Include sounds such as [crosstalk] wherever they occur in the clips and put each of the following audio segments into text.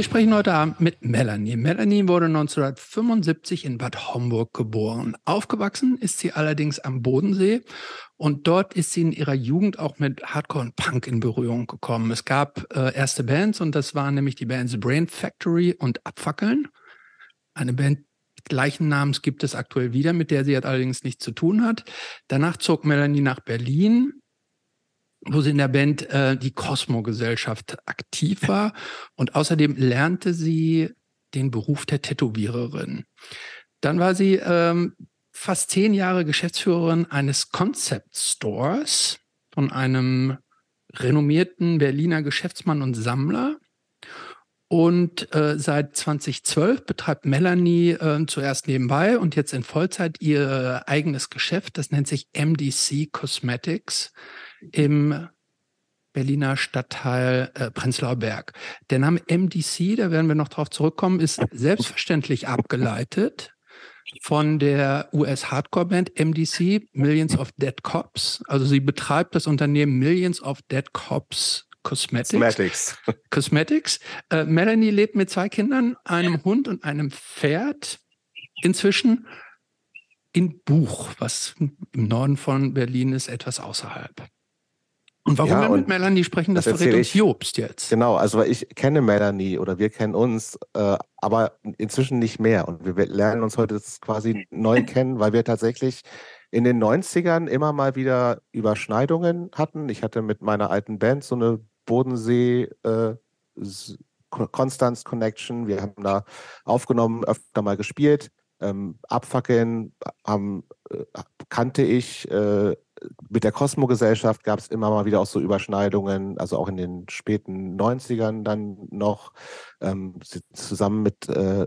Wir sprechen heute Abend mit Melanie. Melanie wurde 1975 in Bad Homburg geboren. Aufgewachsen ist sie allerdings am Bodensee und dort ist sie in ihrer Jugend auch mit Hardcore und Punk in Berührung gekommen. Es gab äh, erste Bands und das waren nämlich die Bands Brain Factory und Abfackeln. Eine Band gleichen Namens gibt es aktuell wieder, mit der sie allerdings nichts zu tun hat. Danach zog Melanie nach Berlin, wo sie in der Band äh, die Cosmo-Gesellschaft aktiv war. [laughs] Und außerdem lernte sie den Beruf der Tätowiererin. Dann war sie ähm, fast zehn Jahre Geschäftsführerin eines Concept Stores von einem renommierten Berliner Geschäftsmann und Sammler. Und äh, seit 2012 betreibt Melanie äh, zuerst nebenbei und jetzt in Vollzeit ihr eigenes Geschäft. Das nennt sich MDC Cosmetics im Berliner Stadtteil äh, Prenzlauer Berg. Der Name MDC, da werden wir noch drauf zurückkommen, ist selbstverständlich abgeleitet von der US-Hardcore-Band MDC, Millions of Dead Cops. Also sie betreibt das Unternehmen Millions of Dead Cops Cosmetics. Cosmetics. [laughs] Cosmetics. Äh, Melanie lebt mit zwei Kindern, einem Hund und einem Pferd. Inzwischen in Buch, was im Norden von Berlin ist, etwas außerhalb. Und warum ja, wir mit Melanie sprechen, das, das verrät uns Jobst jetzt. Genau, also ich kenne Melanie oder wir kennen uns, äh, aber inzwischen nicht mehr. Und wir lernen uns heute quasi neu [laughs] kennen, weil wir tatsächlich in den 90ern immer mal wieder Überschneidungen hatten. Ich hatte mit meiner alten Band so eine Bodensee äh, Constance Connection. Wir haben da aufgenommen, öfter mal gespielt. Ähm, Abfackeln haben, äh, kannte ich. Äh, mit der Cosmo-Gesellschaft gab es immer mal wieder auch so Überschneidungen, also auch in den späten 90ern dann noch, ähm, zusammen mit äh,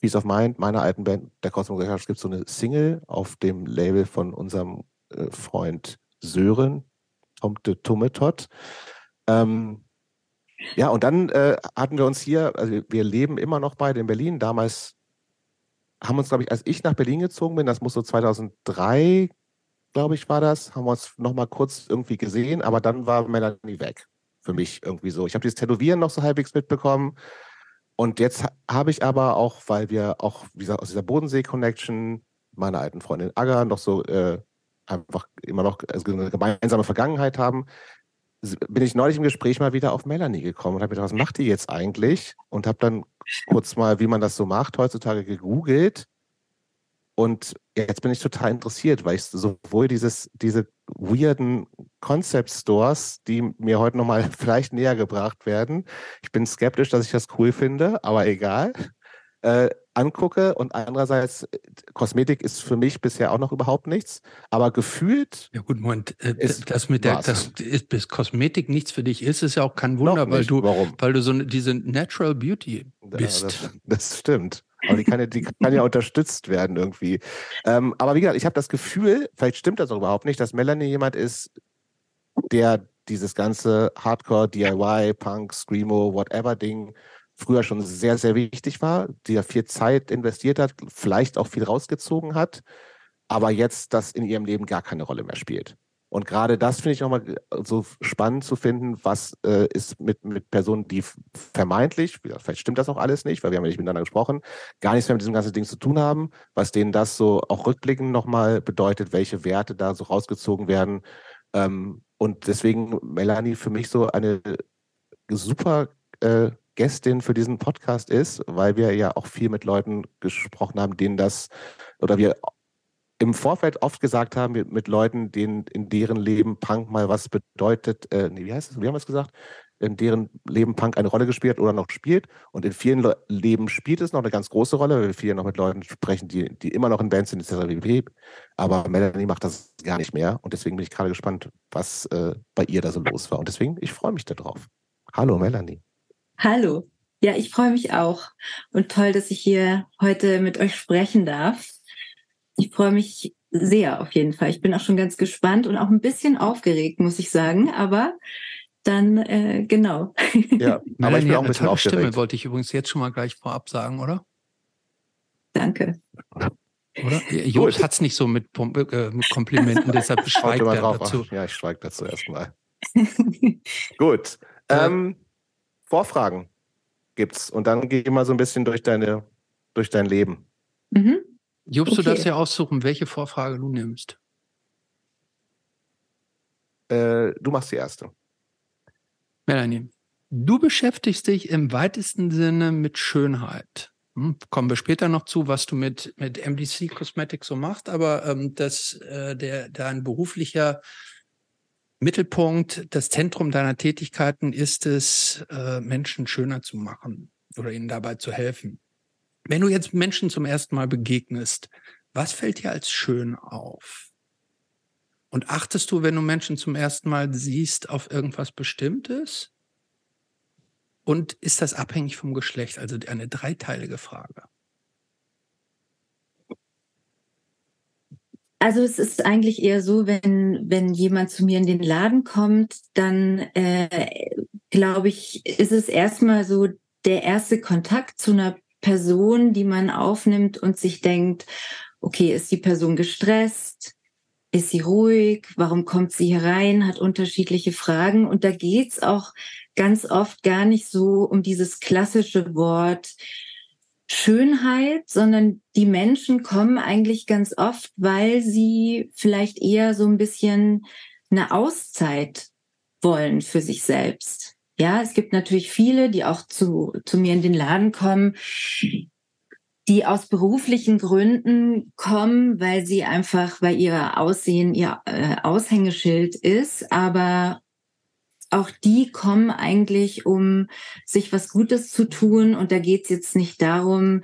Peace of Mind, meiner alten Band, der Cosmo-Gesellschaft, gibt es so eine Single auf dem Label von unserem äh, Freund Sören, Tom de Tumetot. Ähm, ja, und dann äh, hatten wir uns hier, also wir leben immer noch beide in Berlin. Damals haben uns, glaube ich, als ich nach Berlin gezogen bin, das muss so 2003 glaube ich, war das, haben wir uns nochmal kurz irgendwie gesehen, aber dann war Melanie weg. Für mich irgendwie so. Ich habe dieses Tätowieren noch so halbwegs mitbekommen. Und jetzt habe ich aber auch, weil wir auch, wie gesagt, aus dieser Bodensee-Connection, meiner alten Freundin Aga noch so äh, einfach immer noch also eine gemeinsame Vergangenheit haben, bin ich neulich im Gespräch mal wieder auf Melanie gekommen und habe gedacht, was macht die jetzt eigentlich? Und habe dann kurz mal, wie man das so macht, heutzutage gegoogelt und jetzt bin ich total interessiert, weil ich sowohl dieses, diese weirden Concept Stores, die mir heute nochmal [laughs] vielleicht näher gebracht werden, ich bin skeptisch, dass ich das cool finde, aber egal, äh, angucke und andererseits Kosmetik ist für mich bisher auch noch überhaupt nichts, aber gefühlt. Ja gut, Moment, äh, das mit der, das ist, bis Kosmetik nichts für dich ist, ist ja auch kein Wunder, weil du, Warum? weil du so diese Natural Beauty bist. Ja, das, das stimmt. Aber die kann, ja, die kann ja unterstützt werden irgendwie. Ähm, aber wie gesagt, ich habe das Gefühl, vielleicht stimmt das auch überhaupt nicht, dass Melanie jemand ist, der dieses ganze Hardcore, DIY, Punk, Screamo, whatever Ding früher schon sehr, sehr wichtig war, die ja viel Zeit investiert hat, vielleicht auch viel rausgezogen hat, aber jetzt das in ihrem Leben gar keine Rolle mehr spielt. Und gerade das finde ich nochmal äh, so spannend zu finden, was äh, ist mit, mit Personen, die vermeintlich, vielleicht stimmt das auch alles nicht, weil wir haben ja nicht miteinander gesprochen, gar nichts mehr mit diesem ganzen Ding zu tun haben, was denen das so auch rückblickend nochmal bedeutet, welche Werte da so rausgezogen werden. Ähm, und deswegen Melanie für mich so eine super äh, Gästin für diesen Podcast ist, weil wir ja auch viel mit Leuten gesprochen haben, denen das oder wir im Vorfeld oft gesagt haben, mit, mit Leuten, denen in deren Leben Punk mal was bedeutet, äh, nee, wie heißt es, wie haben wir es gesagt? In deren Leben Punk eine Rolle gespielt oder noch spielt. Und in vielen Le Leben spielt es noch eine ganz große Rolle, weil wir viel noch mit Leuten sprechen, die, die immer noch in Bands sind, etc. Aber Melanie macht das gar nicht mehr. Und deswegen bin ich gerade gespannt, was äh, bei ihr da so los war. Und deswegen, ich freue mich darauf. Hallo, Melanie. Hallo. Ja, ich freue mich auch. Und toll, dass ich hier heute mit euch sprechen darf. Ich freue mich sehr auf jeden Fall. Ich bin auch schon ganz gespannt und auch ein bisschen aufgeregt, muss ich sagen. Aber dann äh, genau. Ja, aber ich bin auch ein bisschen aufgeregt. Stimme wollte ich übrigens jetzt schon mal gleich vorab sagen, oder? Danke. Oder? Jost hat es nicht so mit, äh, mit Komplimenten, deshalb [laughs] schweigt er dazu. Ja, ich schweige dazu erstmal. [laughs] Gut. Ähm, Vorfragen. gibt's. Und dann geh mal so ein bisschen durch deine, durch dein Leben. Mhm. Jobst, okay. du darfst ja aussuchen, welche Vorfrage du nimmst. Äh, du machst die erste. Melanie, du beschäftigst dich im weitesten Sinne mit Schönheit. Hm, kommen wir später noch zu, was du mit, mit MDC Cosmetics so machst, aber ähm, das, äh, der, dein beruflicher Mittelpunkt, das Zentrum deiner Tätigkeiten ist es, äh, Menschen schöner zu machen oder ihnen dabei zu helfen. Wenn du jetzt Menschen zum ersten Mal begegnest, was fällt dir als schön auf? Und achtest du, wenn du Menschen zum ersten Mal siehst, auf irgendwas Bestimmtes? Und ist das abhängig vom Geschlecht? Also eine dreiteilige Frage. Also es ist eigentlich eher so, wenn, wenn jemand zu mir in den Laden kommt, dann äh, glaube ich, ist es erstmal so der erste Kontakt zu einer Person, die man aufnimmt und sich denkt, okay, ist die Person gestresst? Ist sie ruhig? Warum kommt sie herein? Hat unterschiedliche Fragen. Und da geht's auch ganz oft gar nicht so um dieses klassische Wort Schönheit, sondern die Menschen kommen eigentlich ganz oft, weil sie vielleicht eher so ein bisschen eine Auszeit wollen für sich selbst. Ja, es gibt natürlich viele, die auch zu, zu mir in den Laden kommen, die aus beruflichen Gründen kommen, weil sie einfach, weil ihr Aussehen ihr äh, Aushängeschild ist, aber auch die kommen eigentlich, um sich was Gutes zu tun. Und da geht es jetzt nicht darum,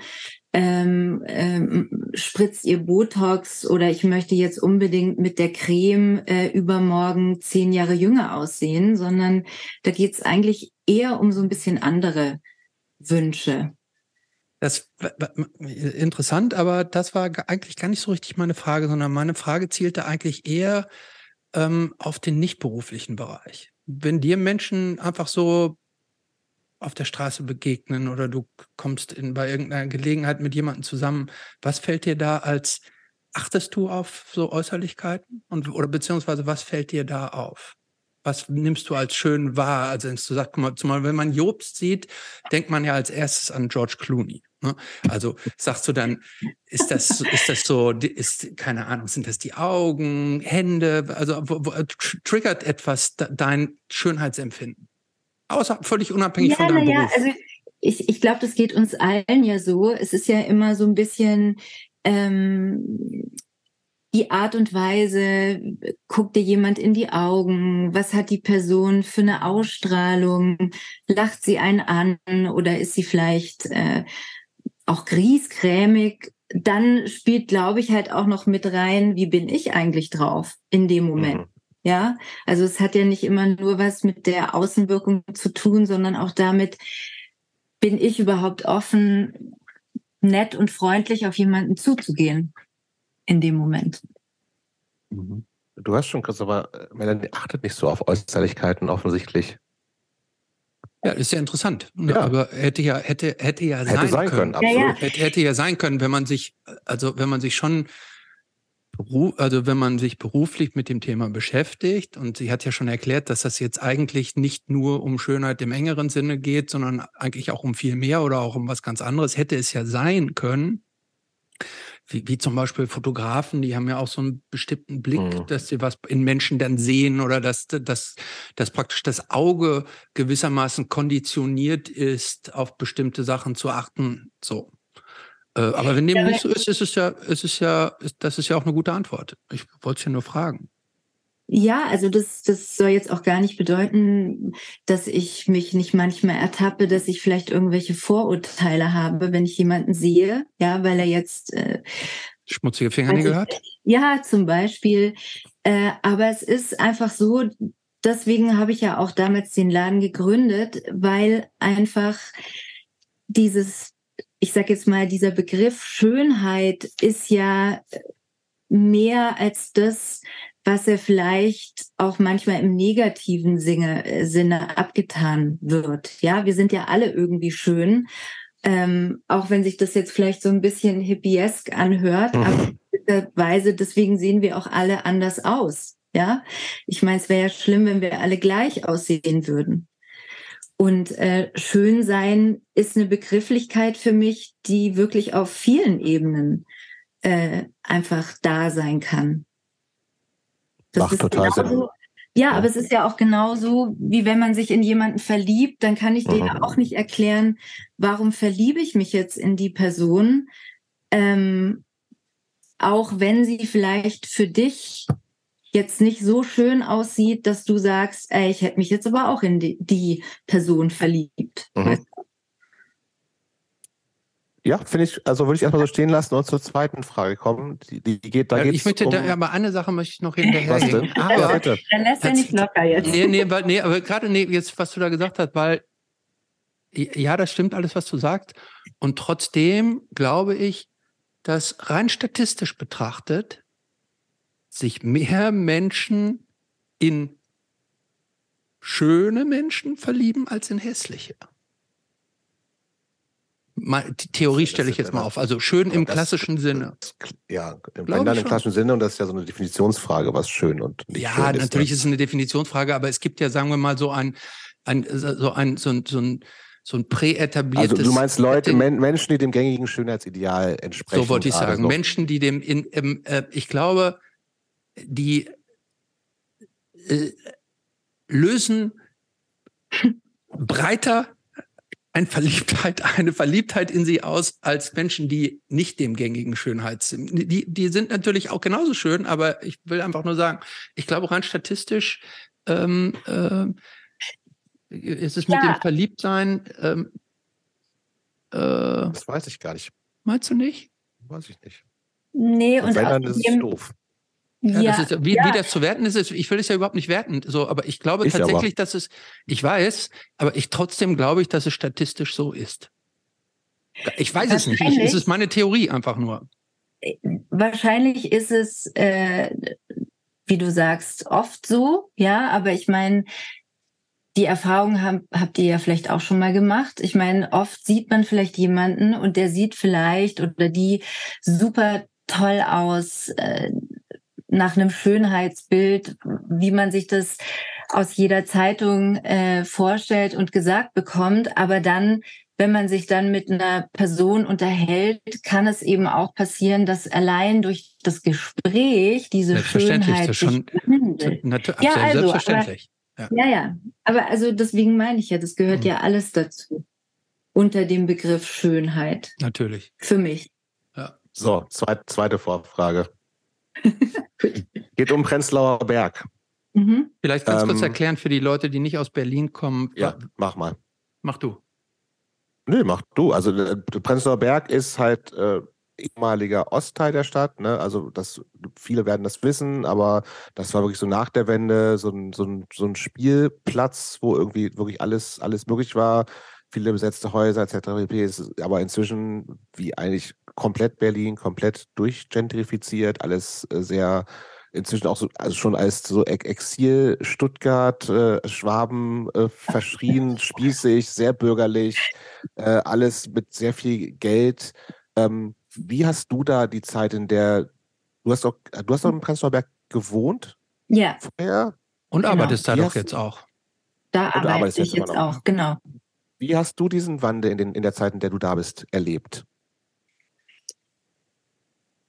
ähm, ähm, spritzt ihr Botox oder ich möchte jetzt unbedingt mit der Creme äh, übermorgen zehn Jahre jünger aussehen, sondern da geht es eigentlich eher um so ein bisschen andere Wünsche. Das interessant, aber das war eigentlich gar nicht so richtig meine Frage, sondern meine Frage zielte eigentlich eher ähm, auf den nicht-beruflichen Bereich. Wenn dir Menschen einfach so auf der Straße begegnen oder du kommst in, bei irgendeiner Gelegenheit mit jemandem zusammen, was fällt dir da als, achtest du auf so Äußerlichkeiten? Und, oder beziehungsweise was fällt dir da auf? was nimmst du als schön wahr? Also wenn du sagst, guck mal, zumal wenn man Jobst sieht, denkt man ja als erstes an George Clooney. Ne? Also sagst du dann, ist das, ist das so, ist, keine Ahnung, sind das die Augen, Hände, also wo, wo, triggert etwas dein Schönheitsempfinden? Außer völlig unabhängig ja, von deinem ja, Beruf. Also ich, ich glaube, das geht uns allen ja so. Es ist ja immer so ein bisschen ähm, die Art und Weise, guckt dir jemand in die Augen, was hat die Person für eine Ausstrahlung, lacht sie einen an oder ist sie vielleicht äh, auch griesgrämig, dann spielt, glaube ich, halt auch noch mit rein, wie bin ich eigentlich drauf in dem Moment. Mhm. Ja, also es hat ja nicht immer nur was mit der Außenwirkung zu tun, sondern auch damit, bin ich überhaupt offen, nett und freundlich auf jemanden zuzugehen in dem Moment. Mhm. Du hast schon, Chris, aber äh, Melanie achtet nicht so auf Äußerlichkeiten offensichtlich. Ja, ist ja interessant. Ne? Ja. Aber hätte ja, hätte, hätte ja hätte sein, sein können. können absolut. Hätte, hätte ja sein können, wenn man sich, also wenn man sich schon, also wenn man sich beruflich mit dem Thema beschäftigt und sie hat ja schon erklärt, dass das jetzt eigentlich nicht nur um Schönheit im engeren Sinne geht, sondern eigentlich auch um viel mehr oder auch um was ganz anderes, hätte es ja sein können, wie, wie zum Beispiel Fotografen, die haben ja auch so einen bestimmten Blick, mhm. dass sie was in Menschen dann sehen oder dass, dass, dass praktisch das Auge gewissermaßen konditioniert ist, auf bestimmte Sachen zu achten. So. Äh, aber wenn dem ja, nicht so ist, ist es ja, ist es ja, ist, das ist ja auch eine gute Antwort. Ich wollte es ja nur fragen. Ja, also das, das soll jetzt auch gar nicht bedeuten, dass ich mich nicht manchmal ertappe, dass ich vielleicht irgendwelche Vorurteile habe, wenn ich jemanden sehe, ja, weil er jetzt äh, schmutzige Fingernägel hat. Ja, zum Beispiel. Äh, aber es ist einfach so, deswegen habe ich ja auch damals den Laden gegründet, weil einfach dieses, ich sag jetzt mal, dieser Begriff Schönheit ist ja mehr als das, was er vielleicht auch manchmal im negativen Sinne, äh, Sinne abgetan wird. Ja, wir sind ja alle irgendwie schön, ähm, auch wenn sich das jetzt vielleicht so ein bisschen hippiesk anhört, mhm. aber Weise, deswegen sehen wir auch alle anders aus. Ja, ich meine, es wäre ja schlimm, wenn wir alle gleich aussehen würden. Und äh, schön sein ist eine Begrifflichkeit für mich, die wirklich auf vielen Ebenen äh, einfach da sein kann. Das Macht total Sinn. Ja, aber es ist ja auch genauso, wie wenn man sich in jemanden verliebt, dann kann ich mhm. dir auch nicht erklären, warum verliebe ich mich jetzt in die Person, ähm, auch wenn sie vielleicht für dich jetzt nicht so schön aussieht, dass du sagst, ey, ich hätte mich jetzt aber auch in die, die Person verliebt. Mhm. Ja, finde ich, also würde ich erstmal so stehen lassen und zur zweiten Frage kommen. Die, die geht, da ja, ich möchte um, da, aber eine Sache möchte ich noch hinterher. Was denn? Aber, ja, bitte. Dann lässt er nicht locker jetzt. Nee, nee, weil, nee aber gerade nee, jetzt, was du da gesagt hast, weil ja, das stimmt alles, was du sagst. Und trotzdem glaube ich, dass rein statistisch betrachtet sich mehr Menschen in schöne Menschen verlieben als in hässliche. Mal, die Theorie stelle ich jetzt mal auf. Also schön im klassischen Sinne. Ja, wenn dann im klassischen Sinne, und das ist ja so eine Definitionsfrage, was schön und nicht ja, schön ist. Ja, natürlich ist es eine Definitionsfrage, aber es gibt ja, sagen wir mal, so ein, ein so ein, so ein, so ein so ein präetabliertes. Also du meinst Leute, Men Menschen, die dem gängigen Schönheitsideal entsprechen. So wollte ich sagen. Menschen, die dem in, im, äh, ich glaube, die äh, lösen breiter eine Verliebtheit, eine Verliebtheit in sie aus als Menschen, die nicht dem gängigen Schönheits sind. Die, die sind natürlich auch genauso schön, aber ich will einfach nur sagen, ich glaube rein statistisch ähm, äh, ist es mit ja. dem Verliebtsein. Ähm, äh, das weiß ich gar nicht. Meinst du nicht? Weiß ich nicht. Nee, und, und wenn, dann ist es doof. Ja, ja, ist, wie, ja. wie das zu werten ist, ist, ich will es ja überhaupt nicht werten, so, aber ich glaube ich tatsächlich, aber. dass es, ich weiß, aber ich trotzdem glaube ich, dass es statistisch so ist. Ich weiß es nicht. Ich, es ist meine Theorie einfach nur. Wahrscheinlich ist es, äh, wie du sagst, oft so, ja, aber ich meine, die Erfahrung hab, habt ihr ja vielleicht auch schon mal gemacht. Ich meine, oft sieht man vielleicht jemanden und der sieht vielleicht oder die super toll aus, äh, nach einem Schönheitsbild, wie man sich das aus jeder Zeitung äh, vorstellt und gesagt bekommt. Aber dann, wenn man sich dann mit einer Person unterhält, kann es eben auch passieren, dass allein durch das Gespräch diese Schönheit das schon, ja, also, selbstverständlich. Aber, ja. ja, ja. Aber also deswegen meine ich ja, das gehört mhm. ja alles dazu. Unter dem Begriff Schönheit. Natürlich. Für mich. Ja. So, zweit, zweite Vorfrage. Geht um Prenzlauer Berg. Mhm. Vielleicht ganz ähm, kurz erklären für die Leute, die nicht aus Berlin kommen. Ja, mach mal. Mach du. Nö, mach du. Also äh, Prenzlauer Berg ist halt äh, ehemaliger Ostteil der Stadt. Ne? Also das, viele werden das wissen, aber das war wirklich so nach der Wende so ein, so ein, so ein Spielplatz, wo irgendwie wirklich alles, alles möglich war. Viele besetzte Häuser etc. Aber inzwischen, wie eigentlich komplett Berlin, komplett durchgentrifiziert, alles äh, sehr inzwischen auch so, also schon als so Exil Stuttgart, äh, Schwaben äh, verschrien, [laughs] spießig, sehr bürgerlich, äh, alles mit sehr viel Geld. Ähm, wie hast du da die Zeit, in der du hast auch, du hast auch im Prenzlauer gewohnt? Ja. Vorher? Und genau. arbeitest da doch jetzt auch. Da arbeite ich jetzt auch, genau. Wie hast du diesen Wandel in, den, in der Zeit, in der du da bist, erlebt?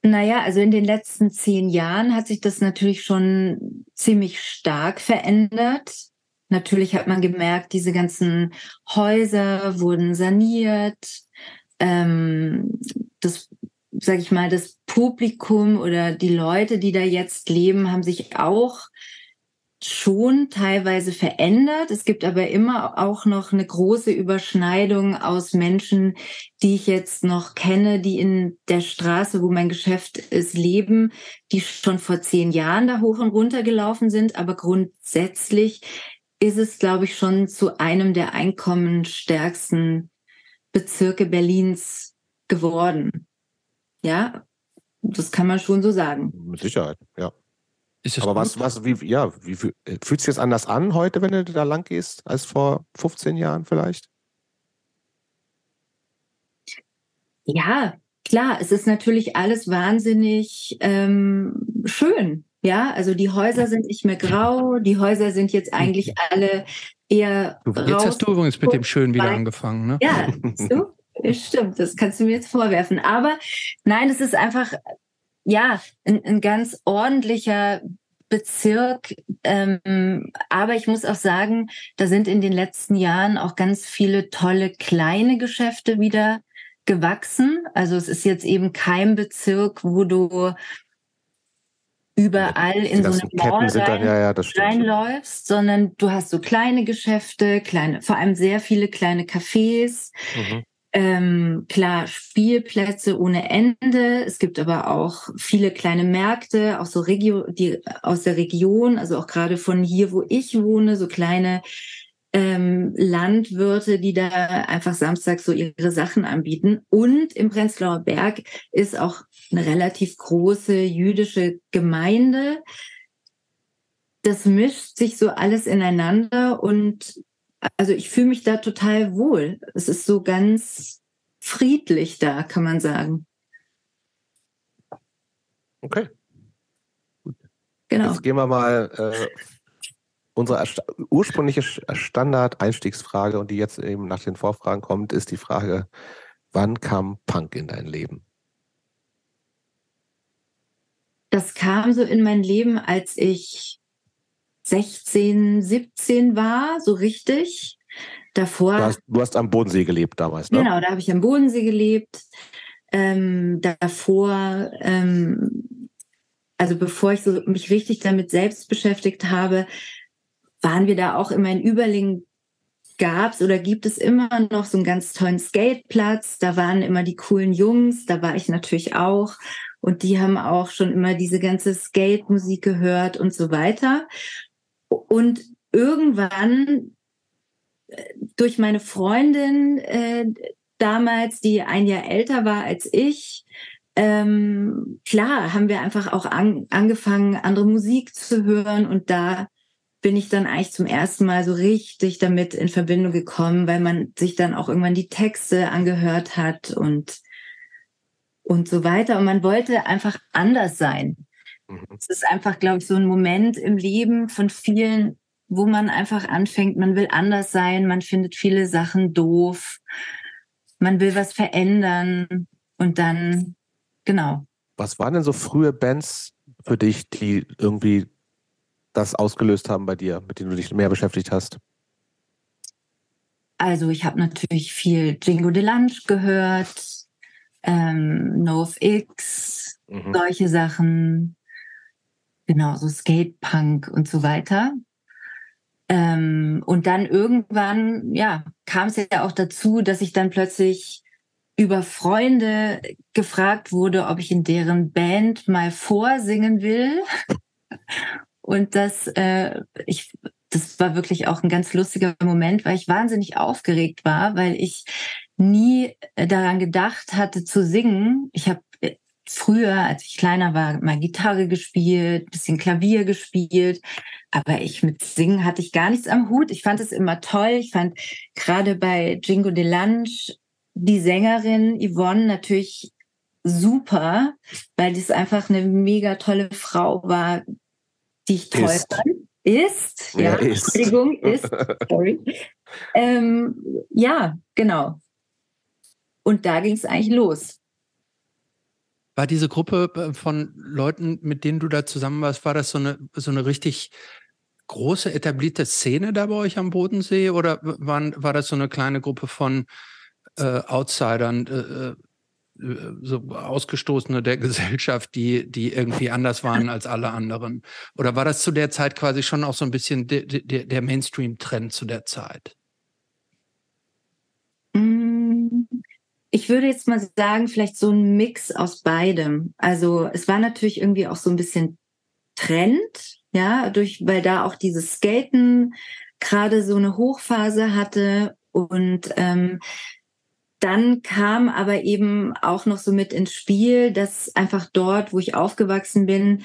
Naja, also in den letzten zehn Jahren hat sich das natürlich schon ziemlich stark verändert. Natürlich hat man gemerkt, diese ganzen Häuser wurden saniert. Ähm, das, sag ich mal, das Publikum oder die Leute, die da jetzt leben, haben sich auch schon teilweise verändert. Es gibt aber immer auch noch eine große Überschneidung aus Menschen, die ich jetzt noch kenne, die in der Straße, wo mein Geschäft ist, leben, die schon vor zehn Jahren da hoch und runter gelaufen sind. Aber grundsätzlich ist es, glaube ich, schon zu einem der einkommensstärksten Bezirke Berlins geworden. Ja, das kann man schon so sagen. Mit Sicherheit, ja. Aber was, was, wie, ja, wie fühlt sich jetzt anders an heute, wenn du da lang gehst, als vor 15 Jahren vielleicht? Ja, klar, es ist natürlich alles wahnsinnig ähm, schön. Ja, also die Häuser sind nicht mehr grau, die Häuser sind jetzt eigentlich alle eher. Jetzt hast du übrigens mit dem Schön wieder angefangen, ne? Ja, du? [laughs] Stimmt, das kannst du mir jetzt vorwerfen. Aber nein, es ist einfach, ja, ein, ein ganz ordentlicher Bezirk. Ähm, aber ich muss auch sagen, da sind in den letzten Jahren auch ganz viele tolle kleine Geschäfte wieder gewachsen. Also es ist jetzt eben kein Bezirk, wo du überall in so eine Mall rein, ja, ja, reinläufst, sondern du hast so kleine Geschäfte, kleine, vor allem sehr viele kleine Cafés. Mhm. Ähm, klar, Spielplätze ohne Ende. Es gibt aber auch viele kleine Märkte, auch so Regio die aus der Region, also auch gerade von hier, wo ich wohne, so kleine ähm, Landwirte, die da einfach samstags so ihre Sachen anbieten. Und im Prenzlauer Berg ist auch eine relativ große jüdische Gemeinde. Das mischt sich so alles ineinander und also ich fühle mich da total wohl. Es ist so ganz friedlich da, kann man sagen. Okay. Gut. Genau. Jetzt gehen wir mal äh, unsere ursprüngliche Standard-Einstiegsfrage und die jetzt eben nach den Vorfragen kommt, ist die Frage, wann kam Punk in dein Leben? Das kam so in mein Leben, als ich 16, 17 war, so richtig. Davor. Du hast, du hast am Bodensee gelebt damals, ne? Genau, da habe ich am Bodensee gelebt. Ähm, davor, ähm, also bevor ich so mich richtig damit selbst beschäftigt habe, waren wir da auch immer in Überlingen gab es oder gibt es immer noch so einen ganz tollen Skateplatz. Da waren immer die coolen Jungs, da war ich natürlich auch. Und die haben auch schon immer diese ganze Skate-Musik gehört und so weiter. Und irgendwann äh, durch meine Freundin äh, damals, die ein Jahr älter war als ich, ähm, klar, haben wir einfach auch an, angefangen, andere Musik zu hören und da bin ich dann eigentlich zum ersten Mal so richtig damit in Verbindung gekommen, weil man sich dann auch irgendwann die Texte angehört hat und, und so weiter. Und man wollte einfach anders sein. Mhm. Es ist einfach, glaube ich, so ein Moment im Leben von vielen, wo man einfach anfängt, man will anders sein, man findet viele Sachen doof, man will was verändern und dann, genau. Was waren denn so frühe Bands für dich, die irgendwie das ausgelöst haben bei dir, mit denen du dich mehr beschäftigt hast? Also ich habe natürlich viel Jingo Delange gehört, ähm, NoFX, mhm. solche Sachen, genau, so Skatepunk und so weiter. Ähm, und dann irgendwann, ja, kam es ja auch dazu, dass ich dann plötzlich über Freunde gefragt wurde, ob ich in deren Band mal vorsingen will. [laughs] Und das, äh, ich, das war wirklich auch ein ganz lustiger Moment, weil ich wahnsinnig aufgeregt war, weil ich nie daran gedacht hatte zu singen. Ich habe früher, als ich kleiner war, mal Gitarre gespielt, bisschen Klavier gespielt, aber ich mit Singen hatte ich gar nichts am Hut. Ich fand es immer toll. Ich fand gerade bei Jingo Delange die Sängerin Yvonne natürlich super, weil das einfach eine mega tolle Frau war, die ich toll ist. fand. Ist, ja, ja ist. Entschuldigung, ist, sorry. [laughs] ähm, ja, genau. Und da ging es eigentlich los. War diese Gruppe äh, von Leuten, mit denen du da zusammen warst, war das so eine, so eine richtig große etablierte Szene da bei euch am Bodensee oder waren, war das so eine kleine Gruppe von äh, Outsidern, äh, äh so Ausgestoßene der Gesellschaft, die, die irgendwie anders waren als alle anderen? Oder war das zu der Zeit quasi schon auch so ein bisschen de, de, der Mainstream-Trend zu der Zeit? Ich würde jetzt mal sagen, vielleicht so ein Mix aus beidem. Also es war natürlich irgendwie auch so ein bisschen Trend, ja, durch, weil da auch dieses Skaten gerade so eine Hochphase hatte und ähm, dann kam aber eben auch noch so mit ins Spiel, dass einfach dort, wo ich aufgewachsen bin,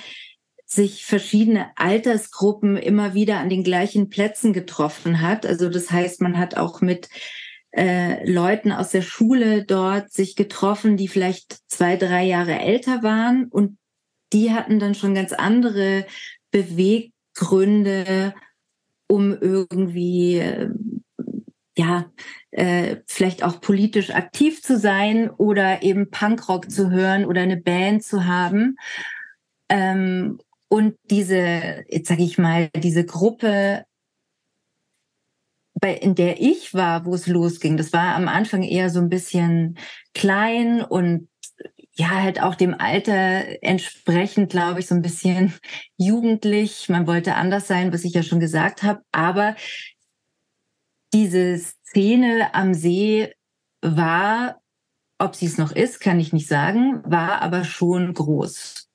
sich verschiedene Altersgruppen immer wieder an den gleichen Plätzen getroffen hat. Also das heißt, man hat auch mit äh, Leuten aus der Schule dort sich getroffen, die vielleicht zwei, drei Jahre älter waren und die hatten dann schon ganz andere Beweggründe, um irgendwie äh, ja, äh, vielleicht auch politisch aktiv zu sein oder eben Punkrock zu hören oder eine Band zu haben. Ähm, und diese, jetzt sage ich mal, diese Gruppe, bei, in der ich war, wo es losging, das war am Anfang eher so ein bisschen klein und ja, halt auch dem Alter entsprechend, glaube ich, so ein bisschen [laughs] jugendlich. Man wollte anders sein, was ich ja schon gesagt habe. Aber diese Szene am See war, ob sie es noch ist, kann ich nicht sagen, war aber schon groß.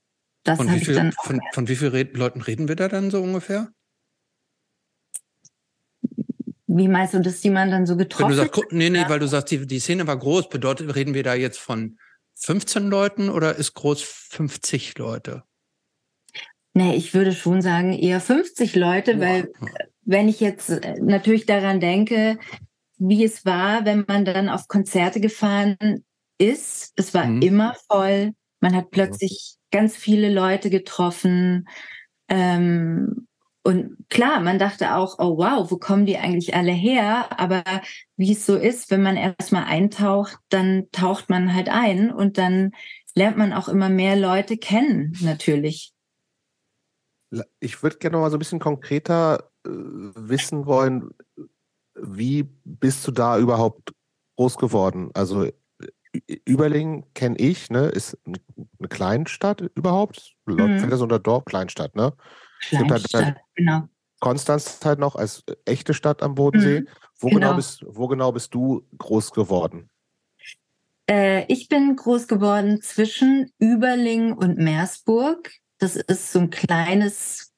Das von, wie viel, dann von, von wie vielen Leuten reden wir da dann so ungefähr? Wie meinst du, dass die man dann so getroffen Wenn du sagst, nee, nee, weil du sagst, die, die Szene war groß, bedeutet, reden wir da jetzt von 15 Leuten oder ist groß 50 Leute? Nee, ich würde schon sagen eher 50 Leute, weil wenn ich jetzt äh, natürlich daran denke, wie es war, wenn man dann auf Konzerte gefahren ist, es war mhm. immer voll. Man hat plötzlich ganz viele Leute getroffen. Ähm, und klar, man dachte auch, oh wow, wo kommen die eigentlich alle her? Aber wie es so ist, wenn man erstmal eintaucht, dann taucht man halt ein und dann lernt man auch immer mehr Leute kennen, natürlich. Ich würde gerne noch mal so ein bisschen konkreter äh, wissen wollen, wie bist du da überhaupt groß geworden? Also Überlingen kenne ich, ne, ist eine Kleinstadt überhaupt. Mhm. Fällt das unter Dorf, Kleinstadt, ne? Kleinstadt, halt genau. Konstanz halt noch als echte Stadt am Bodensee. Mhm, wo, genau. genau. bist, wo genau bist du groß geworden? Äh, ich bin groß geworden zwischen Überlingen und Meersburg. Das ist so ein kleines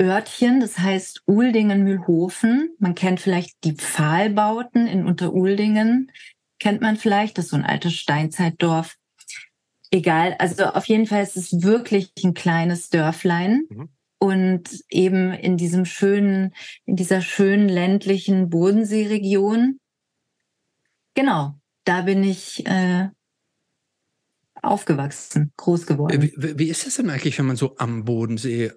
Örtchen, das heißt Uldingen-Mühlhofen. Man kennt vielleicht die Pfahlbauten in Unteruldingen kennt man vielleicht, das ist so ein altes Steinzeitdorf. Egal, also auf jeden Fall ist es wirklich ein kleines Dörflein. Mhm. Und eben in diesem schönen, in dieser schönen ländlichen Bodenseeregion. Genau, da bin ich äh, aufgewachsen, groß geworden. Wie, wie, ist das denn eigentlich, wenn man so am Bodensee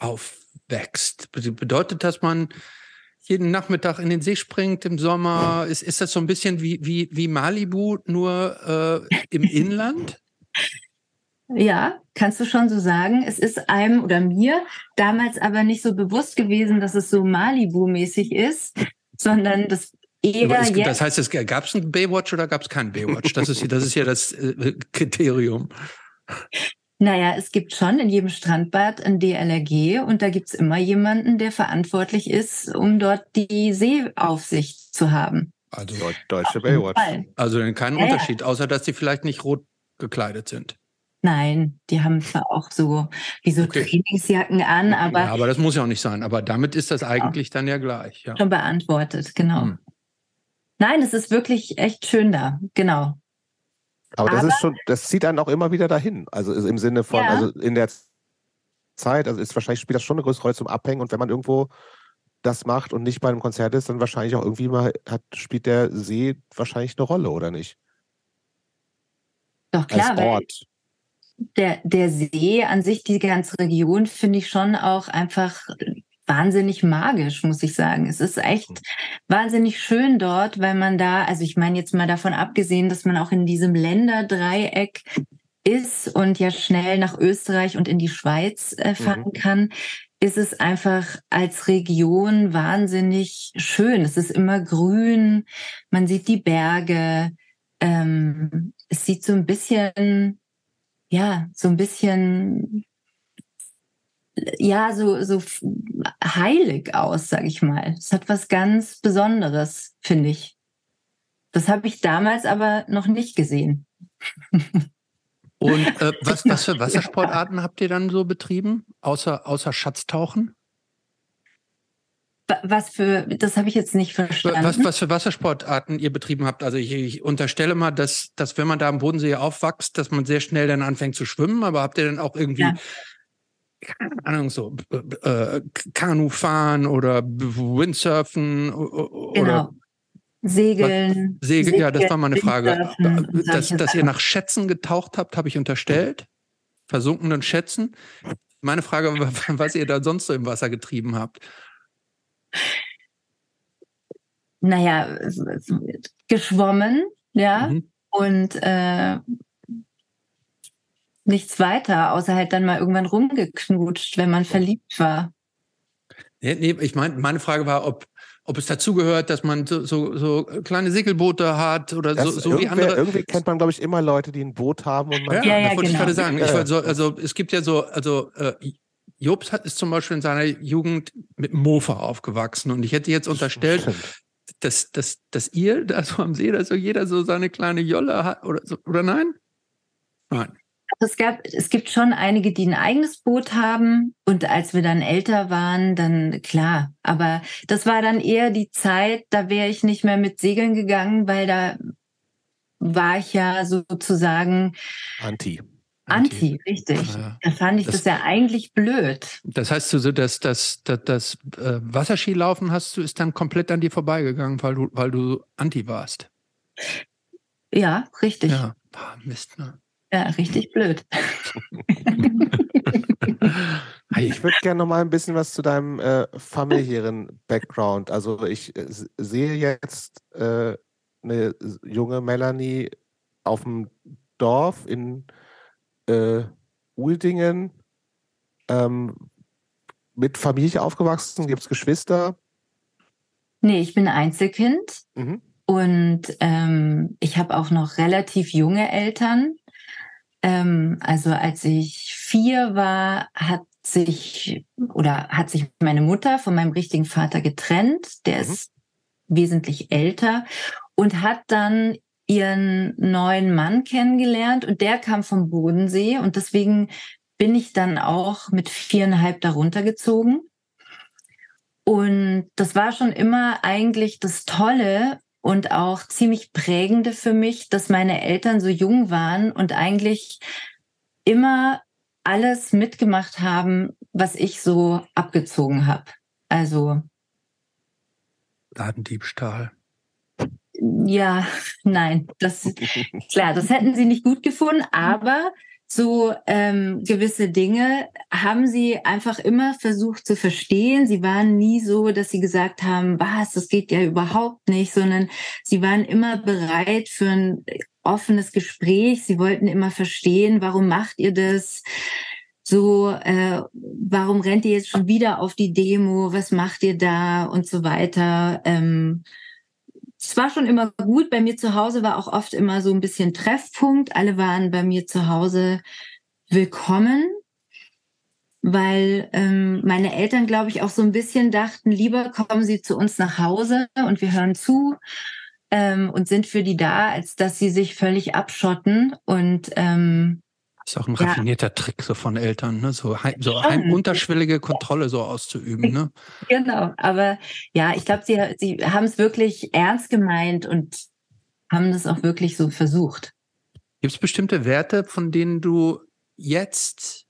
aufwächst? Bedeutet das, man jeden Nachmittag in den See springt im Sommer? Ist, ist das so ein bisschen wie, wie, wie Malibu, nur äh, im [laughs] Inland? Ja, kannst du schon so sagen. Es ist einem oder mir damals aber nicht so bewusst gewesen, dass es so Malibu-mäßig ist, sondern das eher es, Das heißt, es gab es ein Baywatch oder gab es kein Baywatch? Das ist, das ist ja das äh, Kriterium. Naja, es gibt schon in jedem Strandbad ein DLRG und da gibt's immer jemanden, der verantwortlich ist, um dort die Seeaufsicht zu haben. Also deutsche Baywatch. Also keinen ja, Unterschied, außer dass sie vielleicht nicht rot gekleidet sind. Nein, die haben zwar auch so wie so okay. Trainingsjacken an, aber. Ja, aber das muss ja auch nicht sein. Aber damit ist das eigentlich dann ja gleich. Ja. Schon beantwortet, genau. Hm. Nein, es ist wirklich echt schön da, genau. Aber, das ist schon, das zieht einen auch immer wieder dahin. Also im Sinne von, ja. also in der Zeit, also ist wahrscheinlich spielt das schon eine größere Rolle zum Abhängen und wenn man irgendwo das macht und nicht bei einem Konzert ist, dann wahrscheinlich auch irgendwie mal hat, spielt der See wahrscheinlich eine Rolle, oder nicht? Doch klar, Als Ort. der, der See an sich, die ganze Region, finde ich schon auch einfach wahnsinnig magisch, muss ich sagen. Es ist echt mhm. wahnsinnig schön dort, weil man da, also ich meine jetzt mal davon abgesehen, dass man auch in diesem Länderdreieck ist und ja schnell nach Österreich und in die Schweiz äh, fahren mhm. kann, ist es einfach als Region wahnsinnig schön. Es ist immer grün, man sieht die Berge, ähm, es sieht so ein bisschen, ja, so ein bisschen ja so so heilig aus, sag ich mal. Es hat was ganz Besonderes, finde ich. Das habe ich damals aber noch nicht gesehen. Und äh, was, [laughs] was für Wassersportarten habt ihr dann so betrieben, außer, außer Schatztauchen? Was für, das habe ich jetzt nicht verstanden. Was, was für Wassersportarten ihr betrieben habt. Also ich, ich unterstelle mal, dass, dass wenn man da am Bodensee aufwächst, dass man sehr schnell dann anfängt zu schwimmen. Aber habt ihr dann auch irgendwie ja keine Ahnung, so äh, Kanu fahren oder Windsurfen oder genau. Segeln. Segel, Segeln, ja, das war meine Frage. Dass, dass ihr nach Schätzen getaucht habt, habe ich unterstellt. Versunkenen Schätzen. Meine Frage war, [laughs] was ihr da sonst so im Wasser getrieben habt. Naja, geschwommen, ja, mhm. und äh, nichts weiter, außer halt dann mal irgendwann rumgeknutscht, wenn man verliebt war. Nee, nee ich meine, meine Frage war, ob, ob es dazugehört, dass man so, so, so, kleine Segelboote hat oder das so, so wie andere. Irgendwie kennt man, glaube ich, immer Leute, die ein Boot haben. Und man ja, ja, das wollte genau. ich gerade sagen. Ich so, also es gibt ja so, also äh, Jobs hat, ist zum Beispiel in seiner Jugend mit Mofa aufgewachsen und ich hätte jetzt unterstellt, dass, dass, dass ihr da so am See, dass so jeder so seine kleine Jolle hat oder, so, oder nein? Nein. Es, gab, es gibt schon einige, die ein eigenes Boot haben. Und als wir dann älter waren, dann klar. Aber das war dann eher die Zeit, da wäre ich nicht mehr mit Segeln gegangen, weil da war ich ja sozusagen Anti. Anti, richtig. Ja. Da fand ich das, das, ja eigentlich blöd. Das heißt, so, dass das, das, das äh, Wasserskilaufen hast du ist dann komplett an dir vorbeigegangen, weil du, weil du Anti warst. Ja, richtig. Ja, ah, Mist, ne? Ja, richtig blöd. [laughs] ich würde gerne noch mal ein bisschen was zu deinem äh, familiären Background. Also ich äh, sehe jetzt äh, eine junge Melanie auf dem Dorf in äh, Uldingen ähm, mit Familie aufgewachsen. Gibt es Geschwister? Nee, ich bin Einzelkind. Mhm. Und ähm, ich habe auch noch relativ junge Eltern. Ähm, also als ich vier war, hat sich oder hat sich meine Mutter von meinem richtigen Vater getrennt. Der mhm. ist wesentlich älter und hat dann ihren neuen Mann kennengelernt und der kam vom Bodensee und deswegen bin ich dann auch mit viereinhalb darunter gezogen. Und das war schon immer eigentlich das Tolle, und auch ziemlich prägende für mich, dass meine Eltern so jung waren und eigentlich immer alles mitgemacht haben, was ich so abgezogen habe. Also Ladendiebstahl. Ja, nein, das klar, das hätten sie nicht gut gefunden, aber so ähm, gewisse Dinge haben sie einfach immer versucht zu verstehen. Sie waren nie so, dass sie gesagt haben, was, das geht ja überhaupt nicht, sondern sie waren immer bereit für ein offenes Gespräch. Sie wollten immer verstehen, warum macht ihr das? So, äh, warum rennt ihr jetzt schon wieder auf die Demo? Was macht ihr da und so weiter? Ähm, es war schon immer gut. Bei mir zu Hause war auch oft immer so ein bisschen Treffpunkt. Alle waren bei mir zu Hause willkommen, weil ähm, meine Eltern, glaube ich, auch so ein bisschen dachten, lieber kommen sie zu uns nach Hause und wir hören zu ähm, und sind für die da, als dass sie sich völlig abschotten und ähm, ist auch ein ja. raffinierter Trick so von Eltern, ne? so, heim, so heim unterschwellige Kontrolle so auszuüben. Ne? Genau, aber ja, ich glaube, sie, sie haben es wirklich ernst gemeint und haben das auch wirklich so versucht. Gibt es bestimmte Werte, von denen du jetzt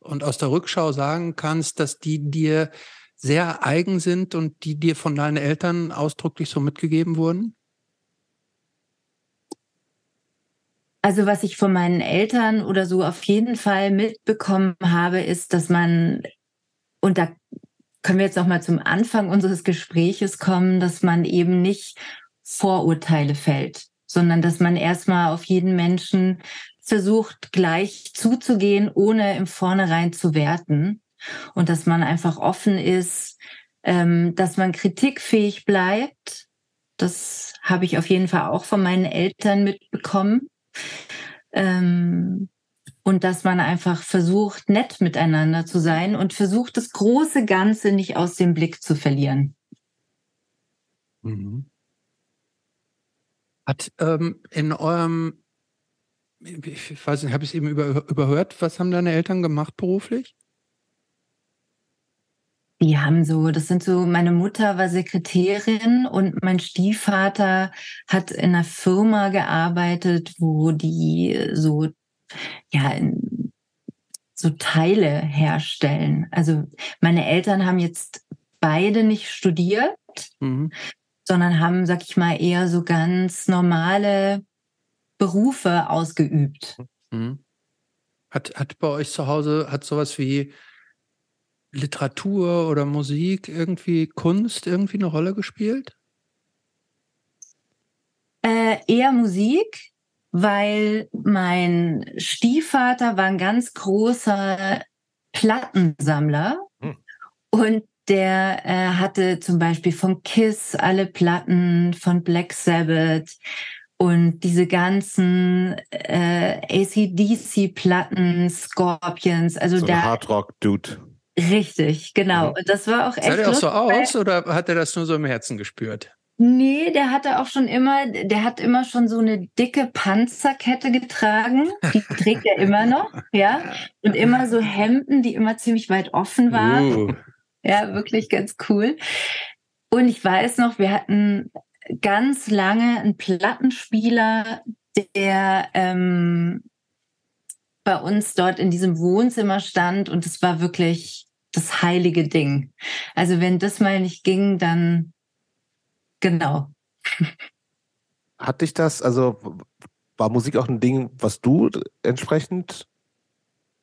und aus der Rückschau sagen kannst, dass die dir sehr eigen sind und die dir von deinen Eltern ausdrücklich so mitgegeben wurden? Also was ich von meinen Eltern oder so auf jeden Fall mitbekommen habe, ist, dass man, und da können wir jetzt noch mal zum Anfang unseres Gespräches kommen, dass man eben nicht Vorurteile fällt, sondern dass man erstmal auf jeden Menschen versucht, gleich zuzugehen, ohne im Vornherein zu werten. Und dass man einfach offen ist, ähm, dass man kritikfähig bleibt. Das habe ich auf jeden Fall auch von meinen Eltern mitbekommen. Ähm, und dass man einfach versucht, nett miteinander zu sein und versucht, das große Ganze nicht aus dem Blick zu verlieren. Mhm. Hat ähm, in eurem, ich weiß nicht, habe ich es eben über, überhört, was haben deine Eltern gemacht beruflich? Die haben so, das sind so, meine Mutter war Sekretärin und mein Stiefvater hat in einer Firma gearbeitet, wo die so, ja, so Teile herstellen. Also meine Eltern haben jetzt beide nicht studiert, mhm. sondern haben, sag ich mal, eher so ganz normale Berufe ausgeübt. Mhm. Hat, hat bei euch zu Hause, hat sowas wie Literatur oder Musik irgendwie Kunst irgendwie eine Rolle gespielt? Äh, eher Musik, weil mein Stiefvater war ein ganz großer Plattensammler hm. und der äh, hatte zum Beispiel von Kiss alle Platten, von Black Sabbath und diese ganzen äh, ACDC-Platten, Scorpions, also so der Hardrock-Dude. Richtig, genau. Mhm. Und das war auch echt. Sah der auch so aus oder hat er das nur so im Herzen gespürt? Nee, der hatte auch schon immer, der hat immer schon so eine dicke Panzerkette getragen. Die trägt er immer noch, ja. Und immer so Hemden, die immer ziemlich weit offen waren. Uh. Ja, wirklich ganz cool. Und ich weiß noch, wir hatten ganz lange einen Plattenspieler, der ähm, bei uns dort in diesem Wohnzimmer stand und es war wirklich das heilige Ding. Also wenn das mal nicht ging, dann genau. [laughs] Hat dich das, also war Musik auch ein Ding, was du entsprechend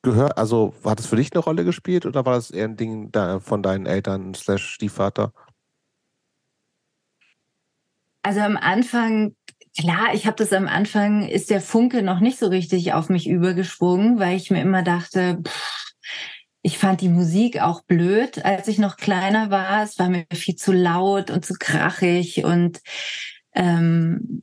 gehört, also hat es für dich eine Rolle gespielt oder war das eher ein Ding von deinen Eltern slash Stiefvater? Also am Anfang, klar, ich habe das am Anfang, ist der Funke noch nicht so richtig auf mich übergesprungen, weil ich mir immer dachte, pff, ich fand die Musik auch blöd, als ich noch kleiner war. Es war mir viel zu laut und zu krachig. Und ähm,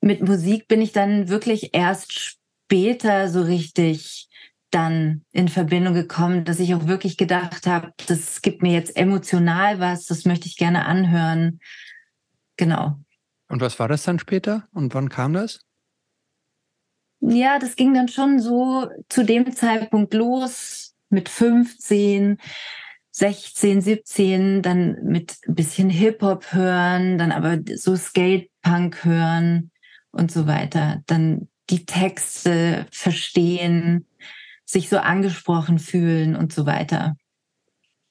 mit Musik bin ich dann wirklich erst später so richtig dann in Verbindung gekommen, dass ich auch wirklich gedacht habe, das gibt mir jetzt emotional was, das möchte ich gerne anhören. Genau. Und was war das dann später? Und wann kam das? Ja, das ging dann schon so zu dem Zeitpunkt los, mit 15, 16, 17, dann mit ein bisschen Hip-Hop hören, dann aber so Skate-Punk hören und so weiter. Dann die Texte verstehen, sich so angesprochen fühlen und so weiter.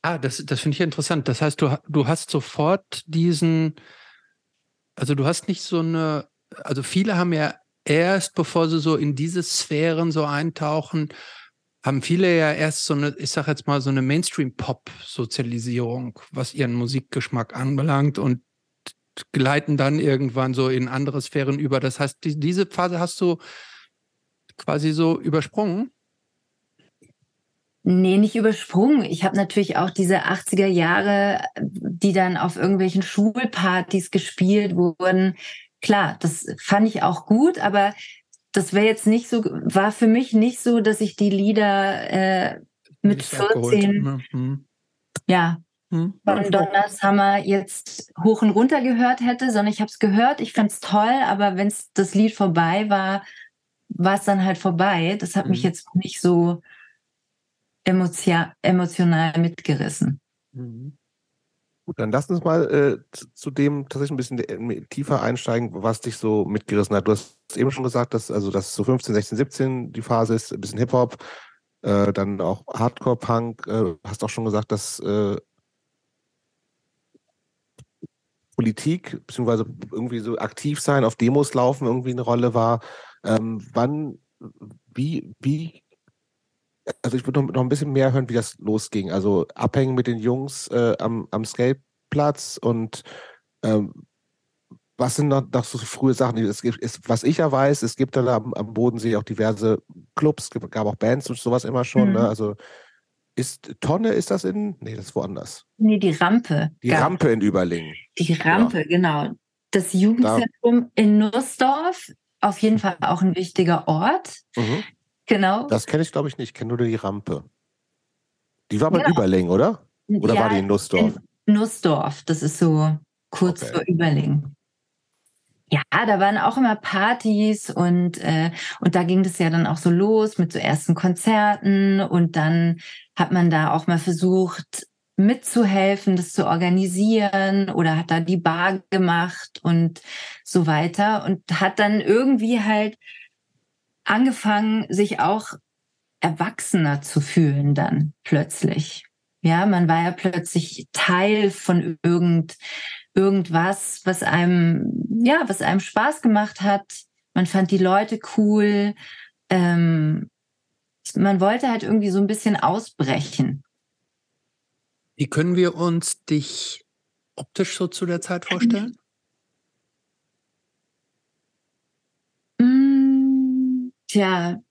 Ah, das, das finde ich interessant. Das heißt, du, du hast sofort diesen, also du hast nicht so eine, also viele haben ja erst, bevor sie so in diese Sphären so eintauchen, haben viele ja erst so eine, ich sag jetzt mal, so eine Mainstream-Pop-Sozialisierung, was ihren Musikgeschmack anbelangt und gleiten dann irgendwann so in andere Sphären über. Das heißt, die, diese Phase hast du quasi so übersprungen? Nee, nicht übersprungen. Ich habe natürlich auch diese 80er Jahre, die dann auf irgendwelchen Schulpartys gespielt wurden. Klar, das fand ich auch gut, aber das wäre jetzt nicht so, war für mich nicht so, dass ich die Lieder äh, mit 14, ne? hm. ja, hm. von Donners Hammer jetzt hoch und runter gehört hätte, sondern ich habe es gehört, ich fand es toll, aber wenn das Lied vorbei war, war es dann halt vorbei. Das hat hm. mich jetzt nicht so emotional mitgerissen. Mhm. Gut, dann lass uns mal äh, zu dem tatsächlich ein bisschen äh, tiefer einsteigen, was dich so mitgerissen hat. Du hast eben schon gesagt, dass also dass so 15, 16, 17 die Phase ist, ein bisschen Hip-Hop, äh, dann auch Hardcore-Punk. Äh, hast auch schon gesagt, dass äh, Politik beziehungsweise irgendwie so aktiv sein, auf Demos laufen irgendwie eine Rolle war. Ähm, wann, wie, wie also ich würde noch, noch, ein bisschen mehr hören, wie das losging. Also abhängen mit den Jungs äh, am, am Skateplatz und ähm, was sind noch, noch so frühe Sachen? Es gibt, ist, was ich ja weiß, es gibt dann am, am Bodensee auch diverse Clubs, es gab auch Bands und sowas immer schon. Ne? Mhm. Ne? Also ist Tonne, ist das in? Nee, das ist woanders. Nee, die Rampe. Die gab. Rampe in Überlingen. Die Rampe, ja. genau. Das Jugendzentrum da. in Nussdorf, auf jeden Fall auch ein wichtiger Ort. Mhm. Genau. Das kenne ich, glaube ich, nicht. Ich kenne nur die Rampe. Die war bei genau. Überlingen, oder? Oder ja, war die in Nussdorf? In Nussdorf, das ist so kurz okay. vor Überlingen. Ja, da waren auch immer Partys und, äh, und da ging das ja dann auch so los mit so ersten Konzerten und dann hat man da auch mal versucht, mitzuhelfen, das zu organisieren oder hat da die Bar gemacht und so weiter und hat dann irgendwie halt angefangen, sich auch erwachsener zu fühlen dann plötzlich. Ja, man war ja plötzlich Teil von irgend, irgendwas, was einem, ja, was einem Spaß gemacht hat. Man fand die Leute cool. Ähm, man wollte halt irgendwie so ein bisschen ausbrechen. Wie können wir uns dich optisch so zu der Zeit vorstellen? Tja,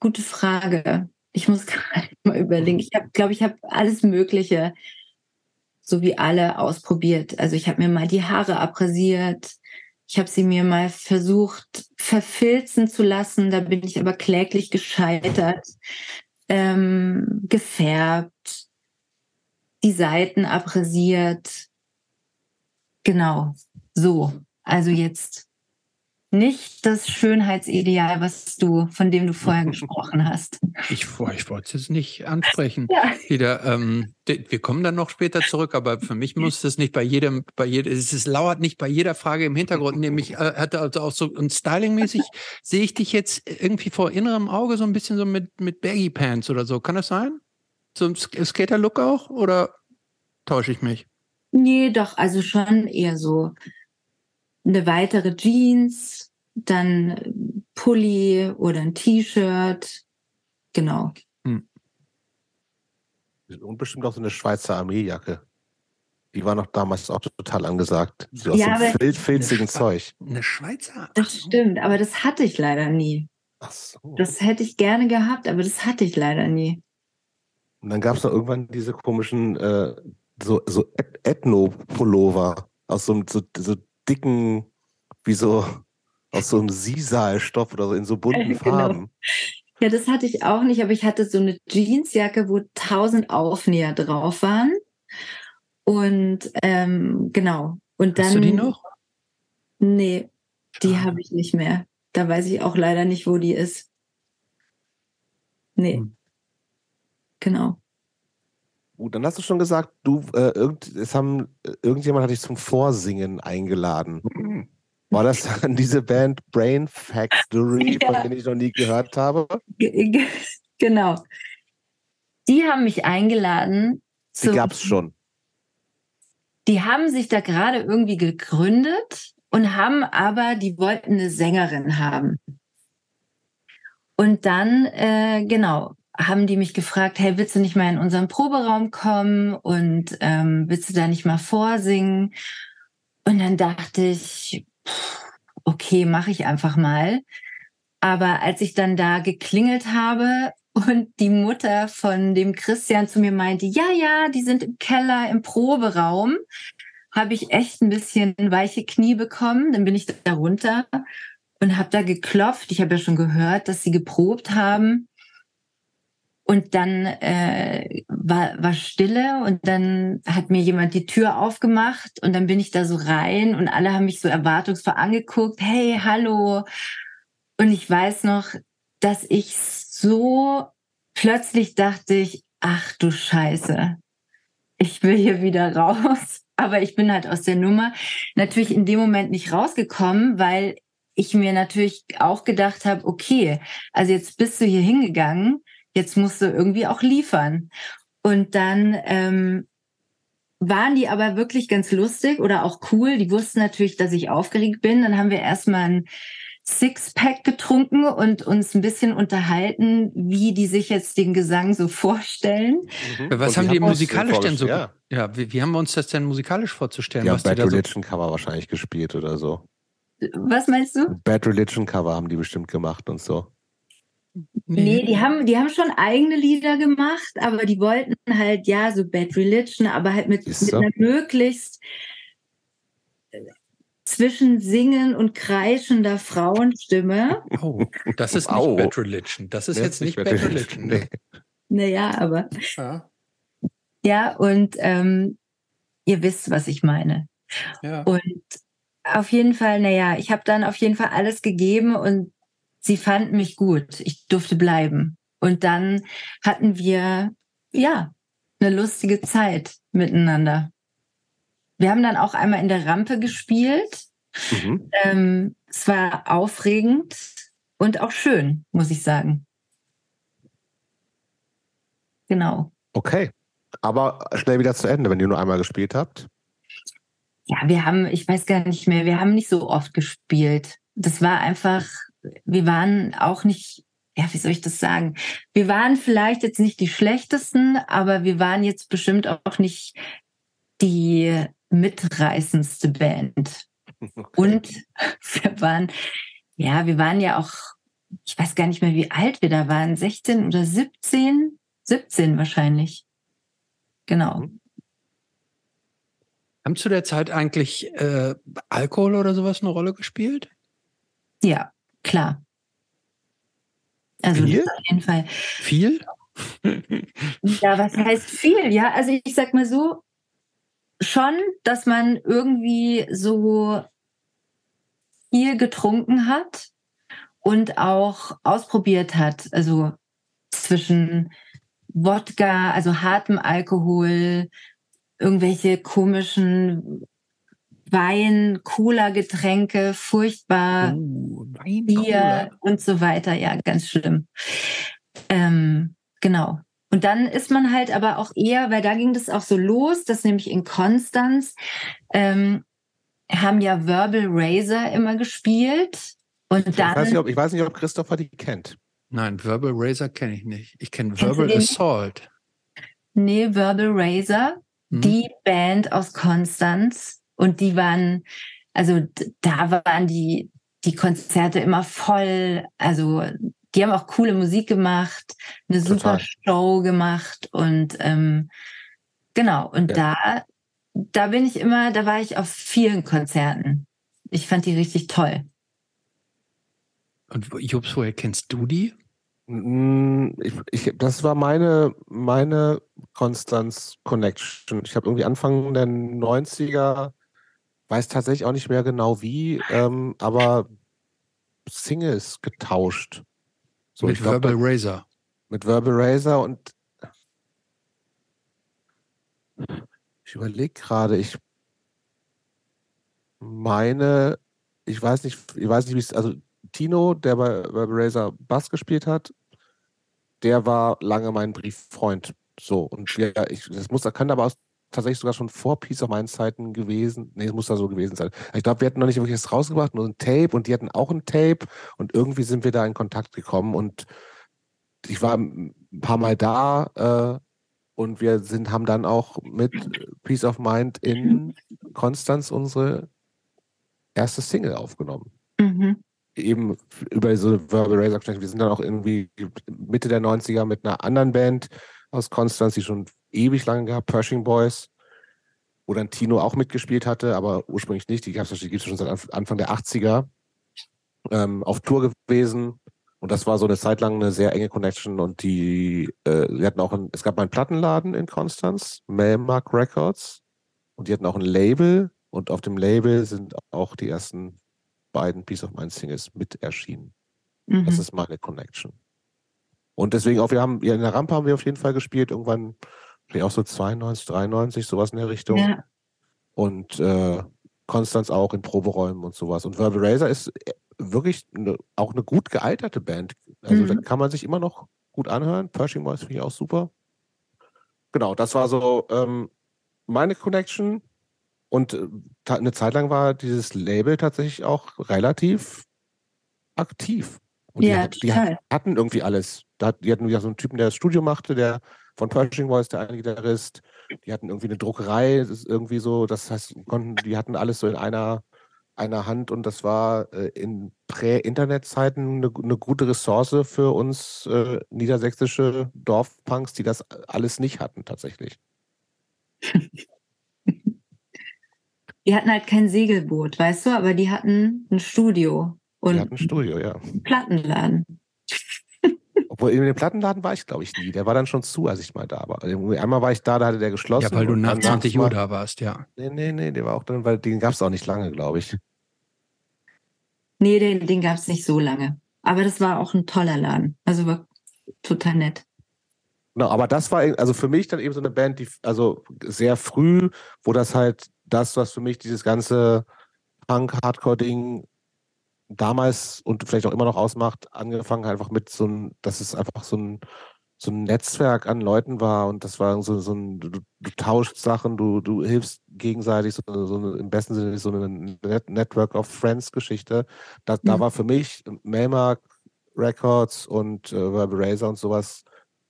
gute Frage. Ich muss [laughs] gerade mal überlegen. Ich habe, glaube ich, habe alles Mögliche, so wie alle, ausprobiert. Also ich habe mir mal die Haare abrasiert. Ich habe sie mir mal versucht verfilzen zu lassen. Da bin ich aber kläglich gescheitert. Ähm, gefärbt, die Seiten abrasiert. Genau, so. Also jetzt nicht das Schönheitsideal, was du, von dem du vorher [laughs] gesprochen hast. Ich, ich wollte es jetzt nicht ansprechen. Ja. Wieder, ähm, wir kommen dann noch später zurück, aber für mich muss es nicht bei jedem, bei jedem, es lauert nicht bei jeder Frage im Hintergrund, nämlich äh, hatte also auch so und stylingmäßig [laughs] sehe ich dich jetzt irgendwie vor innerem Auge so ein bisschen so mit mit Baggy Pants oder so. Kann das sein? So ein Skater-Look auch oder täusche ich mich? Nee, doch, also schon eher so eine weitere Jeans, dann Pulli oder ein T-Shirt. Genau. Hm. Und bestimmt auch so eine Schweizer Armeejacke. Die war noch damals auch total angesagt. So aus ja, dem fil filzigen Zeug. Eine Schweizer? Das stimmt, aber das hatte ich leider nie. Ach so. Das hätte ich gerne gehabt, aber das hatte ich leider nie. Und dann gab es noch irgendwann diese komischen äh, so, so Ethno-Pullover aus so, so, so dicken, wie so aus so einem Sisal-Stoff oder so in so bunten [laughs] genau. Farben. Ja, das hatte ich auch nicht, aber ich hatte so eine Jeansjacke, wo tausend Aufnäher drauf waren. Und ähm, genau. Und dann, Hast du die noch? Nee, die habe ich nicht mehr. Da weiß ich auch leider nicht, wo die ist. Nee. Hm. Genau. Gut, dann hast du schon gesagt, du, äh, irgend, es haben, äh, irgendjemand hat dich zum Vorsingen eingeladen. [clears throat] War das dann diese Band Brain Factory, ja. von der ich noch nie gehört habe? Genau. Die haben mich eingeladen. Die gab es schon. Die haben sich da gerade irgendwie gegründet und haben aber, die wollten eine Sängerin haben. Und dann, äh, genau, haben die mich gefragt, hey, willst du nicht mal in unseren Proberaum kommen und ähm, willst du da nicht mal vorsingen? Und dann dachte ich, okay, mache ich einfach mal. Aber als ich dann da geklingelt habe und die Mutter von dem Christian zu mir meinte, ja, ja, die sind im Keller im Proberaum, habe ich echt ein bisschen weiche Knie bekommen. Dann bin ich da runter und habe da geklopft. Ich habe ja schon gehört, dass sie geprobt haben. Und dann äh, war, war Stille und dann hat mir jemand die Tür aufgemacht und dann bin ich da so rein und alle haben mich so erwartungsvoll angeguckt. Hey, hallo. Und ich weiß noch, dass ich so plötzlich dachte ich, ach du Scheiße, ich will hier wieder raus. [laughs] Aber ich bin halt aus der Nummer natürlich in dem Moment nicht rausgekommen, weil ich mir natürlich auch gedacht habe, okay, also jetzt bist du hier hingegangen jetzt musst du irgendwie auch liefern. Und dann ähm, waren die aber wirklich ganz lustig oder auch cool. Die wussten natürlich, dass ich aufgeregt bin. Dann haben wir erstmal ein Sixpack getrunken und uns ein bisschen unterhalten, wie die sich jetzt den Gesang so vorstellen. Mhm. Was haben die musikalisch denn so? Ja, ja wie, wie, haben wir uns das denn musikalisch vorzustellen? Ja, Bad Religion so Cover wahrscheinlich gespielt oder so. Was meinst du? Bad Religion Cover haben die bestimmt gemacht und so. Nee, die haben, die haben schon eigene Lieder gemacht, aber die wollten halt, ja, so Bad Religion, aber halt mit, mit einer möglichst äh, zwischen Singen und kreischender Frauenstimme. Oh, das ist nicht oh. Bad Religion. Das ist das jetzt nicht Bad, Bad Religion. Nee. Naja, aber. Ja, ja und ähm, ihr wisst, was ich meine. Ja. Und auf jeden Fall, naja, ich habe dann auf jeden Fall alles gegeben und sie fanden mich gut. Ich durfte bleiben. Und dann hatten wir, ja, eine lustige Zeit miteinander. Wir haben dann auch einmal in der Rampe gespielt. Mhm. Ähm, es war aufregend und auch schön, muss ich sagen. Genau. Okay. Aber schnell wieder zu Ende, wenn ihr nur einmal gespielt habt. Ja, wir haben, ich weiß gar nicht mehr, wir haben nicht so oft gespielt. Das war einfach wir waren auch nicht ja, wie soll ich das sagen? Wir waren vielleicht jetzt nicht die schlechtesten, aber wir waren jetzt bestimmt auch nicht die mitreißendste Band. [laughs] Okay. Und wir waren, ja, wir waren ja auch, ich weiß gar nicht mehr, wie alt wir da waren, 16 oder 17? 17 wahrscheinlich. Genau. Mhm. Haben zu der Zeit eigentlich äh, Alkohol oder sowas eine Rolle gespielt? Ja, klar. Also viel? auf jeden Fall. Viel? ja, was heißt viel? Ja, also ich sag mal so, schon, dass man irgendwie so viel getrunken hat und auch ausprobiert hat. Also zwischen Wodka, also hartem Alkohol, irgendwelche komischen Wein, Cola-Getränke, furchtbar, uh, Wein, Bier Cola. und so weiter. Ja, ganz schlimm. Ähm, genau. Und dann ist man halt aber auch eher, weil da ging das auch so los, dass nämlich in Konstanz ähm, haben ja Verbal Razor immer gespielt. Und ich dann. Weiß nicht, ob, ich weiß nicht, ob Christopher die kennt. Nein, Verbal Razor kenne ich nicht. Ich kenne Verbal Assault. Nee, Verbal Razor, hm. die Band aus Konstanz. Und die waren, also da waren die, die Konzerte immer voll. Also die haben auch coole Musik gemacht, eine Total. super Show gemacht und ähm, genau. Und ja. da, da bin ich immer, da war ich auf vielen Konzerten. Ich fand die richtig toll. Und Jobs, woher kennst du die? Mm, ich, ich, das war meine, meine Konstanz Connection. Ich habe irgendwie Anfang der 90er, weiß tatsächlich auch nicht mehr genau wie, ähm, aber Singles getauscht. So, mit glaub, Verbal Razor. Mit Verbal Razor und ich überlege gerade, ich meine, ich weiß nicht, ich weiß nicht, wie es, also Tino, der bei Verbal Razor Bass gespielt hat, der war lange mein Brieffreund. So, und ja, ich, das muss, kann aber aus, tatsächlich sogar schon vor Peace of Mind Zeiten gewesen. Nee, es muss da so gewesen sein. Ich glaube, wir hatten noch nicht wirklich was rausgebracht, nur ein Tape und die hatten auch ein Tape und irgendwie sind wir da in Kontakt gekommen und ich war ein paar Mal da äh, und wir sind, haben dann auch mit Peace of Mind in Konstanz unsere erste Single aufgenommen. Mhm. Eben über so Verbal Razor Wir sind dann auch irgendwie Mitte der 90er mit einer anderen Band aus Konstanz, die schon ewig lange gehabt, Pershing Boys, wo dann Tino auch mitgespielt hatte, aber ursprünglich nicht. Die gibt es schon seit Anfang der 80er. Ähm, auf Tour gewesen. Und das war so eine Zeit lang eine sehr enge Connection. Und die, äh, die hatten auch ein, es gab mal einen Plattenladen in Konstanz, Melmark Records. Und die hatten auch ein Label. Und auf dem Label sind auch die ersten beiden Piece of Mind Singles mit erschienen. Mhm. Das ist meine Connection. Und deswegen auch, wir haben, ja, in der Rampe haben wir auf jeden Fall gespielt, irgendwann, auch so 92, 93, sowas in der Richtung. Ja. Und äh, Konstanz auch in Proberäumen und sowas. Und Verbal Razor ist äh, wirklich eine, auch eine gut gealterte Band. Also mhm. da kann man sich immer noch gut anhören. Pershing Boys finde ich auch super. Genau, das war so ähm, meine Connection. Und äh, eine Zeit lang war dieses Label tatsächlich auch relativ aktiv. Und ja, die, die, hatten irgendwie alles. Die hatten wieder so einen Typen, der das Studio machte, der von Pershing Voice, der eine Gitarrist. Die hatten irgendwie eine Druckerei, das ist irgendwie so, das heißt, konnten, die hatten alles so in einer, einer Hand und das war äh, in Prä-Internet-Zeiten eine, eine, gute Ressource für uns äh, niedersächsische Dorfpunks, die das alles nicht hatten tatsächlich. [laughs] Die hatten halt kein Segelboot, weißt du, aber die hatten ein Studio. Und die hatten ein Studio, ja. Plattenladen. In dem Plattenladen war ich, glaube ich, nie. Der war dann schon zu, als ich mal da war. Einmal war ich da, da hatte der geschlossen. Ja, weil du nach 20 Uhr da warst, ja. Nee, nee, nee, der war auch dann, weil den gab es auch nicht lange, glaube ich. Nee, den, den gab es nicht so lange. Aber das war auch ein toller Laden. Also war total nett. Genau, aber das war also für mich dann eben so eine Band, die also sehr früh, wo das halt das, was für mich dieses ganze Punk-Hardcore-Ding damals und vielleicht auch immer noch ausmacht, angefangen einfach mit so ein, dass es einfach so ein, so ein Netzwerk an Leuten war und das war so, so ein, du, du tauscht Sachen, du, du hilfst gegenseitig, so, so eine, im besten Sinne so eine Net Network of Friends Geschichte. Da, mhm. da war für mich Melmark Records und äh, Verbal Razor und sowas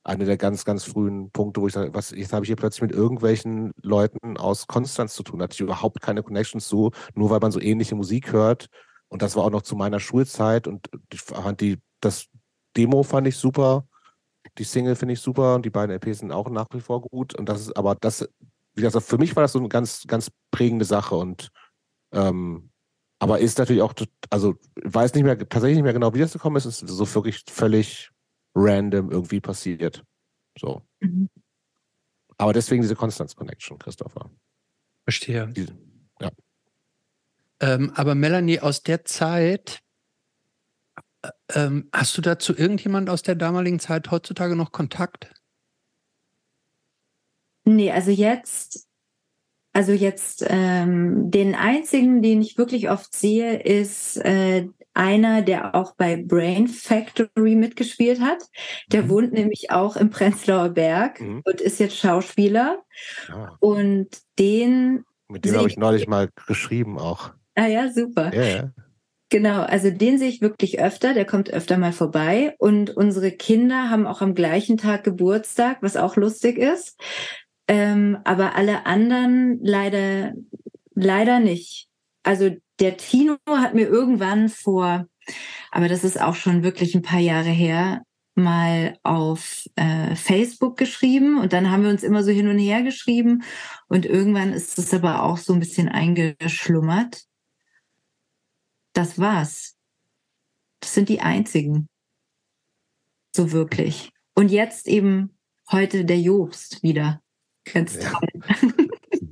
eine der ganz, ganz frühen Punkte, wo ich sage, was, jetzt habe ich hier plötzlich mit irgendwelchen Leuten aus Konstanz zu tun. Hatte ich überhaupt keine Connections zu, nur weil man so ähnliche Musik hört. Und das war auch noch zu meiner Schulzeit und ich fand die, das Demo fand ich super. Die Single finde ich super und die beiden LPs sind auch nach wie vor gut. Und das ist, aber das, wie gesagt, für mich war das so eine ganz, ganz prägende Sache und ähm, aber ist natürlich auch, also weiß nicht mehr, tatsächlich nicht mehr genau, wie das gekommen ist. Es ist so wirklich völlig random irgendwie passiert. So. Mhm. Aber deswegen diese Constance Connection, Christopher. Verstehe. Die, ja. Ähm, aber Melanie, aus der Zeit, äh, ähm, hast du dazu irgendjemand aus der damaligen Zeit heutzutage noch Kontakt? Nee, also jetzt, also jetzt ähm, den einzigen, den ich wirklich oft sehe, ist äh, einer, der auch bei Brain Factory mitgespielt hat. Der mhm. wohnt nämlich auch im Prenzlauer Berg mhm. und ist jetzt Schauspieler. Ah. Und den. Mit dem habe ich neulich mal geschrieben auch. Ah ja, super. Ja. Genau, also den sehe ich wirklich öfter, der kommt öfter mal vorbei. Und unsere Kinder haben auch am gleichen Tag Geburtstag, was auch lustig ist. Ähm, aber alle anderen leider, leider nicht. Also der Tino hat mir irgendwann vor, aber das ist auch schon wirklich ein paar Jahre her, mal auf äh, Facebook geschrieben und dann haben wir uns immer so hin und her geschrieben und irgendwann ist es aber auch so ein bisschen eingeschlummert. Das war's. Das sind die einzigen. So wirklich. Und jetzt eben heute der Jobst wieder. Ganz toll. [laughs]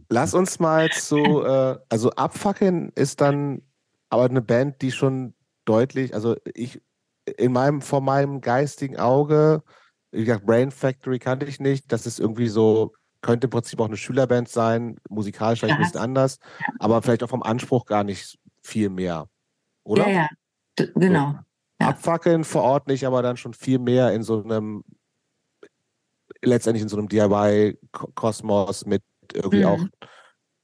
Lass uns mal zu, äh, also Abfackeln ist dann aber eine Band, die schon deutlich, also ich, in meinem, vor meinem geistigen Auge, wie gesagt, Brain Factory kannte ich nicht, das ist irgendwie so, könnte im Prinzip auch eine Schülerband sein, musikalisch vielleicht ja. ein bisschen anders, aber vielleicht auch vom Anspruch gar nicht viel mehr, oder? Ja, ja, genau. So. Abfackeln vor Ort nicht, aber dann schon viel mehr in so einem, letztendlich in so einem DIY-Kosmos mit irgendwie mhm. auch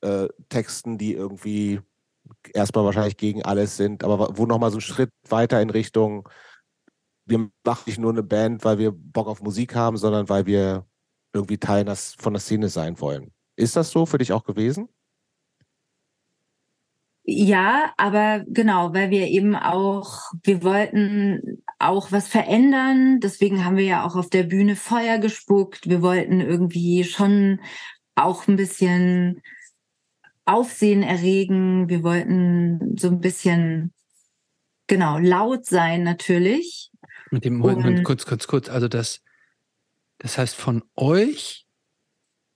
äh, Texten, die irgendwie erstmal wahrscheinlich gegen alles sind, aber wo nochmal so ein Schritt weiter in Richtung, wir machen nicht nur eine Band, weil wir Bock auf Musik haben, sondern weil wir irgendwie Teil von der Szene sein wollen. Ist das so für dich auch gewesen? Ja, aber genau, weil wir eben auch, wir wollten auch was verändern. Deswegen haben wir ja auch auf der Bühne Feuer gespuckt. Wir wollten irgendwie schon auch ein bisschen Aufsehen erregen. Wir wollten so ein bisschen, genau, laut sein natürlich. Mit dem, Moment, kurz, kurz, kurz. Also das, das heißt, von euch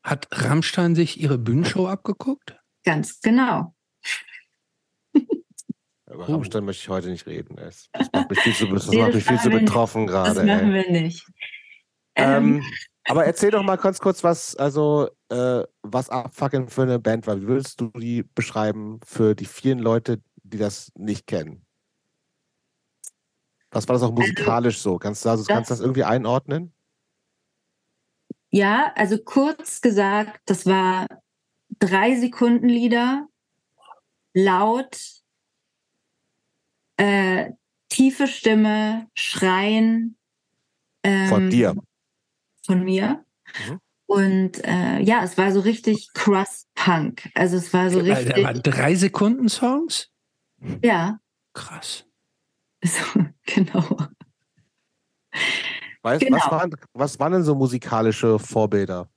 hat Rammstein sich ihre Bühnenshow abgeguckt? Ganz genau. Über oh. Rammstein möchte ich heute nicht reden. Das macht mich viel zu, [laughs] das nee, macht mich viel zu betroffen gerade. Das machen ey. wir nicht. Ähm, ähm aber erzähl doch mal ganz kurz, was, also, äh, was Abfucking für eine Band war. Wie würdest du die beschreiben für die vielen Leute, die das nicht kennen? Was war das auch musikalisch also, so? Kannst du also, das, kannst das irgendwie einordnen? Ja, also kurz gesagt, das war drei Sekunden Lieder, laut, äh, tiefe Stimme, Schreien. Ähm, Von dir von mir. Mhm. Und äh, ja, es war so richtig Crust-Punk. Also es war so richtig. Da waren drei Sekunden Songs? Ja. Krass. So, [laughs] genau. Weißt, genau. Was, waren, was waren denn so musikalische Vorbilder?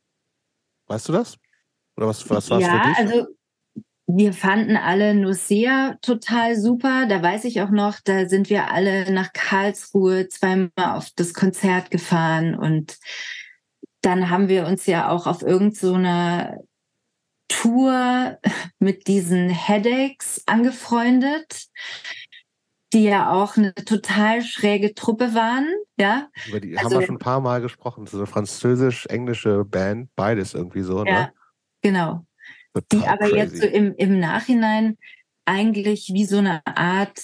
Weißt du das? Oder was, was war es ja, für dich? Also wir fanden alle Nucea total super. Da weiß ich auch noch, da sind wir alle nach Karlsruhe zweimal auf das Konzert gefahren und dann haben wir uns ja auch auf irgendeiner so Tour mit diesen Headaches angefreundet, die ja auch eine total schräge Truppe waren. Ja, über die also, haben wir schon ein paar Mal gesprochen. So eine französisch-englische Band, beides irgendwie so. Ja, ne? genau. Total die aber crazy. jetzt so im, im Nachhinein eigentlich wie so eine Art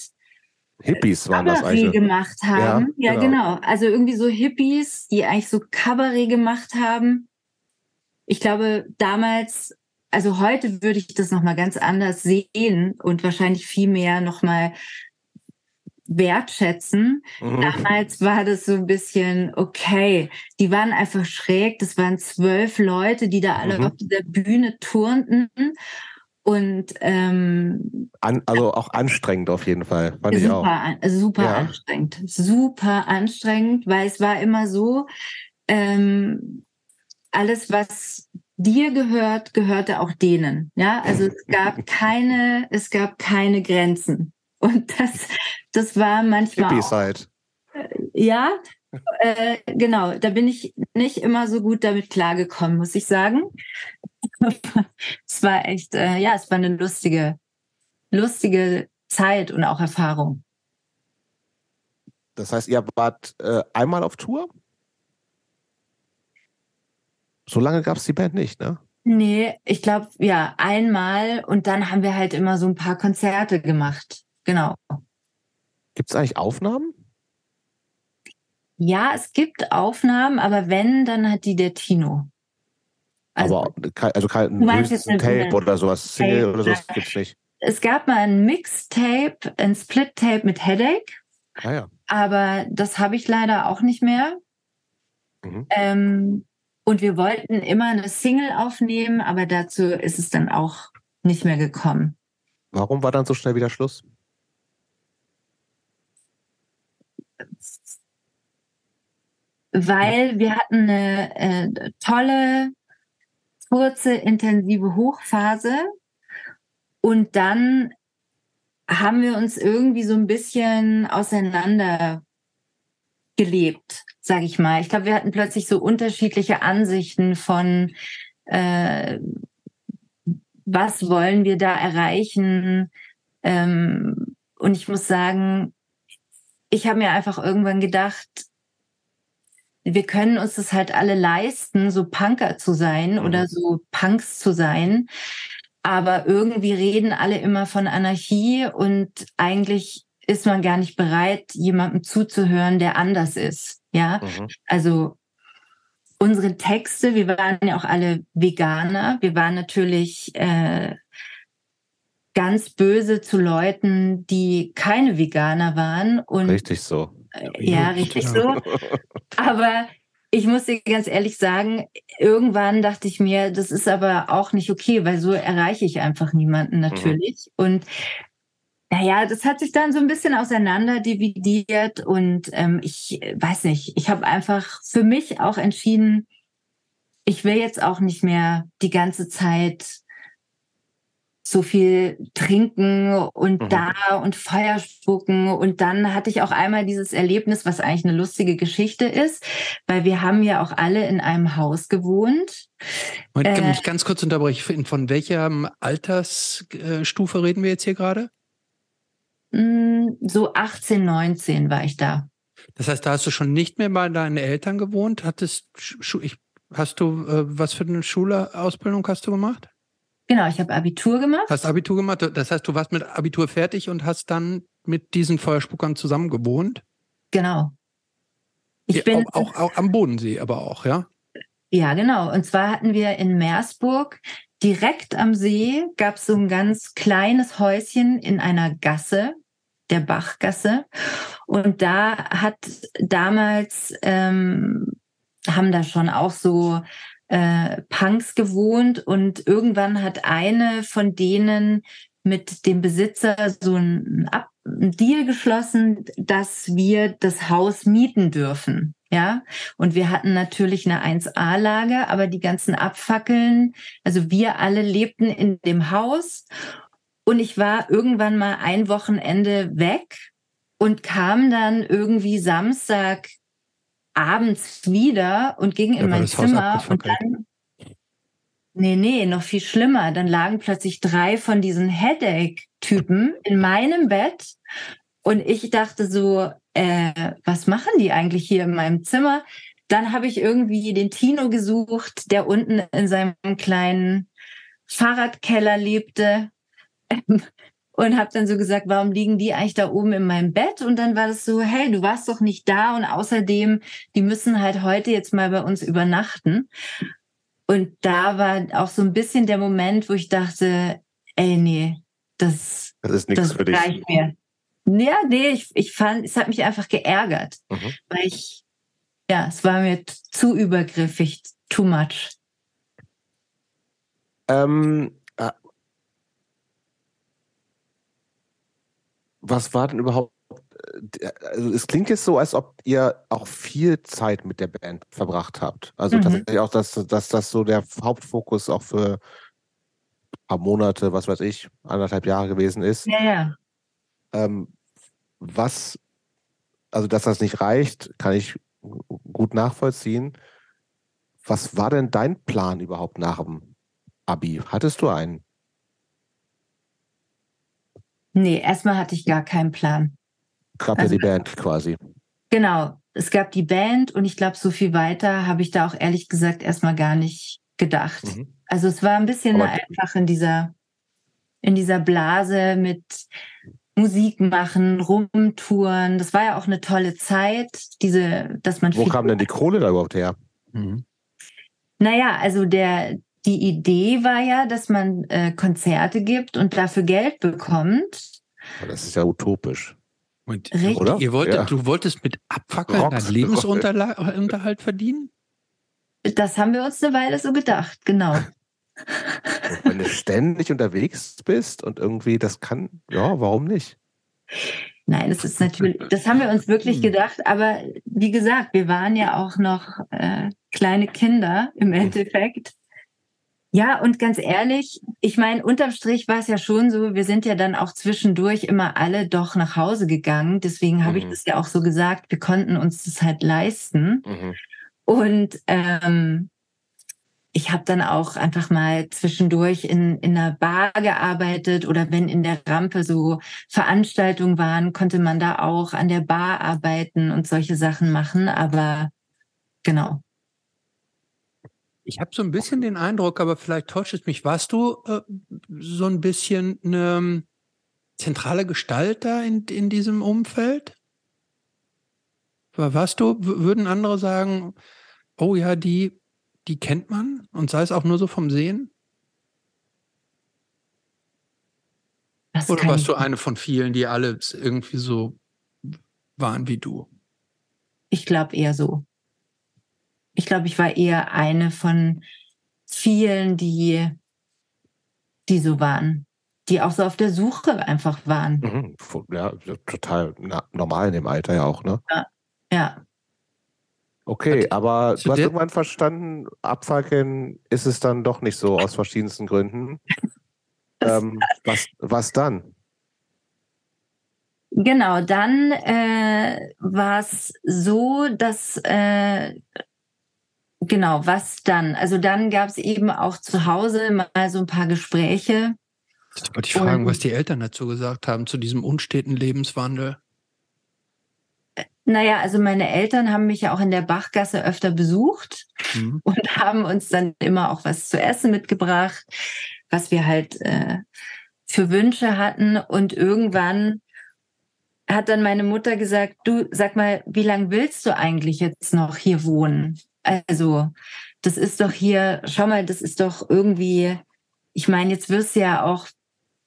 Hippies waren das eigentlich. gemacht haben. Ja, ja genau. genau. Also irgendwie so Hippies, die eigentlich so Kabarett gemacht haben. Ich glaube, damals, also heute würde ich das nochmal ganz anders sehen und wahrscheinlich viel mehr nochmal wertschätzen. Mhm. Damals war das so ein bisschen okay. Die waren einfach schräg. Das waren zwölf Leute, die da alle mhm. auf dieser Bühne turnten. Und ähm, An, also auch anstrengend auf jeden Fall. Fand super, ich auch. An, super ja. anstrengend. Super anstrengend, weil es war immer so, ähm, alles, was dir gehört, gehörte auch denen. Ja, also es gab [laughs] keine, es gab keine Grenzen. Und das, das war manchmal. Auch, halt. äh, ja, äh, genau. Da bin ich nicht immer so gut damit klargekommen, muss ich sagen. [laughs] es war echt, äh, ja, es war eine lustige, lustige Zeit und auch Erfahrung. Das heißt, ihr wart äh, einmal auf Tour? So lange gab es die Band nicht, ne? Nee, ich glaube, ja, einmal und dann haben wir halt immer so ein paar Konzerte gemacht. Genau. Gibt es eigentlich Aufnahmen? Ja, es gibt Aufnahmen, aber wenn, dann hat die der Tino. Also, aber kein, also kein Tape oder sowas, Single Tape, oder sowas gibt es nicht. Es gab mal ein Mixtape, ein Split-Tape mit Headache. Ah, ja. Aber das habe ich leider auch nicht mehr. Mhm. Ähm, und wir wollten immer eine Single aufnehmen, aber dazu ist es dann auch nicht mehr gekommen. Warum war dann so schnell wieder Schluss? Weil wir hatten eine äh, tolle, kurze, intensive Hochphase und dann haben wir uns irgendwie so ein bisschen auseinander gelebt sage ich mal. Ich glaube, wir hatten plötzlich so unterschiedliche Ansichten von, äh, was wollen wir da erreichen. Ähm, und ich muss sagen, ich habe mir einfach irgendwann gedacht, wir können uns das halt alle leisten, so Punker zu sein mhm. oder so Punks zu sein. Aber irgendwie reden alle immer von Anarchie und eigentlich ist man gar nicht bereit, jemandem zuzuhören, der anders ist. Ja, mhm. also unsere Texte, wir waren ja auch alle Veganer. Wir waren natürlich äh, ganz böse zu Leuten, die keine Veganer waren. Und, richtig so. Äh, ja, richtig so. Aber ich muss dir ganz ehrlich sagen, irgendwann dachte ich mir, das ist aber auch nicht okay, weil so erreiche ich einfach niemanden mhm. natürlich. Mhm. Und naja, das hat sich dann so ein bisschen auseinander dividiert und ähm, ich weiß nicht, ich habe einfach für mich auch entschieden, ich will jetzt auch nicht mehr die ganze Zeit so viel trinken und mhm. da und Feuer spucken. Und dann hatte ich auch einmal dieses Erlebnis, was eigentlich eine lustige Geschichte ist, weil wir haben ja auch alle in einem Haus gewohnt. Und kann äh, mich ganz kurz unterbrechen. Von welcher Altersstufe reden wir jetzt hier gerade? Hm, so 18, 19 war ich da. Das heißt, da hast du schon nicht mehr bei deinen Eltern gewohnt? Hattest, ich, hast du, äh, was für eine Schulausbildung hast du gemacht? Genau, ich habe Abitur gemacht. Hast Abitur gemacht? Das heißt, du warst mit Abitur fertig und hast dann mit diesen Feuerspuckern zusammen gewohnt? Genau. Ich ja, bin auch, auch, auch am Bodensee, aber auch, ja? Ja, genau. Und zwar hatten wir in Meersburg direkt am See gab es so ein ganz kleines Häuschen in einer Gasse der Bachgasse. Und da hat damals, ähm, haben da schon auch so äh, Punks gewohnt und irgendwann hat eine von denen mit dem Besitzer so ein, ein Deal geschlossen, dass wir das Haus mieten dürfen. Ja, und wir hatten natürlich eine 1A-Lage, aber die ganzen Abfackeln, also wir alle lebten in dem Haus und ich war irgendwann mal ein Wochenende weg und kam dann irgendwie Samstag abends wieder und ging in mein Zimmer und dann Nee, nee, noch viel schlimmer. Dann lagen plötzlich drei von diesen Headache-Typen in meinem Bett und ich dachte so, äh, was machen die eigentlich hier in meinem Zimmer? Dann habe ich irgendwie den Tino gesucht, der unten in seinem kleinen Fahrradkeller lebte und habe dann so gesagt, warum liegen die eigentlich da oben in meinem Bett? Und dann war das so, hey, du warst doch nicht da und außerdem, die müssen halt heute jetzt mal bei uns übernachten. Und da war auch so ein bisschen der Moment, wo ich dachte, ey, nee, das, das ist nichts für dich. Mir. Ja, nee, ich, ich fand, es hat mich einfach geärgert, mhm. weil ich, ja, es war mir zu übergriffig, too much. Ähm, äh, was war denn überhaupt äh, also es klingt jetzt so, als ob ihr auch viel Zeit mit der Band verbracht habt. Also mhm. tatsächlich auch, dass, dass das so der Hauptfokus auch für ein paar Monate, was weiß ich, anderthalb Jahre gewesen ist. Ja, ja. Ähm, was, also dass das nicht reicht, kann ich gut nachvollziehen. Was war denn dein Plan überhaupt nach dem Abi? Hattest du einen? Nee, erstmal hatte ich gar keinen Plan. Gab also, ja die Band quasi. Genau, es gab die Band und ich glaube, so viel weiter habe ich da auch ehrlich gesagt erstmal gar nicht gedacht. Mhm. Also es war ein bisschen einfach in dieser, in dieser Blase mit Musik machen, rumtouren. Das war ja auch eine tolle Zeit, diese, dass man. Wo kam denn die Kohle da überhaupt her? Mhm. Naja, also der, die Idee war ja, dass man äh, Konzerte gibt und dafür Geld bekommt. Das ist ja utopisch. Und, Oder? Ihr wolltet, ja. Du wolltest mit Abfackeln deinen Lebensunterhalt verdienen? Das haben wir uns eine Weile so gedacht, genau. [laughs] Wenn du ständig unterwegs bist und irgendwie das kann, ja, warum nicht? Nein, das ist natürlich, das haben wir uns wirklich hm. gedacht, aber wie gesagt, wir waren ja auch noch äh, kleine Kinder im. Endeffekt. Ja, und ganz ehrlich, ich meine, unterm Strich war es ja schon so, wir sind ja dann auch zwischendurch immer alle doch nach Hause gegangen. Deswegen mhm. habe ich das ja auch so gesagt, wir konnten uns das halt leisten. Mhm. Und ähm, ich habe dann auch einfach mal zwischendurch in, in einer Bar gearbeitet oder wenn in der Rampe so Veranstaltungen waren, konnte man da auch an der Bar arbeiten und solche Sachen machen. Aber genau. Ich habe so ein bisschen den Eindruck, aber vielleicht täuscht es mich, warst du äh, so ein bisschen eine ähm, zentrale Gestalt da in, in diesem Umfeld? Warst du, würden andere sagen, oh ja, die, die kennt man und sei es auch nur so vom Sehen? Das Oder warst du eine von vielen, die alle irgendwie so waren wie du? Ich glaube eher so. Ich glaube, ich war eher eine von vielen, die, die so waren, die auch so auf der Suche einfach waren. Mhm. Ja, total normal in dem Alter ja auch, ne? Ja. ja. Okay, aber du hast irgendwann verstanden, abfackeln ist es dann doch nicht so aus verschiedensten Gründen. [laughs] ähm, was, was dann? Genau, dann äh, war es so, dass äh, Genau, was dann? Also dann gab es eben auch zu Hause mal so ein paar Gespräche. Jetzt wollte ich fragen, was die Eltern dazu gesagt haben, zu diesem unsteten Lebenswandel. Naja, also meine Eltern haben mich ja auch in der Bachgasse öfter besucht mhm. und haben uns dann immer auch was zu essen mitgebracht, was wir halt äh, für Wünsche hatten. Und irgendwann hat dann meine Mutter gesagt, du sag mal, wie lange willst du eigentlich jetzt noch hier wohnen? Also, das ist doch hier, schau mal, das ist doch irgendwie, ich meine, jetzt wirst du ja auch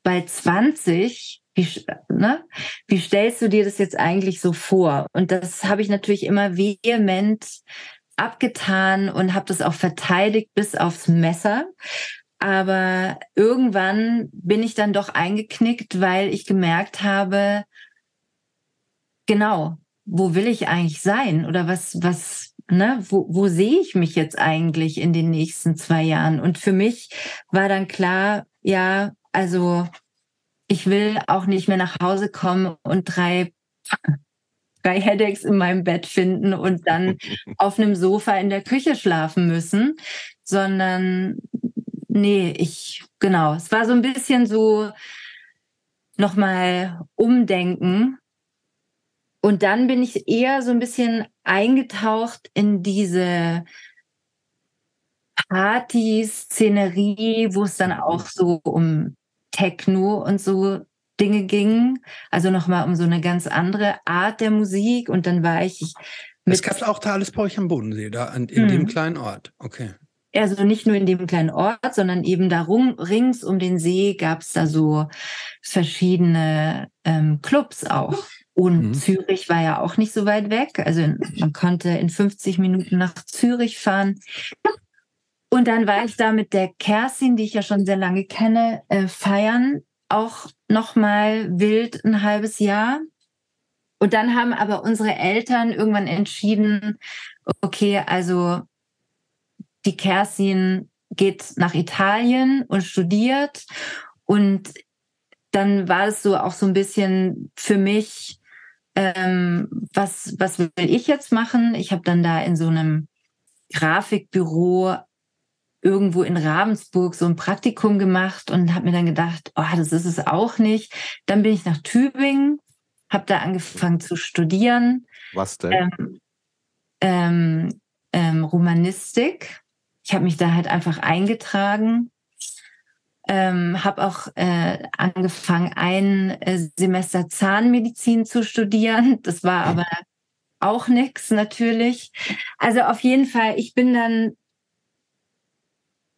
bei 20, wie, ne? wie stellst du dir das jetzt eigentlich so vor? Und das habe ich natürlich immer vehement abgetan und habe das auch verteidigt bis aufs Messer. Aber irgendwann bin ich dann doch eingeknickt, weil ich gemerkt habe, genau, wo will ich eigentlich sein? Oder was, was, ne, wo, wo sehe ich mich jetzt eigentlich in den nächsten zwei Jahren? Und für mich war dann klar, ja, also ich will auch nicht mehr nach Hause kommen und drei, drei Headaches in meinem Bett finden und dann [laughs] auf einem Sofa in der Küche schlafen müssen, sondern nee, ich, genau, es war so ein bisschen so nochmal umdenken und dann bin ich eher so ein bisschen eingetaucht in diese Party-Szenerie, wo es dann auch so um Techno und so Dinge ging. Also nochmal um so eine ganz andere Art der Musik. Und dann war ich. Mit es gab auch euch am Bodensee, da in, in hm. dem kleinen Ort. Okay. also nicht nur in dem kleinen Ort, sondern eben darum rings um den See gab es da so verschiedene ähm, Clubs auch. Und mhm. Zürich war ja auch nicht so weit weg. Also man konnte in 50 Minuten nach Zürich fahren. Und dann war ich da mit der Kerstin, die ich ja schon sehr lange kenne, äh, feiern. Auch nochmal wild ein halbes Jahr. Und dann haben aber unsere Eltern irgendwann entschieden, okay, also die Kerstin geht nach Italien und studiert. Und dann war es so auch so ein bisschen für mich, ähm, was, was will ich jetzt machen? Ich habe dann da in so einem Grafikbüro irgendwo in Ravensburg so ein Praktikum gemacht und habe mir dann gedacht, oh, das ist es auch nicht. Dann bin ich nach Tübingen, habe da angefangen zu studieren. Was denn? Ähm, ähm, ähm, Romanistik ich habe mich da halt einfach eingetragen, ähm, habe auch äh, angefangen, ein äh, Semester Zahnmedizin zu studieren. Das war aber auch nichts natürlich. Also auf jeden Fall, ich bin dann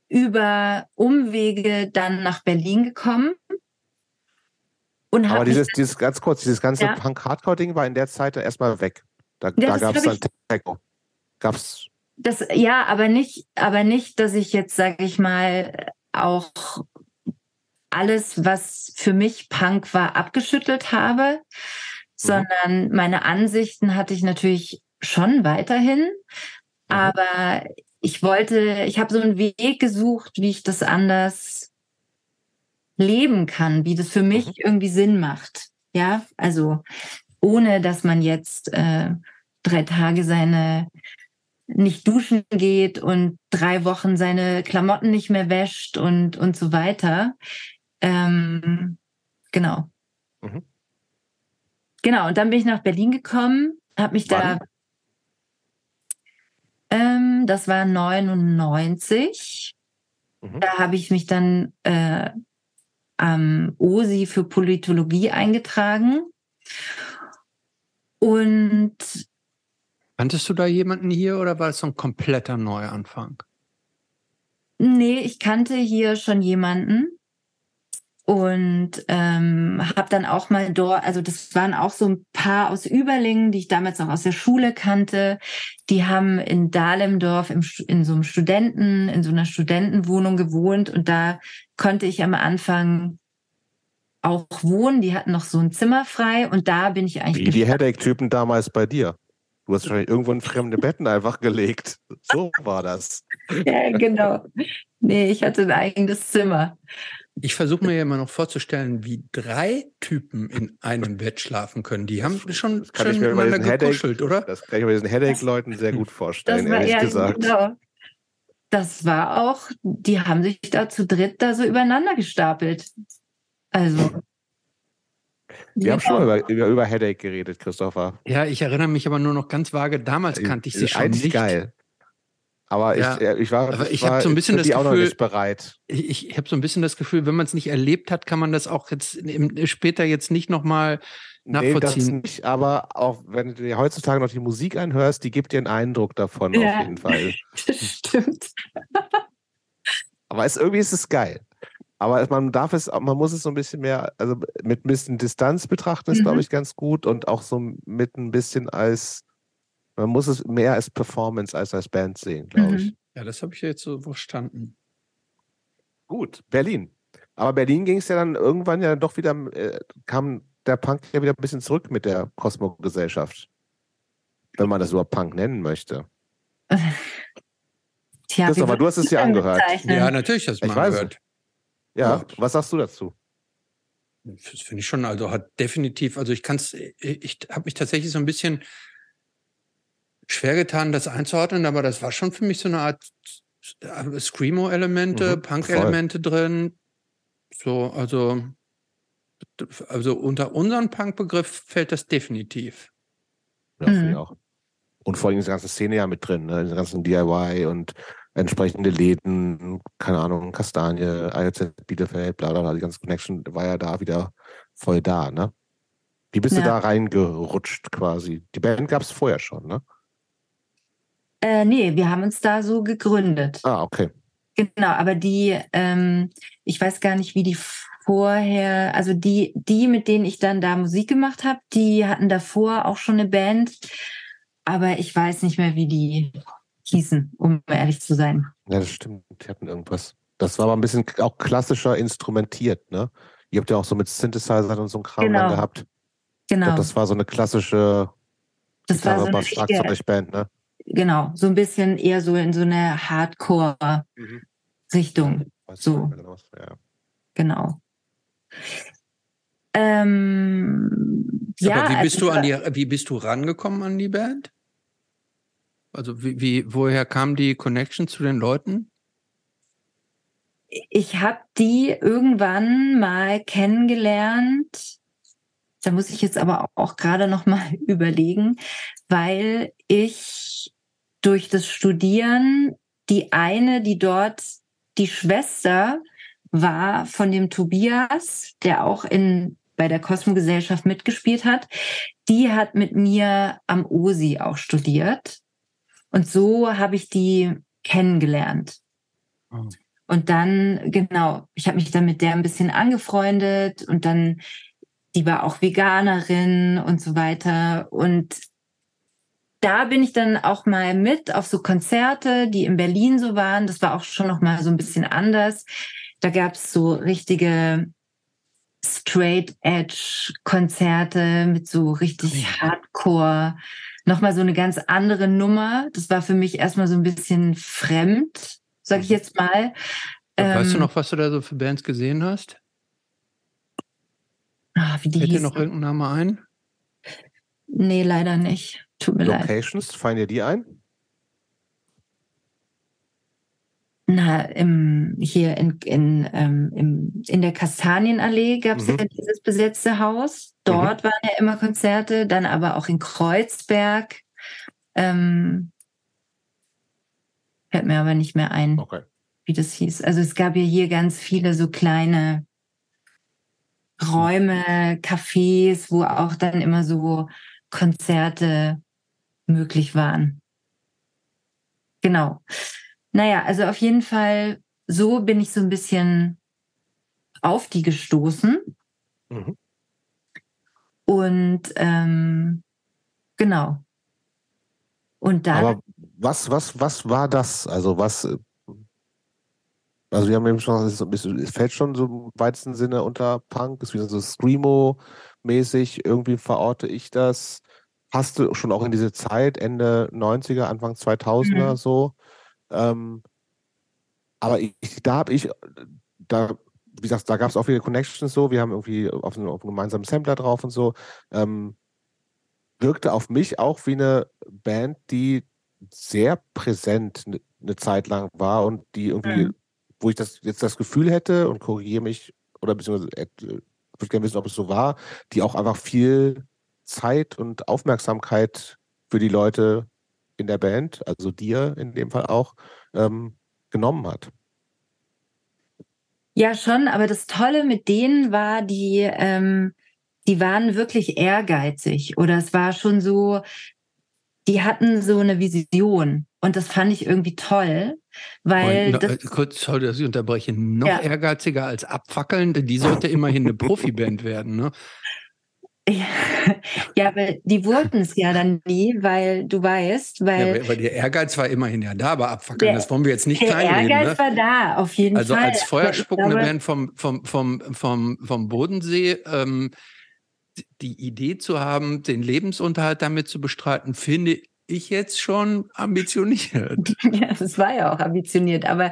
über Umwege dann nach Berlin gekommen. Und Aber dieses, dieses ganz kurz, dieses ganze ja. Punk-Hardcore-Ding war in der Zeit erstmal weg. Da, ja, da gab es dann Techno. Gab es das, ja, aber nicht, aber nicht, dass ich jetzt, sage ich mal, auch alles, was für mich Punk war, abgeschüttelt habe, mhm. sondern meine Ansichten hatte ich natürlich schon weiterhin. Mhm. Aber ich wollte, ich habe so einen Weg gesucht, wie ich das anders leben kann, wie das für mich mhm. irgendwie Sinn macht. Ja, also ohne dass man jetzt äh, drei Tage seine nicht duschen geht und drei Wochen seine Klamotten nicht mehr wäscht und, und so weiter. Ähm, genau. Mhm. Genau, und dann bin ich nach Berlin gekommen, habe mich Wann? da. Ähm, das war 99. Mhm. Da habe ich mich dann äh, am OSI für Politologie eingetragen. Und Kanntest du da jemanden hier oder war es so ein kompletter Neuanfang? Nee, ich kannte hier schon jemanden und ähm, habe dann auch mal dort, also das waren auch so ein paar aus Überlingen, die ich damals noch aus der Schule kannte. Die haben in Dahlemdorf im, in so einem Studenten, in so einer Studentenwohnung gewohnt und da konnte ich am Anfang auch wohnen. Die hatten noch so ein Zimmer frei und da bin ich eigentlich. Wie die Headache-Typen damals bei dir. Du hast wahrscheinlich irgendwo in fremde Betten einfach gelegt. So war das. [laughs] Ja, genau. Nee, ich hatte ein eigenes Zimmer. Ich versuche mir ja immer noch vorzustellen, wie drei Typen in einem Bett schlafen können. Die haben schon, schon miteinander gekuschelt, oder? Das kann ich mir diesen Headache-Leuten sehr gut vorstellen, ehrlich ja, gesagt. Genau. Das war auch, die haben sich da zu dritt da so übereinander gestapelt. Also. Wir haben schon über, über, über, Headache geredet, Christopher. Ja, ich erinnere mich aber nur noch ganz vage. Damals kannte ich sie schon Eigentlich nicht. geil. Aber ja, ich, ich war, aber ich habe so ein bisschen das Gefühl, auch noch nicht bereit. Ich, ich habe so ein bisschen das Gefühl, wenn man es nicht erlebt hat, kann man das auch jetzt im, später jetzt nicht nochmal nachvollziehen. Nee, das nicht, aber auch wenn du dir heutzutage noch die Musik anhörst, die gibt dir einen Eindruck davon ja, auf jeden Fall. [laughs] Das stimmt. [laughs] aber es, irgendwie ist es geil. Aber man darf es, man muss es so ein bisschen mehr, also mit ein bisschen Distanz betrachten, ist, mhm. glaube ich, ganz gut und auch so mit ein bisschen als, man muss es mehr als Performance als als Band sehen, glaube mhm. ich. Ja, das habe ich jetzt so verstanden. Gut, Berlin. Aber Berlin ging es ja dann irgendwann ja doch wieder, äh, kam der Punk ja wieder ein bisschen zurück mit der Cosmo-Gesellschaft. Wenn man das überhaupt Punk nennen möchte. [laughs] Tja, Christopher, du hast es ja angehört. Ja, natürlich hast du mal angehört. Ja, ja, was sagst du dazu? Das finde ich schon, also hat definitiv, also ich kann es, ich habe mich tatsächlich so ein bisschen schwer getan, das einzuordnen, aber das war schon für mich so eine Art äh, Screamo-Elemente, mhm, Punk-Elemente drin. So, also, also unter unseren Punk-Begriff fällt das definitiv. Ja, mhm. ich auch. Und vor allem die ganze Szene ja mit drin, ne? die ganzen DIY und entsprechende Läden, keine Ahnung, Kastanie, ILZ Bielefeld, bla bla bla, die ganze Connection war ja da wieder voll da, ne? Wie bist ja. du da reingerutscht quasi? Die Band gab es vorher schon, ne? Äh, nee, wir haben uns da so gegründet. Ah, okay. Genau, aber die, ähm, ich weiß gar nicht, wie die vorher, also die, die, mit denen ich dann da Musik gemacht habe, die hatten davor auch schon eine Band, aber ich weiß nicht mehr, wie die hießen, um ehrlich zu sein. Ja, das stimmt. Die hatten irgendwas. Das war aber ein bisschen auch klassischer instrumentiert, ne? Ihr habt ja auch so mit Synthesizern und so einem Kram Genau. dann gehabt. Genau. glaub, das war so eine klassische Das war so eine Bass, richtige, Schlagzeugband, ne? Genau, so ein bisschen eher so in so eine Hardcore-Richtung. Weiß So. genau, ja. Genau. Ähm, ja, Aber wie bist also du an die, wie bist du rangekommen an die Band? Also wie, wie woher kam die Connection zu den Leuten? ich habe die irgendwann mal kennengelernt. Da muss ich jetzt aber auch gerade noch mal [laughs] überlegen, weil ich durch das Studieren die eine, die dort die Schwester war von dem Tobias, der auch in bei der Kosmogesellschaft mitgespielt hat, die hat mit mir am OSI auch studiert. Und so habe ich die kennengelernt. Oh. Und dann, genau, ich habe mich dann mit der ein bisschen angefreundet und dann, die war auch Veganerin und so weiter. Und da bin ich dann auch mal mit auf so Konzerte, die in Berlin so waren. Das war auch schon noch mal so ein bisschen anders. Da gab es so richtige Straight Edge Konzerte mit so richtig Hardcore. Nochmal so eine ganz andere Nummer. Das war für mich erstmal so ein bisschen fremd, sag ich jetzt mal. weißt du Ähm, noch, was du da so für Bands gesehen hast? ah, wie die Fällt dir noch irgendein Name ein? Nee, leider nicht. Tut mir leid. Locations, fallen dir die ein? Na, im, hier in, in, ähm, im, in der Kastanienallee gab es Mhm. ja dieses besetzte Haus. Dort waren ja immer Konzerte, dann aber auch in Kreuzberg. Ähm, fällt mir aber nicht mehr ein, Okay. wie das hieß. Also es gab ja hier ganz viele so kleine Räume, Cafés, wo auch dann immer so Konzerte möglich waren. Genau. Naja, also auf jeden Fall, so bin ich so ein bisschen auf die gestoßen. Mhm. Und ähm, genau. Und dann, Aber was, was, was war das? Also was, äh, also wir haben eben schon, es bisschen- es fällt schon so im weitesten Sinne unter Punk, ist wieder so Screamo-mäßig, irgendwie verorte ich das. Hast du schon auch in diese Zeit, Ende 90er, Anfang 2000er Mhm. so. Ähm, aber ich, da habe ich, da, wie gesagt, da gab es auch viele Connections so, wir haben irgendwie auf, einem- auf einem gemeinsamen Sampler drauf und so. Ähm, wirkte auf mich auch wie eine Band, die sehr präsent eine ne Zeit lang war und die irgendwie, Mhm. wo ich das jetzt das Gefühl hätte und korrigiere mich oder beziehungsweise äh, würde gerne wissen, ob es so war, die auch einfach viel Zeit und Aufmerksamkeit für die Leute in der Band, also dir in dem Fall auch, ähm, genommen hat. ja schon, aber das Tolle mit denen war, die, ähm, die waren wirklich ehrgeizig oder es war schon so, die hatten so eine Vision und das fand ich irgendwie toll, weil Und, no- das, äh, kurz, sorry, dass ich unterbreche, noch Ja. ehrgeiziger als abfackeln, denn die sollte immerhin eine Profiband werden, ne? Ja, [laughs] ja, aber die wurden es ja dann nie, weil du weißt, Ja, weil aber, aber der Ehrgeiz war immerhin ja da, aber abfackeln, das wollen wir jetzt nicht der kleinreden, Ehrgeiz ne? war da, auf jeden Also Fall. als Aber feuerspuckende glaube, Band vom, vom, vom, vom, vom Bodensee ähm, die Idee zu haben, den Lebensunterhalt damit zu bestreiten, finde ich jetzt schon ambitioniert. [laughs] Ja, das war ja auch ambitioniert, aber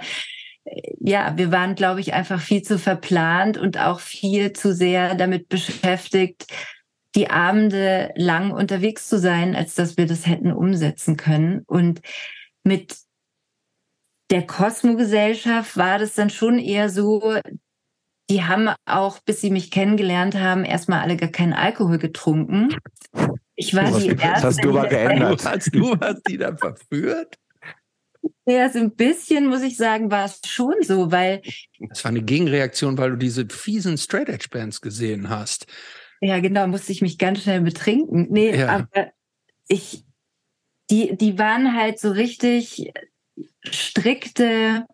äh, ja, wir waren, glaube ich, einfach viel zu verplant und auch viel zu sehr damit beschäftigt, die Abende lang unterwegs zu sein, als dass wir das hätten umsetzen können. Und mit der Kosmogesellschaft war das dann schon eher so, die haben auch, bis sie mich kennengelernt haben, erstmal alle gar keinen Alkohol getrunken. Ich war die hast- das erste. hast du aber die- geändert. Hast, du hast die dann verführt? Ja, so ein bisschen, muss ich sagen, war es schon so, weil, Das war eine Gegenreaktion, weil du diese fiesen Straight Edge Bands gesehen hast. Ja genau, musste ich mich ganz schnell betrinken. Nee, Ja. aber ich, die, die waren halt so richtig strikte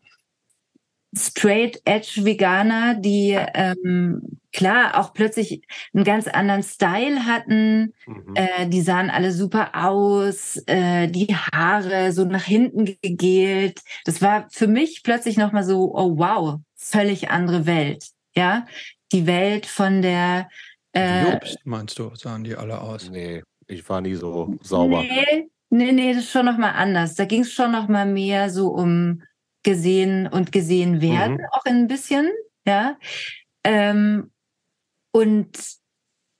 straight edge Veganer, die ähm, klar auch plötzlich einen ganz anderen Style hatten. Mhm. Äh, die sahen alle super aus, äh, die Haare so nach hinten gegelt. Das war für mich plötzlich nochmal so, oh wow, völlig andere Welt. Ja, die Welt von der äh, Jobst, meinst du, sahen die alle aus? Nee, ich war nie so sauber. Nee, nee, nee das ist schon nochmal anders. Da ging es schon nochmal mehr so um gesehen und gesehen werden, mhm. auch ein bisschen, ja. Ähm, und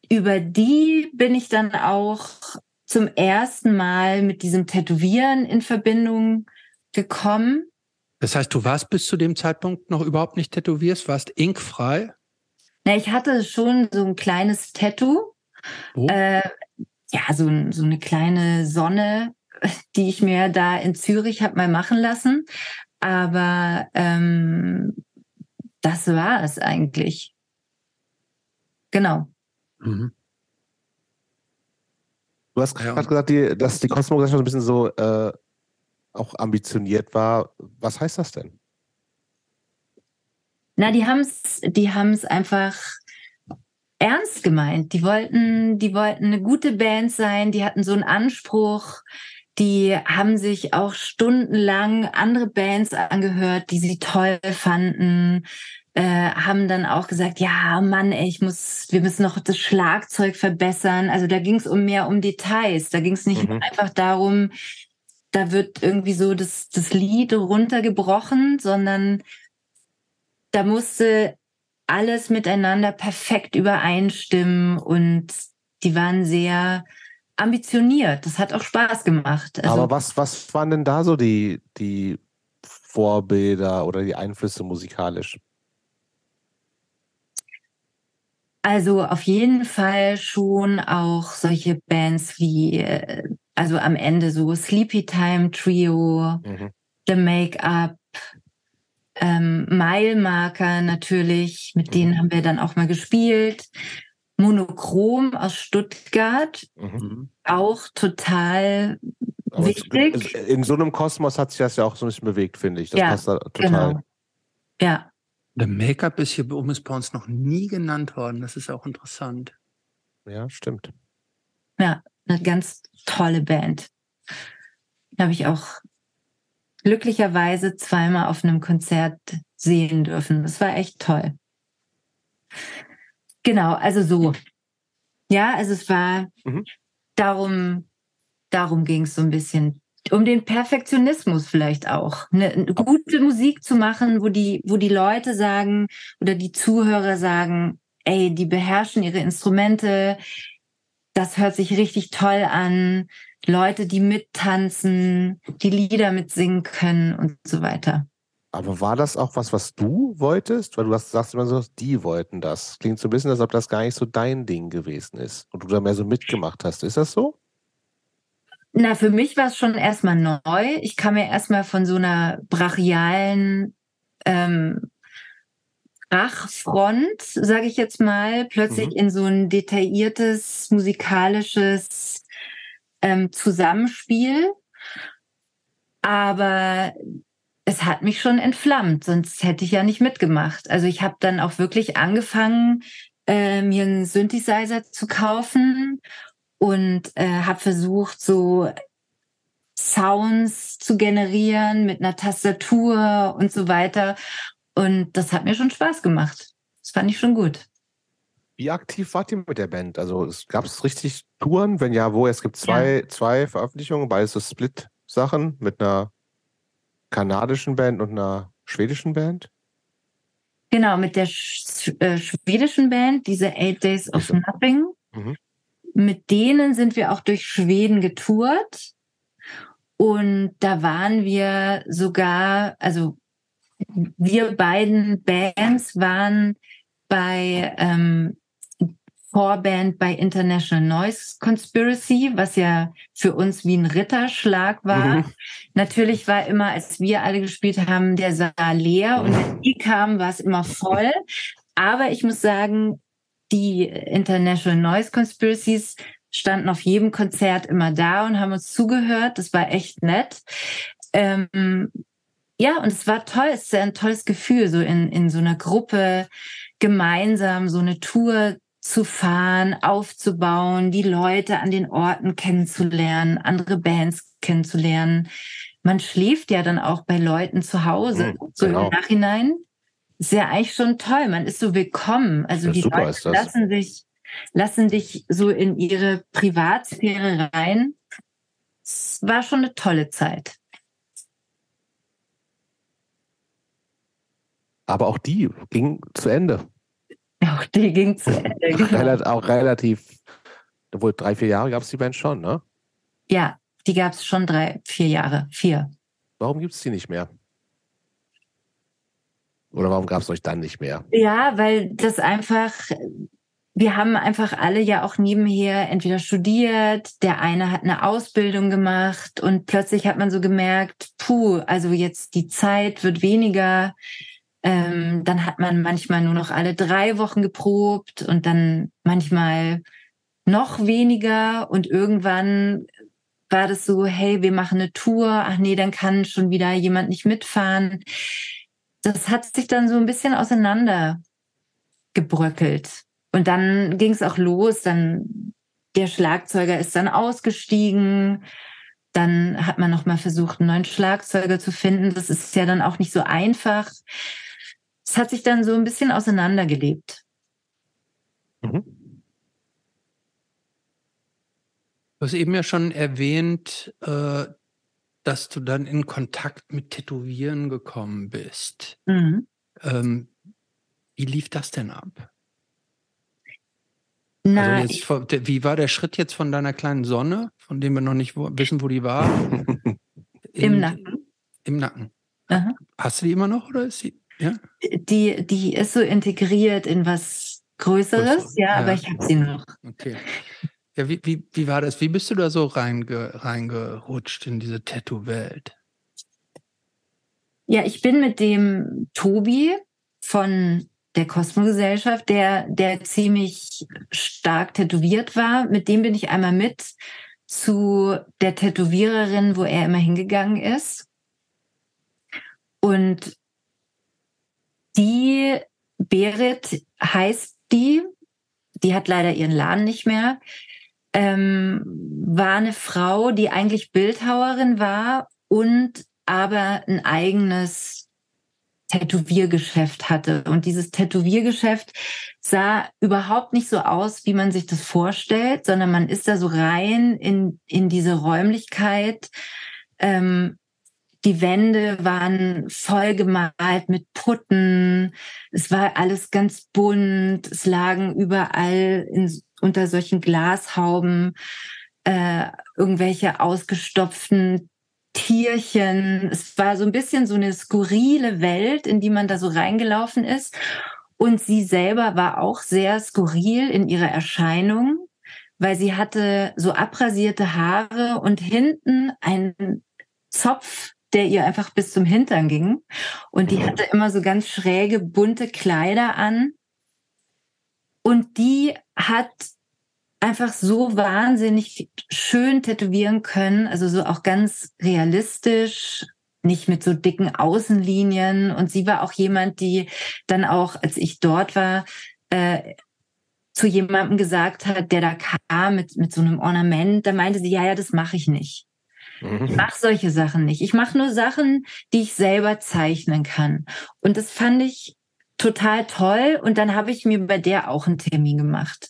über die bin ich dann auch zum ersten Mal mit diesem Tätowieren in Verbindung gekommen. Das heißt, du warst bis zu dem Zeitpunkt noch überhaupt nicht tätowiert, warst inkfrei? Na, ich hatte schon so ein kleines Tattoo. Oh. Äh, ja, so, so eine kleine Sonne, [laughs] die ich mir da in Zürich habe mal machen lassen. Aber ähm, das war es eigentlich. Genau. Mhm. Du hast gerade gesagt, die, dass die Kosmogesellschaft ein bisschen so äh, auch ambitioniert war. Was heißt das denn? Na, die haben es die haben's einfach ernst gemeint. Die wollten, die wollten eine gute Band sein, die hatten so einen Anspruch, die haben sich auch stundenlang andere Bands angehört, die sie toll fanden, äh, haben dann auch gesagt, ja, Mann, ey, ich muss, wir müssen noch das Schlagzeug verbessern. Also da ging es um mehr um Details. Da ging es nicht mhm. einfach darum, da wird irgendwie so das, das Lied runtergebrochen, sondern da musste alles miteinander perfekt übereinstimmen und die waren sehr ambitioniert. Das hat auch Spaß gemacht. Also, Aber was, was waren denn da so die, die Vorbilder oder die Einflüsse musikalisch? Also auf jeden Fall schon auch solche Bands wie, äh, also am Ende so Sleepy Time Trio, mhm. The Make-up, ähm, Mile natürlich, mit mhm. denen haben wir dann auch mal gespielt. Monochrom aus Stuttgart, mhm. auch total Aber wichtig. In so einem Kosmos hat sich das ja auch so ein bisschen bewegt, finde ich. Das ja, passt da total. Genau. Ja. Der Make-up ist hier um ist bei uns noch nie genannt worden. Das ist auch interessant. Ja, stimmt. Ja, eine ganz tolle Band. Habe ich auch glücklicherweise zweimal auf einem Konzert sehen dürfen. Das war echt toll. Genau, also so. Ja, also es war mhm. darum, darum ging es so ein bisschen. Um den Perfektionismus vielleicht auch. Eine, gute Musik zu machen, wo die, wo die Leute sagen oder die Zuhörer sagen, ey, die beherrschen ihre Instrumente, das hört sich richtig toll an. Leute, die mittanzen, die Lieder mitsingen können und so weiter. Aber war das auch was, was du wolltest? Weil du hast, sagst immer so, die wollten das. Klingt so ein bisschen, als ob das gar nicht so dein Ding gewesen ist und du da mehr so mitgemacht hast. Ist das so? Na, für mich war es schon erstmal neu. Ich kam ja erstmal von so einer brachialen ähm, Brachfront, sage ich jetzt mal, plötzlich mhm. in so ein detailliertes musikalisches ähm, Zusammenspiel. Aber es hat mich schon entflammt, sonst hätte ich ja nicht mitgemacht. Also ich habe dann auch wirklich angefangen, äh, mir einen Synthesizer zu kaufen und äh, habe versucht, so Sounds zu generieren mit einer Tastatur und so weiter. Und das hat mir schon Spaß gemacht. Das fand ich schon gut. Wie aktiv wart ihr mit der Band? Also gab es richtig Touren? Wenn ja, wo? Es gibt zwei, ja. zwei Veröffentlichungen, beides so Split-Sachen mit einer kanadischen Band und einer schwedischen Band? Genau, mit der sch äh, schwedischen Band, diese Eight Days of Nothing. Mhm. Mit denen sind wir auch durch Schweden getourt. Und da waren wir sogar, also wir beiden Bands waren bei ähm, Vorband bei International Noise Conspiracy, was ja für uns wie ein Ritterschlag war. Mhm. Natürlich war immer, als wir alle gespielt haben, der Saal leer und wenn die kamen, war es immer voll. Aber ich muss sagen, die International Noise Conspiracies standen auf jedem Konzert immer da und haben uns zugehört. Das war echt nett. Ähm, ja, und es war toll. Es ist ein tolles Gefühl, so in, in so einer Gruppe gemeinsam so eine Tour zu fahren, aufzubauen, die Leute an den Orten kennenzulernen, andere Bands kennenzulernen. Man schläft ja dann auch bei Leuten zu Hause. Mhm, so genau. im Nachhinein ist ja eigentlich schon toll. Man ist so willkommen. Also die Leute lassen sich, lassen dich so in ihre Privatsphäre rein. Es war schon eine tolle Zeit. Aber auch die ging zu Ende. Auch die ging zu Ende. Genau. auch relativ, wohl drei, vier Jahre gab es die Band schon, ne? Ja, die gab es schon drei, vier Jahre, vier. Warum gibt es die nicht mehr? Oder warum gab es euch dann nicht mehr? Ja, weil das einfach, wir haben einfach alle ja auch nebenher entweder studiert, der eine hat eine Ausbildung gemacht und plötzlich hat man so gemerkt, puh, also jetzt die Zeit wird weniger. Ähm, dann hat man manchmal nur noch alle drei Wochen geprobt und dann manchmal noch weniger und irgendwann war das so, hey, wir machen eine Tour, ach nee, dann kann schon wieder jemand nicht mitfahren. Das hat sich dann so ein bisschen auseinander gebröckelt. Und dann ging es auch los, dann der Schlagzeuger ist dann ausgestiegen, dann hat man noch mal versucht, einen neuen Schlagzeuger zu finden. Das ist ja dann auch nicht so einfach es hat sich dann so ein bisschen auseinandergelebt. Mhm. Du hast eben ja schon erwähnt, äh, dass du dann in Kontakt mit Tätowieren gekommen bist. Mhm. Ähm, wie lief das denn ab? Na, also jetzt, wie war der Schritt jetzt von deiner kleinen Sonne, von dem wir noch nicht wissen, wo die war? [laughs] In, Im Nacken. Im Nacken. Aha. Hast du die immer noch oder ist sie? Ja? Die, die ist so integriert in was Größeres, ja, ja, aber ich habe sie noch. Okay. Ja, wie, wie, wie war das? Wie bist du da so reinge, reingerutscht in diese Tattoo-Welt? Ja, ich bin mit dem Tobi von der Kosmogesellschaft, der, der ziemlich stark tätowiert war. Mit dem bin ich einmal mit zu der Tätowiererin, wo er immer hingegangen ist. Und die Berit heißt die, die hat leider ihren Laden nicht mehr, ähm, war eine Frau, die eigentlich Bildhauerin war und aber ein eigenes Tätowiergeschäft hatte. Und dieses Tätowiergeschäft sah überhaupt nicht so aus, wie man sich das vorstellt, sondern man ist da so rein in, in diese Räumlichkeit, ähm, die Wände waren voll gemalt mit Putten. Es war alles ganz bunt. Es lagen überall in, unter solchen Glashauben äh, irgendwelche ausgestopften Tierchen. Es war so ein bisschen so eine skurrile Welt, in die man da so reingelaufen ist. Und sie selber war auch sehr skurril in ihrer Erscheinung, weil sie hatte so abrasierte Haare und hinten einen Zopf der ihr einfach bis zum Hintern ging. Und die hatte immer so ganz schräge, bunte Kleider an. Und die hat einfach so wahnsinnig schön tätowieren können, also so auch ganz realistisch, nicht mit so dicken Außenlinien. Und sie war auch jemand, die dann auch, als ich dort war, äh, zu jemandem gesagt hat, der da kam mit, mit so einem Ornament, da meinte sie, ja, ja, das mache ich nicht. Mhm. Ich mache solche Sachen nicht. Ich mache nur Sachen, die ich selber zeichnen kann. Und das fand ich total toll. Und dann habe ich mir bei der auch einen Termin gemacht.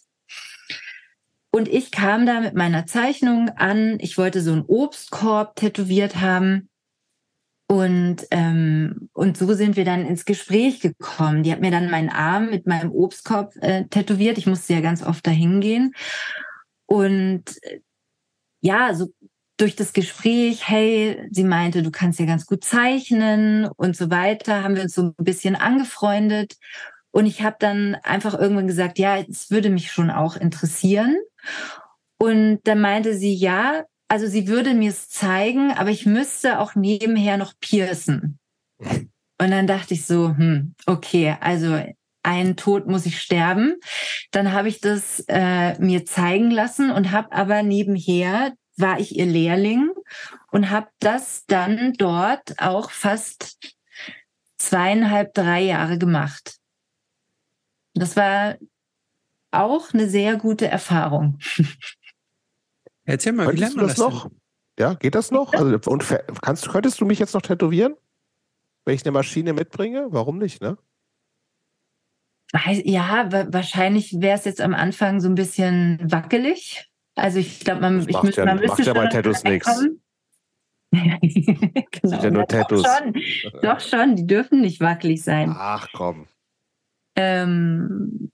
Und ich kam da mit meiner Zeichnung an. Ich wollte so einen Obstkorb tätowiert haben. Und, ähm, und so sind wir dann ins Gespräch gekommen. Die hat mir dann meinen Arm mit meinem Obstkorb äh, tätowiert. Ich musste ja ganz oft dahin gehen. Und äh, ja, so durch das Gespräch, hey, sie meinte, du kannst ja ganz gut zeichnen und so weiter, haben wir uns so ein bisschen angefreundet. Und ich habe dann einfach irgendwann gesagt, ja, es würde mich schon auch interessieren. Und dann meinte sie, ja, also sie würde mir es zeigen, aber ich müsste auch nebenher noch piercen. Und dann dachte ich so, hm, okay, also einen Tod muss ich sterben. Dann habe ich das äh, mir zeigen lassen und habe aber nebenher war ich ihr Lehrling und habe das dann dort auch fast zweieinhalb, drei Jahre gemacht. Das war auch eine sehr gute Erfahrung. [laughs] Erzähl mal, wie lernt man das, das noch? Denn? Ja, geht das noch? Also, und kannst, könntest du mich jetzt noch tätowieren? Wenn ich eine Maschine mitbringe? Warum nicht, ne? Ja, wahrscheinlich wäre es jetzt am Anfang so ein bisschen wackelig. Also ich glaube, man, ich müsste, ja, man müsste macht ja bei Tattoos nichts. [laughs] genau. Ja nur Tattoos. Doch schon. Doch schon, die dürfen nicht wackelig sein. Ach komm. Ähm,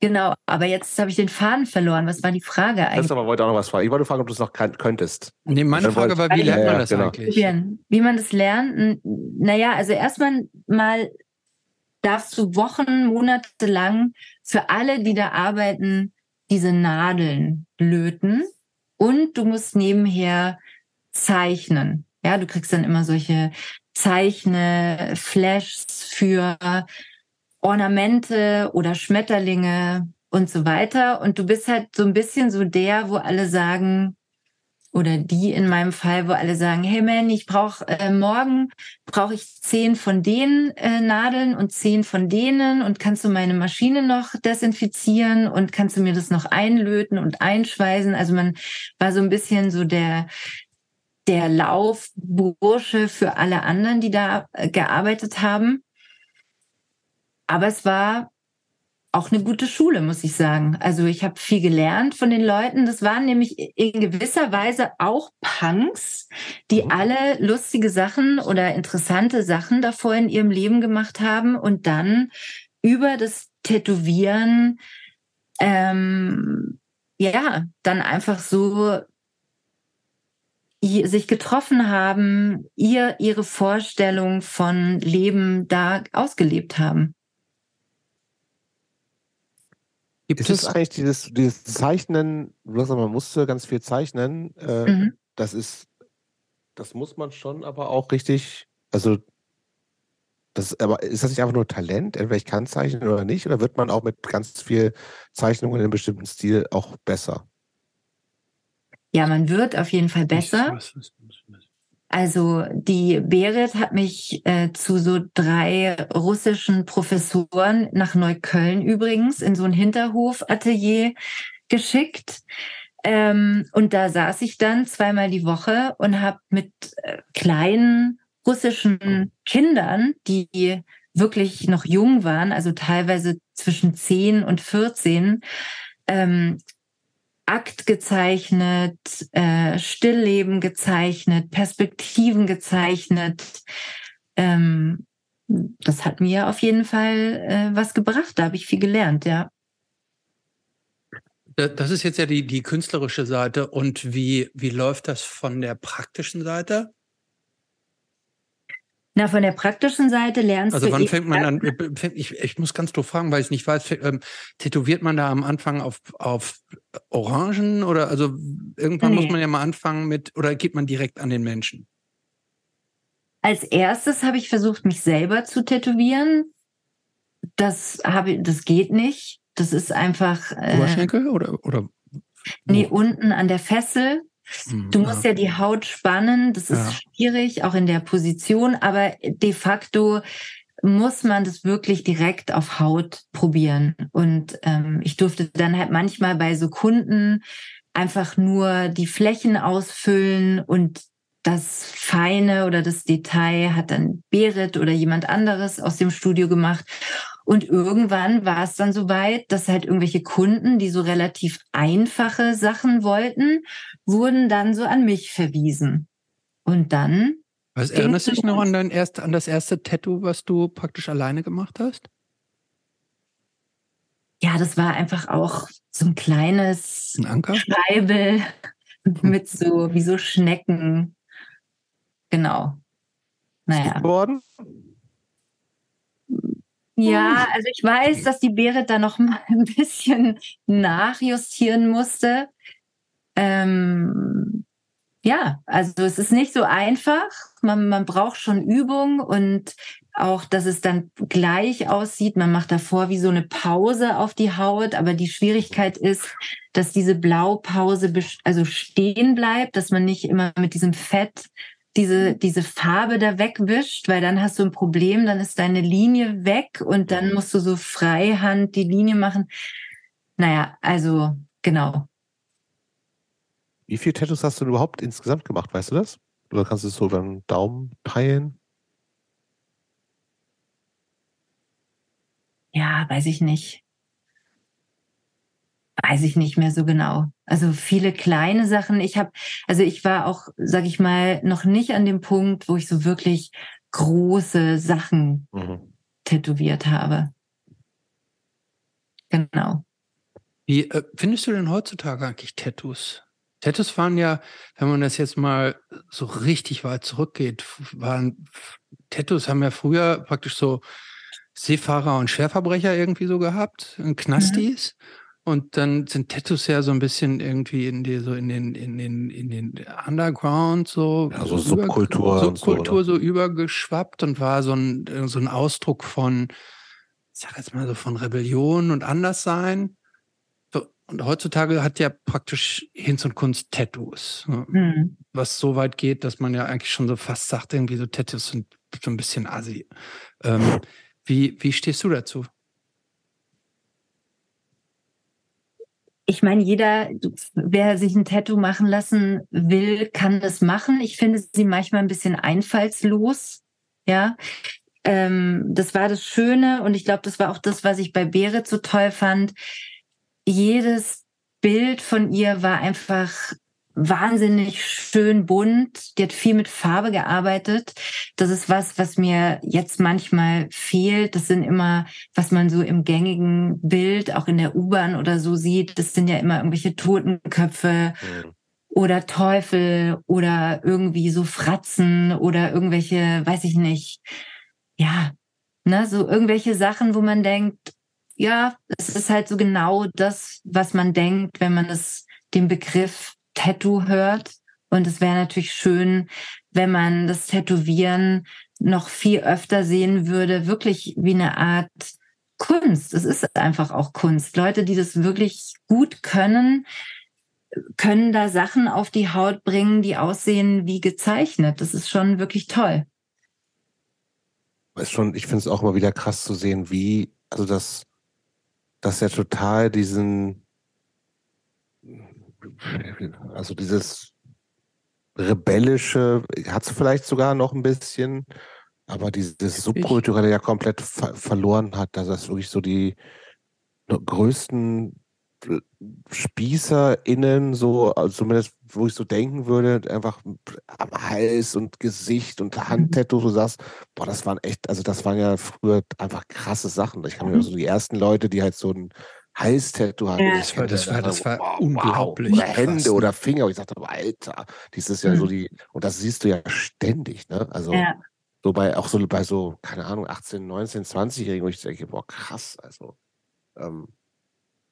genau, aber jetzt habe ich den Faden verloren. Was war die Frage eigentlich? Das aber wollte auch noch was fragen. Ich wollte fragen, ob du es noch könntest. Nee, meine Frage war, wie lernt man das genau. eigentlich? Wie man das lernt? Naja, also erstmal mal darfst du Wochen, Monate lang für alle, die da arbeiten, diese Nadeln löten. Und du musst nebenher zeichnen. Ja, du kriegst dann immer solche Zeichne, Flashs für Ornamente oder Schmetterlinge und so weiter. Und du bist halt so ein bisschen so der, wo alle sagen, oder die in meinem Fall, wo alle sagen, hey man, ich brauche äh, morgen brauche ich zehn von den äh, Nadeln und zehn von denen und kannst du meine Maschine noch desinfizieren und kannst du mir das noch einlöten und einschweißen. Also man war so ein bisschen so der der Laufbursche für alle anderen, die da äh, gearbeitet haben. Aber es war auch eine gute Schule, muss ich sagen. Also ich habe viel gelernt von den Leuten. Das waren nämlich in gewisser Weise auch Punks, die oh. alle lustige Sachen oder interessante Sachen davor in ihrem Leben gemacht haben und dann über das Tätowieren ähm, ja dann einfach so sich getroffen haben, ihr ihre Vorstellung von Leben da ausgelebt haben. Gibt ist es eigentlich dieses, dieses Zeichnen, du sagst, man musste ganz viel zeichnen, äh, mhm. das ist, das muss man schon aber auch richtig, also das, aber ist das nicht einfach nur Talent, entweder ich kann zeichnen oder nicht, oder wird man auch mit ganz viel Zeichnungen in einem bestimmten Stil auch besser? Ja, man wird auf jeden Fall besser. Also die Berit hat mich äh, zu so drei russischen Professoren nach Neukölln übrigens in so ein Hinterhof-Atelier geschickt. Ähm, und da saß ich dann zweimal die Woche und habe mit äh, kleinen russischen Kindern, die wirklich noch jung waren, also teilweise zwischen 10 und 14, ähm, Akt gezeichnet, äh, Stillleben gezeichnet, Perspektiven gezeichnet. Ähm, das hat mir auf jeden Fall äh, was gebracht. Da habe ich viel gelernt, ja. Das ist jetzt ja die, die künstlerische Seite. Und wie, wie läuft das von der praktischen Seite? Na, von der praktischen Seite lernst also du. Also wann fängt man an? Ich, ich muss ganz doof fragen, weil ich nicht weiß, ähm, tätowiert man da am Anfang auf, auf Orangen oder also irgendwann nee. muss man ja mal anfangen mit, oder geht man direkt an den Menschen? Als erstes habe ich versucht, mich selber zu tätowieren. Das habe das geht nicht. Das ist einfach. Äh, Oberschenkel oder, oder? Nee, unten an der Fessel. Mhm, du musst ja. ja die Haut spannen, das ist ja. schwierig, auch in der Position, aber de facto muss man das wirklich direkt auf Haut probieren. Und ähm, ich durfte dann halt manchmal bei so Kunden einfach nur die Flächen ausfüllen und das Feine oder das Detail hat dann Berit oder jemand anderes aus dem Studio gemacht. Und irgendwann war es dann so weit, dass halt irgendwelche Kunden, die so relativ einfache Sachen wollten, wurden dann so an mich verwiesen. Und dann. Was erinnerst du dich noch an, dein erst, an das erste Tattoo, was du praktisch alleine gemacht hast? Ja, das war einfach auch so ein kleines ein? Schreibel mit so, wie so Schnecken. Genau. Naja. Geworden? Ja, also ich weiß, dass die Berit da noch mal ein bisschen nachjustieren musste. Ähm, ja, also es ist nicht so einfach. Man, man braucht schon Übung und auch, dass es dann gleich aussieht. Man macht davor wie so eine Pause auf die Haut, aber die Schwierigkeit ist, dass diese Blaupause also stehen bleibt, dass man nicht immer mit diesem Fett diese, diese Farbe da wegwischt, weil dann hast du ein Problem, dann ist deine Linie weg und dann musst du so freihand die Linie machen. Naja, also genau. Wie viele Tattoos hast du denn überhaupt insgesamt gemacht, weißt du das? Oder kannst du es so beim Daumen teilen? Ja, weiß ich nicht. Weiß ich nicht mehr so genau. Also viele kleine Sachen. Ich habe, also ich war auch, sag ich mal, noch nicht an dem Punkt, wo ich so wirklich große Sachen mhm. tätowiert habe. Genau. Wie äh, findest du denn heutzutage eigentlich Tattoos? Tattoos waren ja, wenn man das jetzt mal so richtig weit zurückgeht, waren Tattoos haben ja früher praktisch so Seefahrer und Schwerverbrecher irgendwie so gehabt, in Knastis. Mhm. Und dann sind Tattoos ja so ein bisschen irgendwie in die, so in den, in den, in den Underground so. Ja, so Subkultur. Subkultur so, so, übergeschwappt und war so ein, so ein Ausdruck von, ich sag jetzt mal so von Rebellion und Anderssein. Und heutzutage hat ja praktisch Hinz und Kunst Tattoos. Ne? Mhm. Was so weit geht, dass man ja eigentlich schon so fast sagt, irgendwie so Tattoos sind so ein bisschen assi. Ähm, wie, wie stehst du dazu? Ich meine, jeder, wer sich ein Tattoo machen lassen will, kann das machen. Ich finde sie manchmal ein bisschen einfallslos. Ja, ähm, das war das Schöne und ich glaube, das war auch das, was ich bei Berit so toll fand jedes Bild von ihr war einfach wahnsinnig schön bunt. Die hat viel mit Farbe gearbeitet. Das ist was, was mir jetzt manchmal fehlt. Das sind immer, was man so im gängigen Bild, auch in der U-Bahn oder so sieht. Das sind ja immer irgendwelche Totenköpfe mhm. oder Teufel oder irgendwie so Fratzen oder irgendwelche, weiß ich nicht. Ja, ne, so irgendwelche Sachen, wo man denkt, ja, es ist halt so genau das, was man denkt, wenn man es den Begriff Tattoo hört. Und es wäre natürlich schön, wenn man das Tätowieren noch viel öfter sehen würde, wirklich wie eine Art Kunst. Es ist einfach auch Kunst. Leute, die das wirklich gut können, können da Sachen auf die Haut bringen, die aussehen wie gezeichnet. Das ist schon wirklich toll. Ist schon, ich finde es auch immer wieder krass zu sehen, wie, also das dass er total diesen, also dieses rebellische, hat es vielleicht sogar noch ein bisschen, aber dieses Subkulturelle ja komplett ver verloren hat, dass das wirklich so die größten SpießerInnen, so, also zumindest wo ich so denken würde, einfach am Hals und Gesicht und mhm. Handtattoo, du sagst, boah, das waren echt, also das waren ja früher einfach krasse Sachen. Ich kann mir mhm. so die ersten Leute, die halt so ein Halstattoo hatten. Ja. Das war, das war, das war wow, unglaublich. Oder Hände krass, oder Finger. Und ich dachte, Alter, dieses ja mhm. so die, und das siehst du ja ständig, ne? Also ja. so bei, auch so bei so, keine Ahnung, 18, 19, 20-Jährigen, wo ich denke, boah, krass, also. Ähm,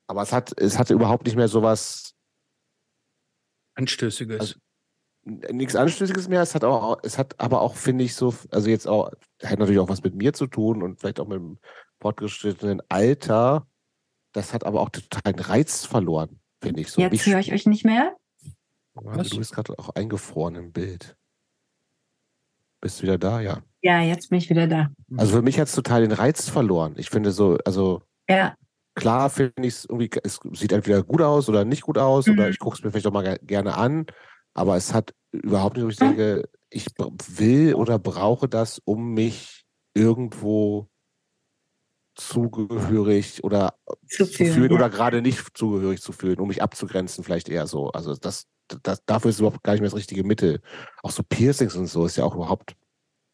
aber es hat, es hatte überhaupt nicht mehr sowas Anstößiges. Also, nichts Anstößiges mehr. Es hat auch, es hat aber auch, finde ich, so, also jetzt auch, hat natürlich auch was mit mir zu tun und vielleicht auch mit dem fortgeschrittenen Alter. Das hat aber auch total den Reiz verloren, finde ich so. Jetzt höre ich euch nicht mehr. Was? Du bist gerade auch eingefroren im Bild. Bist du wieder da, ja. Ja, jetzt bin ich wieder da. Also für mich hat es total den Reiz verloren. Ich finde so, also ja. Klar finde ich es irgendwie, es sieht entweder gut aus oder nicht gut aus mhm. oder ich gucke es mir vielleicht auch mal gerne an, aber es hat überhaupt nicht, wo ich denke, ich will oder brauche das, um mich irgendwo zugehörig oder zu, fühlen, fühlen ja. oder gerade nicht zugehörig zu fühlen, um mich abzugrenzen, vielleicht eher so. Also das, das dafür ist überhaupt gar nicht mehr das richtige Mittel. Auch so Piercings und so ist ja auch überhaupt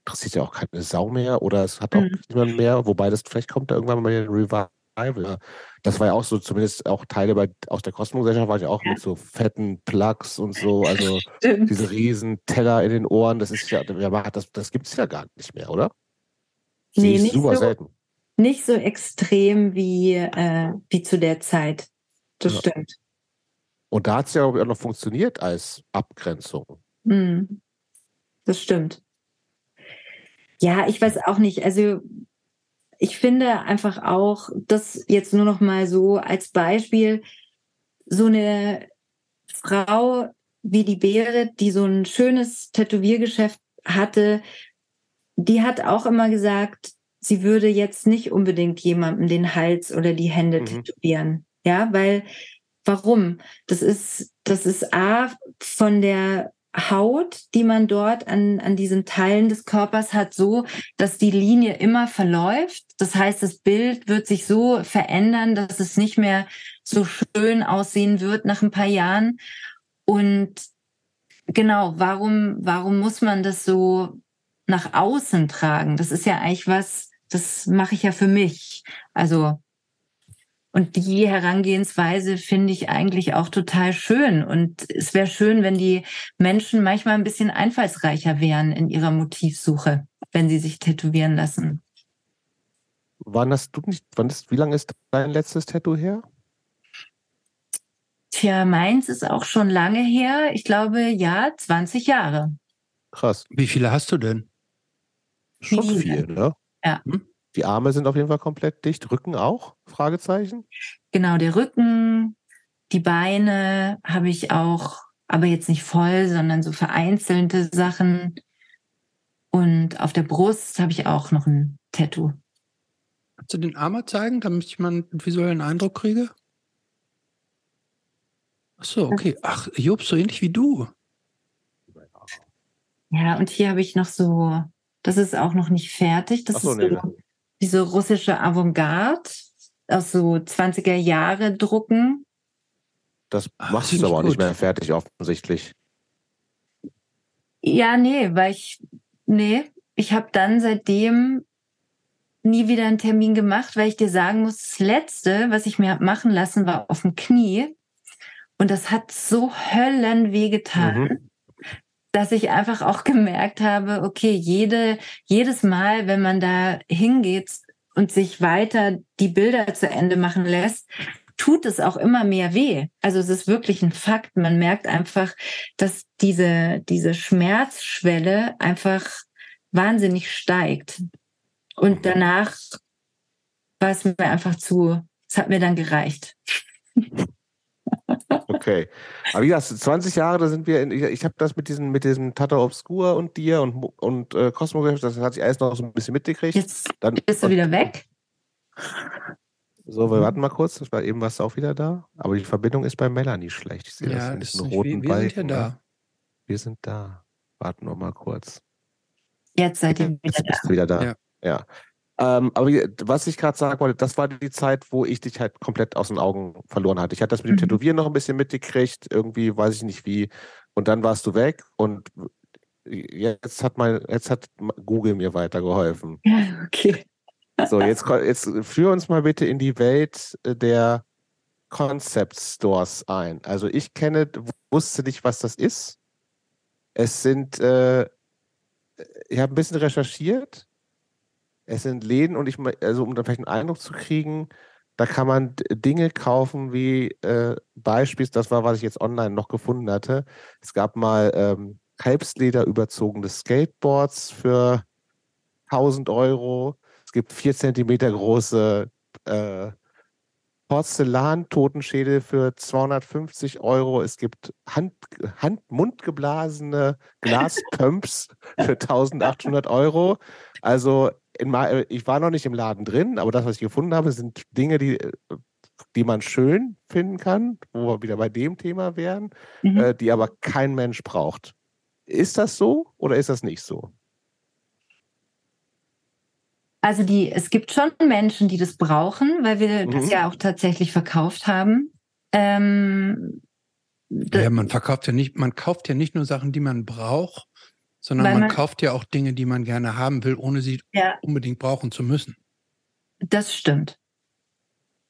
interessiert ja auch keine Sau mehr oder es hat auch mhm. niemand mehr, wobei das vielleicht kommt da irgendwann mal den Revival Revival. Das war ja auch so, zumindest auch Teile bei, aus der Kosmogesellschaft waren ja auch ja. mit so fetten Plugs und so, also [laughs] Stimmt. diese riesen Teller in den Ohren, das ist ja, das, das gibt es ja gar nicht mehr, oder? Nee, nicht super so, selten. Nicht so extrem wie, äh, wie zu der Zeit. Das ja. stimmt. Und da hat es ja auch noch funktioniert als Abgrenzung. Hm. Das stimmt. Ja, ich weiß auch nicht. Also ich finde einfach auch, das jetzt nur noch mal so als Beispiel, so eine Frau wie die Berit, die so ein schönes Tätowiergeschäft hatte, die hat auch immer gesagt, sie würde jetzt nicht unbedingt jemandem den Hals oder die Hände mhm. tätowieren. Ja, weil warum? Das ist, das ist A von der Haut, die man dort an, an diesen Teilen des Körpers hat, so, dass die Linie immer verläuft. Das heißt, das Bild wird sich so verändern, dass es nicht mehr so schön aussehen wird nach ein paar Jahren. Und genau, warum, warum muss man das so nach außen tragen? Das ist ja eigentlich was, das mache ich ja für mich. Also und die Herangehensweise finde ich eigentlich auch total schön. Und es wäre schön, wenn die Menschen manchmal ein bisschen einfallsreicher wären in ihrer Motivsuche, wenn sie sich tätowieren lassen. Wann hast du nicht, wann ist, wie lange ist dein letztes Tattoo her? Tja, meins ist auch schon lange her. Ich glaube, ja, 20 Jahre. Krass. Wie viele hast du denn? Schon viele. viel, ne? Ja. Hm? Die Arme sind auf jeden Fall komplett dicht. Rücken auch? Fragezeichen. Genau, der Rücken, die Beine habe ich auch, aber jetzt nicht voll, sondern so vereinzelte Sachen. Und auf der Brust habe ich auch noch ein Tattoo. Kannst du den Arm mal zeigen, damit ich mal einen visuellen Eindruck kriege? Ach so, okay. Ach, Job, so ähnlich wie du. Ja, und hier habe ich noch so, das ist auch noch nicht fertig. Das so, ist so, nee diese russische Avantgarde aus so 20er Jahre drucken. Das machst du aber auch nicht mehr fertig, offensichtlich. Ja, nee, weil ich, nee, ich habe dann seitdem nie wieder einen Termin gemacht, weil ich dir sagen muss, das letzte, was ich mir habe machen lassen, war auf dem Knie. Und das hat so höllenweh getan. Mhm dass ich einfach auch gemerkt habe, okay, jede, jedes Mal, wenn man da hingeht und sich weiter die Bilder zu Ende machen lässt, tut es auch immer mehr weh. Also es ist wirklich ein Fakt. Man merkt einfach, dass diese, diese Schmerzschwelle einfach wahnsinnig steigt. Und danach war es mir einfach zu, es hat mir dann gereicht. [laughs] Okay. Aber wie gesagt, 20 Jahre, da sind wir in, ich, ich habe das mit diesem, mit diesem Tata Obscur und dir und, und äh, Cosmo, das hat sich alles noch so ein bisschen mitgekriegt. Jetzt Dann, bist du wieder weg. So, wir warten mal kurz, das war eben was auch wieder da. Aber die Verbindung ist bei Melanie schlecht. Ich sehe ja, das in diesen roten wir, wir Balken. Sind ja da. Wir sind da. Warten wir mal kurz. Jetzt seid ihr wieder Jetzt da. Bist du wieder da. Ja. ja. Ähm, aber was ich gerade sagen wollte, das war die Zeit, wo ich dich halt komplett aus den Augen verloren hatte. Ich hatte das mit dem mhm. Tätowieren noch ein bisschen mitgekriegt, irgendwie weiß ich nicht wie. Und dann warst du weg und jetzt hat mein, jetzt hat Google mir weitergeholfen. Okay. So, jetzt, jetzt führ uns mal bitte in die Welt der Concept Stores ein. Also ich kenne, wusste nicht, was das ist. Es sind, äh, ich habe ein bisschen recherchiert es sind Läden und ich, also um da vielleicht einen Eindruck zu kriegen, da kann man Dinge kaufen wie äh, Beispiels, das war, was ich jetzt online noch gefunden hatte. Es gab mal ähm, Kalbsleder überzogene Skateboards für 1000 Euro. Es gibt vier Zentimeter große äh, Porzellan-Totenschädel für 250 Euro. Es gibt Hand, Hand Mund geblasene Glaspumps [laughs] für 1800 Euro. Also in, ich war noch nicht im Laden drin, aber das, was ich gefunden habe, sind Dinge, die, äh, die man schön finden kann, wo wir wieder bei dem Thema wären, mhm. äh, die aber kein Mensch braucht. Ist das so oder ist das nicht so? Also die, es gibt schon Menschen, die das brauchen, weil wir mhm. das ja auch tatsächlich verkauft haben. Ähm, ja, man verkauft ja nicht, man kauft ja nicht nur Sachen, die man braucht, sondern man, man, kauft ja auch Dinge, die man gerne haben will, ohne sie ja. unbedingt brauchen zu müssen. Das stimmt.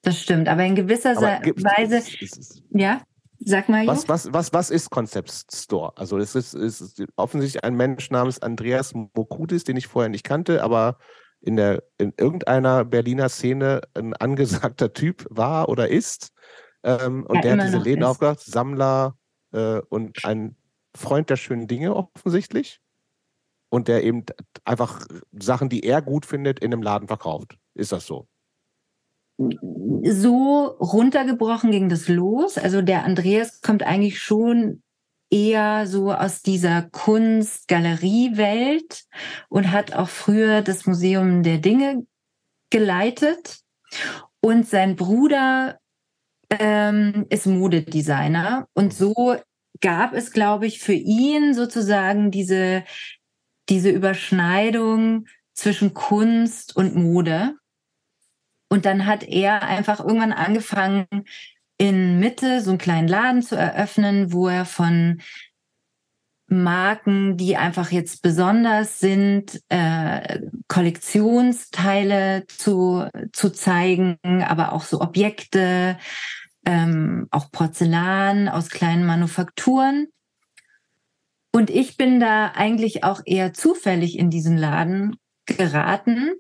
Das stimmt. Aber in gewisser Aber Weise, ist, ist, ist, ja, sag mal. Was, was, was, was ist Concept Store? Also es ist, offensichtlich ein Mensch namens Andreas Mokudis, den ich vorher nicht kannte, aber in, der, in irgendeiner Berliner Szene ein angesagter [laughs] Typ war oder ist. Ähm, und ja, der hat diese Läden ist. aufgemacht, Sammler äh, und ein Freund der schönen Dinge offensichtlich und der eben einfach Sachen, die er gut findet, in einem Laden verkauft. Ist das so? So runtergebrochen ging das los. Also der Andreas kommt eigentlich schon eher so aus dieser Kunst-Galerie-Welt und hat auch früher das Museum der Dinge geleitet. Und sein Bruder ähm, ist Modedesigner. Und so gab es, glaube ich, für ihn sozusagen diese, diese Überschneidung zwischen Kunst und Mode. Und dann hat er einfach irgendwann angefangen, in Mitte so einen kleinen Laden zu eröffnen, wo er von Marken, die einfach jetzt besonders sind, äh, Kollektionsteile zu, zu zeigen, aber auch so Objekte, ähm, auch Porzellan aus kleinen Manufakturen. Und ich bin da eigentlich auch eher zufällig in diesen Laden geraten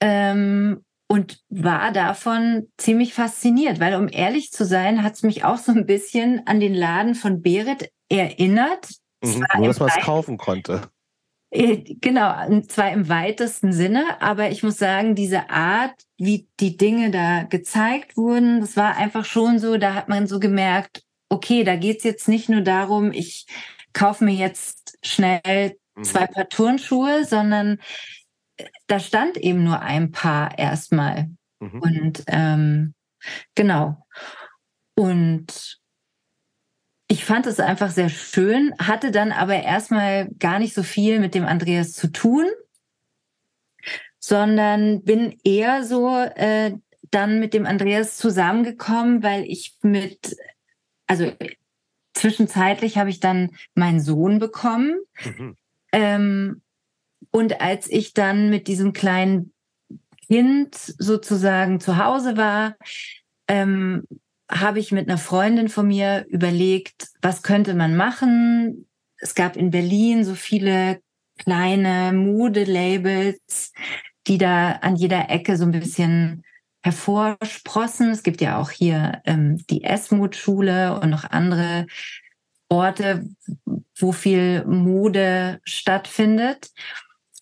ähm, und war davon ziemlich fasziniert, weil um ehrlich zu sein, hat es mich auch so ein bisschen an den Laden von Berit erinnert. Mhm, nur, dass man es kaufen konnte. Äh, genau, zwar im weitesten Sinne, aber ich muss sagen, diese Art, wie die Dinge da gezeigt wurden, das war einfach schon so, da hat man so gemerkt, okay, da geht's jetzt nicht nur darum, ich kaufe mir jetzt schnell mhm. zwei Paar Turnschuhe, sondern da stand eben nur ein Paar erstmal. Mhm. Und ähm, genau. Und ich fand es einfach sehr schön, hatte dann aber erstmal gar nicht so viel mit dem Andreas zu tun, sondern bin eher so äh, dann mit dem Andreas zusammengekommen, weil ich mit, also zwischenzeitlich habe ich dann meinen Sohn bekommen. Mhm. Ähm, und als ich dann mit diesem kleinen Kind sozusagen zu Hause war, ähm, habe ich mit einer Freundin von mir überlegt, was könnte man machen. Es gab in Berlin so viele kleine Modelabels, die da an jeder Ecke so ein bisschen hervorsprossen. Es gibt ja auch hier ähm, die Esmut-Schule und noch andere Orte, wo viel Mode stattfindet.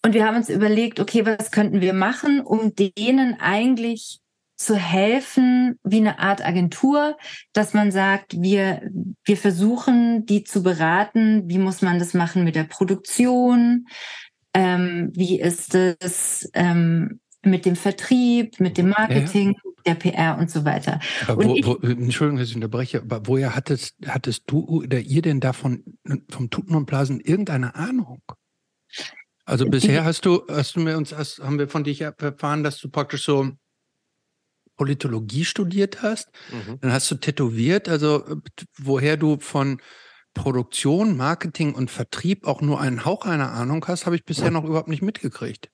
Und wir haben uns überlegt, okay, was könnten wir machen, um denen eigentlich zu helfen wie eine Art Agentur, dass man sagt, wir, wir versuchen, die zu beraten, wie muss man das machen mit der Produktion, ähm, wie ist es ähm, mit dem Vertrieb, mit dem Marketing, ja. der PR und so weiter. Aber wo, wo, Entschuldigung, dass ich unterbreche, aber woher hattest, hattest du oder ihr denn davon vom Tuten und Blasen irgendeine Ahnung? Also bisher hast du, hast du mir uns, hast, haben wir von dich erfahren, dass du praktisch so Politologie studiert hast, mhm. dann hast du tätowiert, also woher du von Produktion, Marketing und Vertrieb auch nur einen Hauch einer Ahnung hast, habe ich bisher noch überhaupt nicht mitgekriegt.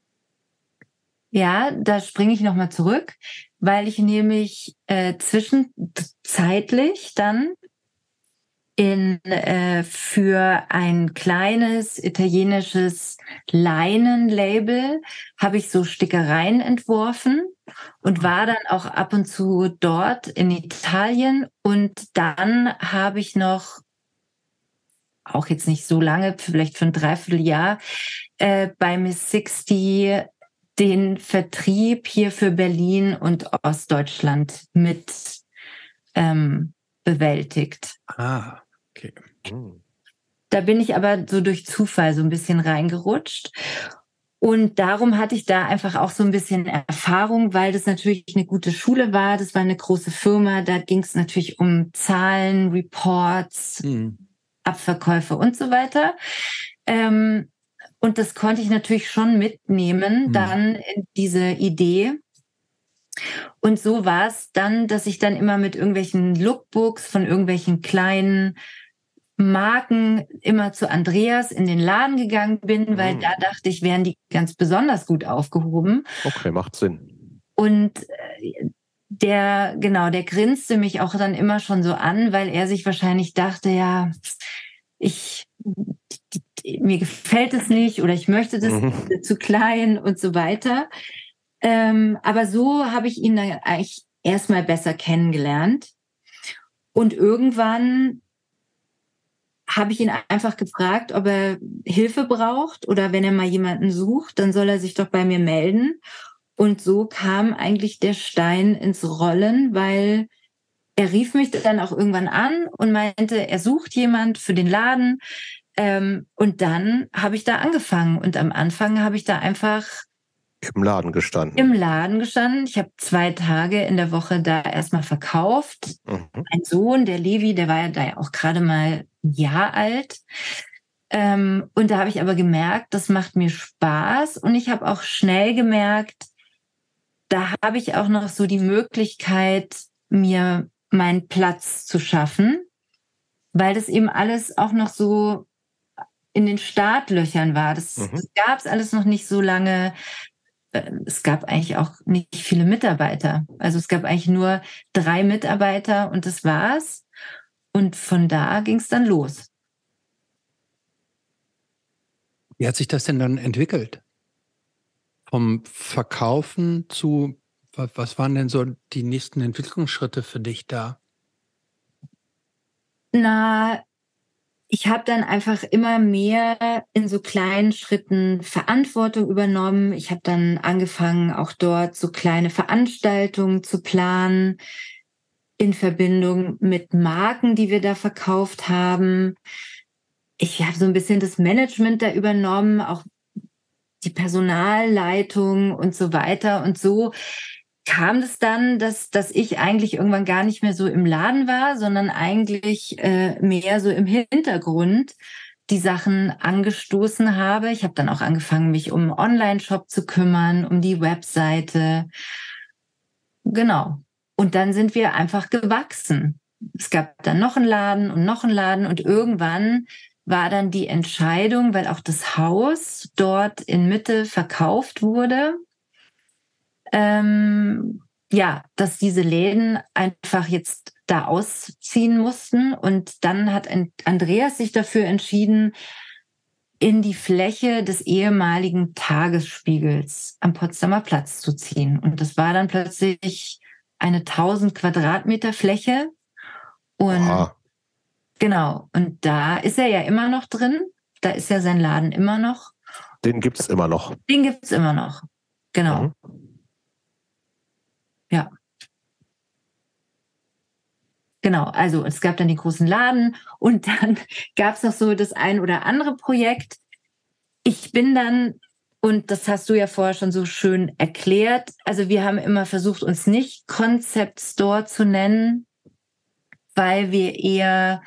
Ja, da springe ich nochmal zurück, weil ich nämlich äh, zwischenzeitlich dann in, äh, für ein kleines italienisches Leinenlabel habe ich so Stickereien entworfen und war dann auch ab und zu dort in Italien. Und dann habe ich noch, auch jetzt nicht so lange, vielleicht für ein Dreivierteljahr, äh, bei Miss 60 den Vertrieb hier für Berlin und Ostdeutschland mit ähm, bewältigt. Ah, okay. Hm. Da bin ich aber so durch Zufall so ein bisschen reingerutscht. Und darum hatte ich da einfach auch so ein bisschen Erfahrung, weil das natürlich eine gute Schule war. Das war eine große Firma. Da ging es natürlich um Zahlen, Reports, mhm. Abverkäufe und so weiter. Ähm, und das konnte ich natürlich schon mitnehmen, mhm. dann in diese Idee. Und so war es dann, dass ich dann immer mit irgendwelchen Lookbooks von irgendwelchen kleinen Marken immer zu Andreas in den Laden gegangen bin, weil mhm. da dachte ich, wären die ganz besonders gut aufgehoben. Okay, macht Sinn. Und äh, der, genau, der grinste mich auch dann immer schon so an, weil er sich wahrscheinlich dachte, ja, ich, mir gefällt es nicht oder ich möchte das mhm. [laughs] zu klein und so weiter. Ähm, aber so habe ich ihn dann eigentlich erstmal besser kennengelernt. Und irgendwann habe ich ihn einfach gefragt, ob er Hilfe braucht oder wenn er mal jemanden sucht, dann soll er sich doch bei mir melden. Und so kam eigentlich der Stein ins Rollen, weil er rief mich dann auch irgendwann an und meinte, er sucht jemand für den Laden. Ähm, und dann habe ich da angefangen. Und am Anfang habe ich da einfach im Laden gestanden. Im Laden gestanden. Ich habe zwei Tage in der Woche da erstmal verkauft. Mhm. Mein Sohn, der Levi, der war ja da ja auch gerade mal Jahr alt. Ähm, und da habe ich aber gemerkt, das macht mir Spaß. Und ich habe auch schnell gemerkt, da habe ich auch noch so die Möglichkeit, mir meinen Platz zu schaffen, weil das eben alles auch noch so in den Startlöchern war. Das, mhm. das gab es alles noch nicht so lange. Ähm, es gab eigentlich auch nicht viele Mitarbeiter. Also es gab eigentlich nur drei Mitarbeiter und das war's. Und von da ging es dann los. Wie hat sich das denn dann entwickelt? Vom Verkaufen zu, was waren denn so die nächsten Entwicklungsschritte für dich da? Na, ich habe dann einfach immer mehr in so kleinen Schritten Verantwortung übernommen. Ich habe dann angefangen, auch dort so kleine Veranstaltungen zu planen in Verbindung mit Marken, die wir da verkauft haben. Ich habe so ein bisschen das Management da übernommen, auch die Personalleitung und so weiter. Und so kam es dann, dass, dass ich eigentlich irgendwann gar nicht mehr so im Laden war, sondern eigentlich äh, mehr so im Hintergrund die Sachen angestoßen habe. Ich habe dann auch angefangen, mich um Online-Shop zu kümmern, um die Webseite. Genau. Und dann sind wir einfach gewachsen. Es gab dann noch einen Laden und noch einen Laden und irgendwann war dann die Entscheidung, weil auch das Haus dort in Mitte verkauft wurde, ähm, ja, dass diese Läden einfach jetzt da ausziehen mussten. Und dann hat Andreas sich dafür entschieden, in die Fläche des ehemaligen Tagesspiegels am Potsdamer Platz zu ziehen. Und das war dann plötzlich eine 1000 Quadratmeter Fläche. Und Aha. genau, und da ist er ja immer noch drin. Da ist ja sein Laden immer noch. Den gibt es immer noch. Den gibt es immer noch. Genau. Mhm. Ja. Genau, also es gab dann den großen Laden und dann [laughs] gab es noch so das ein oder andere Projekt. Ich bin dann, und das hast du ja vorher schon so schön erklärt, also wir haben immer versucht, uns nicht Concept Store zu nennen, weil wir eher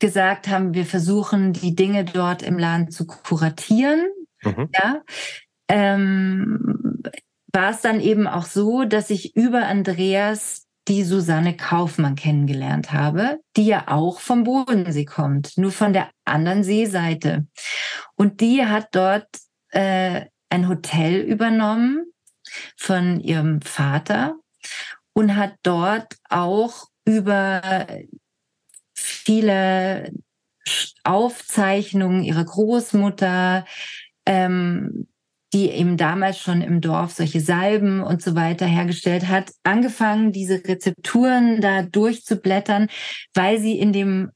gesagt haben, wir versuchen die Dinge dort im Laden zu kuratieren. Mhm. Ja. Ähm, war es dann eben auch so, dass ich über Andreas die Susanne Kaufmann kennengelernt habe, die ja auch vom Bodensee kommt, nur von der anderen Seeseite. Und die hat dort äh, ein Hotel übernommen von ihrem Vater und hat dort auch über viele Aufzeichnungen ihrer Großmutter, ähm, die eben damals schon im Dorf solche Salben und so weiter hergestellt hat, angefangen, diese Rezepturen da durchzublättern, weil sie in dem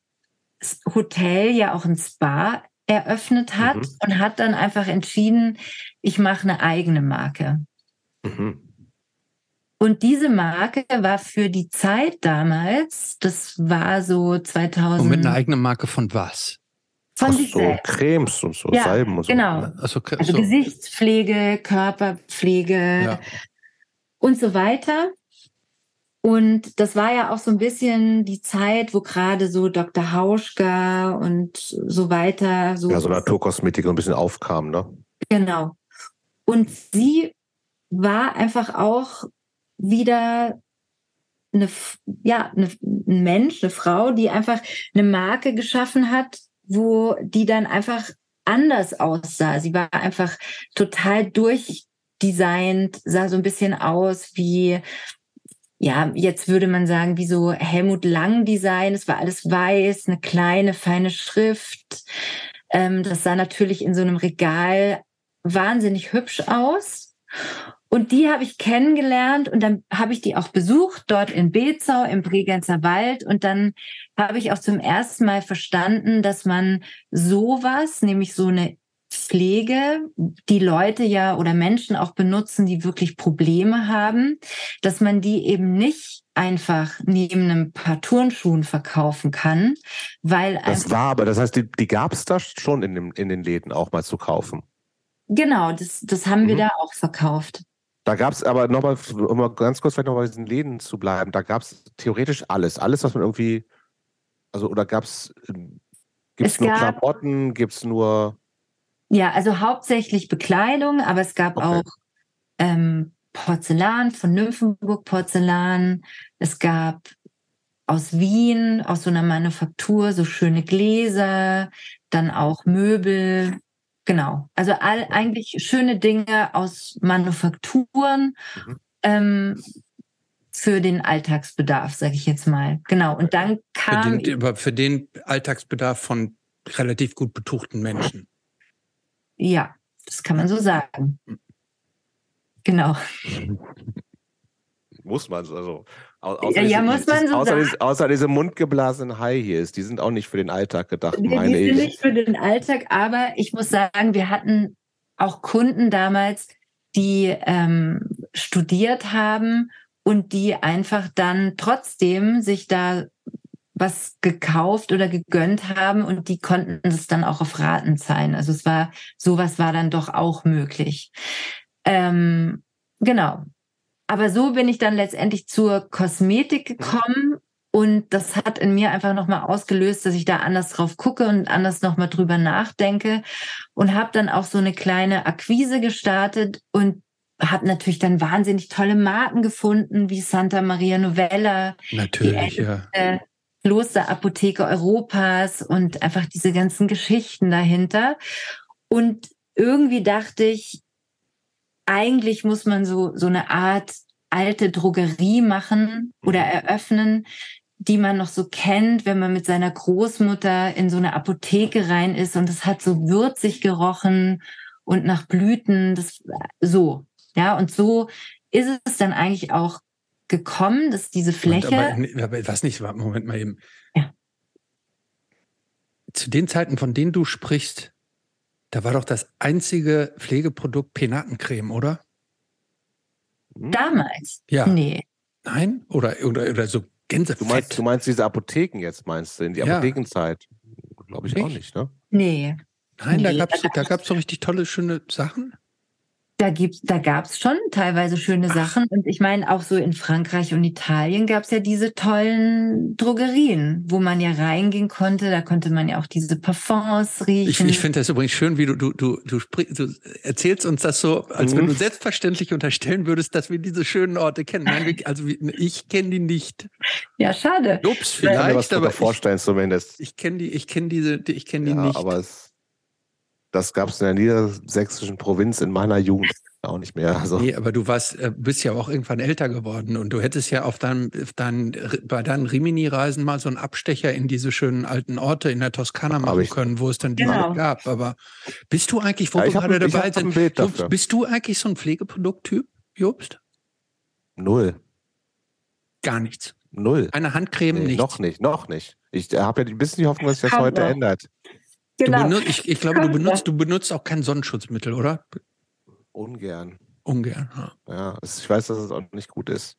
Hotel ja auch ein Spa eröffnet hat mhm. und hat dann einfach entschieden, ich mache eine eigene Marke. Mhm. Und diese Marke war für die Zeit damals, das war so 2000. Und mit einer eigenen Marke von was? Von Ach sich so, selbst. Cremes und so, ja, Salben und so. Genau. Also, also so. Gesichtspflege, Körperpflege ja. und so weiter. Und das war ja auch so ein bisschen die Zeit, wo gerade so Dr. Hauschka und so weiter. So ja, so Naturkosmetik ein bisschen aufkam, ne? Genau. Und sie war einfach auch wieder eine, ja, eine, ein Mensch, eine Frau, die einfach eine Marke geschaffen hat, wo die dann einfach anders aussah. Sie war einfach total durchdesignt, sah so ein bisschen aus wie, ja, jetzt würde man sagen, wie so Helmut Lang Design. Es war alles weiß, eine kleine, feine Schrift. Ähm, das sah natürlich in so einem Regal wahnsinnig hübsch aus. Und die habe ich kennengelernt und dann habe ich die auch besucht, dort in Bezau im Bregenzer Wald. Und dann habe ich auch zum ersten Mal verstanden, dass man sowas, nämlich so eine Pflege, die Leute ja oder Menschen auch benutzen, die wirklich Probleme haben, dass man die eben nicht einfach neben einem paar Turnschuhen verkaufen kann, weil das war aber, das heißt, die, die gab es da schon in, dem, in den Läden auch mal zu kaufen. Genau, das, das haben mhm. wir da auch verkauft. Da gab es aber nochmal, um mal ganz kurz vielleicht noch bei diesen Läden zu bleiben, da gab es theoretisch alles. Alles, was man irgendwie, also oder gab es, gibt es nur Klamotten, gibt es nur. Ja, also hauptsächlich Bekleidung, aber es gab okay. auch ähm, Porzellan von Nymphenburg Porzellan. Es gab aus Wien, aus so einer Manufaktur, so schöne Gläser, dann auch Möbel, Genau. Also all, eigentlich schöne Dinge aus Manufakturen mhm. ähm, für den Alltagsbedarf, sage ich jetzt mal. Genau. Und dann kam. Für den, für den Alltagsbedarf von relativ gut betuchten Menschen. Ja, das kann man so sagen. Genau. [laughs] Muss man also. Außer ja, ja muss man so außer, sagen. Diese, außer diese mundgeblasenen High Heels, die sind auch nicht für den Alltag gedacht, die, meine die sind ich. nicht für den Alltag, aber ich muss sagen, wir hatten auch Kunden damals, die ähm, studiert haben und die einfach dann trotzdem sich da was gekauft oder gegönnt haben und die konnten es dann auch auf Raten zahlen. Also es war, sowas war dann doch auch möglich. Ähm, genau. Aber so bin ich dann letztendlich zur Kosmetik mhm. gekommen und das hat in mir einfach nochmal ausgelöst, dass ich da anders drauf gucke und anders nochmal drüber nachdenke und habe dann auch so eine kleine Akquise gestartet und habe natürlich dann wahnsinnig tolle Marken gefunden, wie Santa Maria Novella. Natürlich, ja. Klosterapotheke Europas und einfach diese ganzen Geschichten dahinter. Und irgendwie dachte ich, eigentlich muss man so, so eine Art alte Drogerie machen oder mhm. eröffnen, die man noch so kennt, wenn man mit seiner Großmutter in so eine Apotheke rein ist und es hat so würzig gerochen und nach Blüten, das so. Ja, und so ist es dann eigentlich auch gekommen, dass diese Fläche. Aber, aber was nicht, Moment mal eben. Ja. Zu den Zeiten, von denen du sprichst, da war doch das einzige Pflegeprodukt Penatencreme, oder? Hm? Damals? Ja. Nee. Nein? Oder, oder, oder so Gänsefett? Du meinst, du meinst diese Apotheken jetzt, meinst du, in die ja. Apothekenzeit? Glaube ich nicht? auch nicht, ne? Nee. Nein, nee. da gab es da gab's so richtig tolle, schöne Sachen. Da gibt's, da gab's schon teilweise schöne Sachen. Und ich meine, auch so in Frankreich und Italien gab's ja diese tollen Drogerien, wo man ja reingehen konnte. Da konnte man ja auch diese Parfums riechen. Ich, ich finde das übrigens schön, wie du, du, du, du, du erzählst uns das so, als mhm. wenn du selbstverständlich unterstellen würdest, dass wir diese schönen Orte kennen. Nein, wir, also ich kenne die nicht. Ja, schade. Ups, vielleicht, was aber vorstellen ich, zumindest. Ich kenne die, ich kenne diese, ich kenne die ja, nicht. Aber es das gab es in der niedersächsischen Provinz in meiner Jugend auch nicht mehr. Also. Nee, aber du warst, äh, bist ja auch irgendwann älter geworden und du hättest ja auf deinem, auf deinem, bei deinen Rimini-Reisen mal so einen Abstecher in diese schönen alten Orte in der Toskana machen können, wo es dann die genau. gab. Aber bist du eigentlich, wo ja, wir gerade dabei sind, wo, bist du eigentlich so ein Pflegeprodukttyp, Jobst? Null. Gar nichts. Null. Eine Handcreme nee, nicht. Noch nicht, noch nicht. Ich habe ja ein bisschen die Hoffnung, dass sich das heute ändert. Genau. Benutzt, ich, ich, glaube, du benutzt, du benutzt auch kein Sonnenschutzmittel, oder? Ungern. Ungern, ja. ja ich weiß, dass es auch nicht gut ist.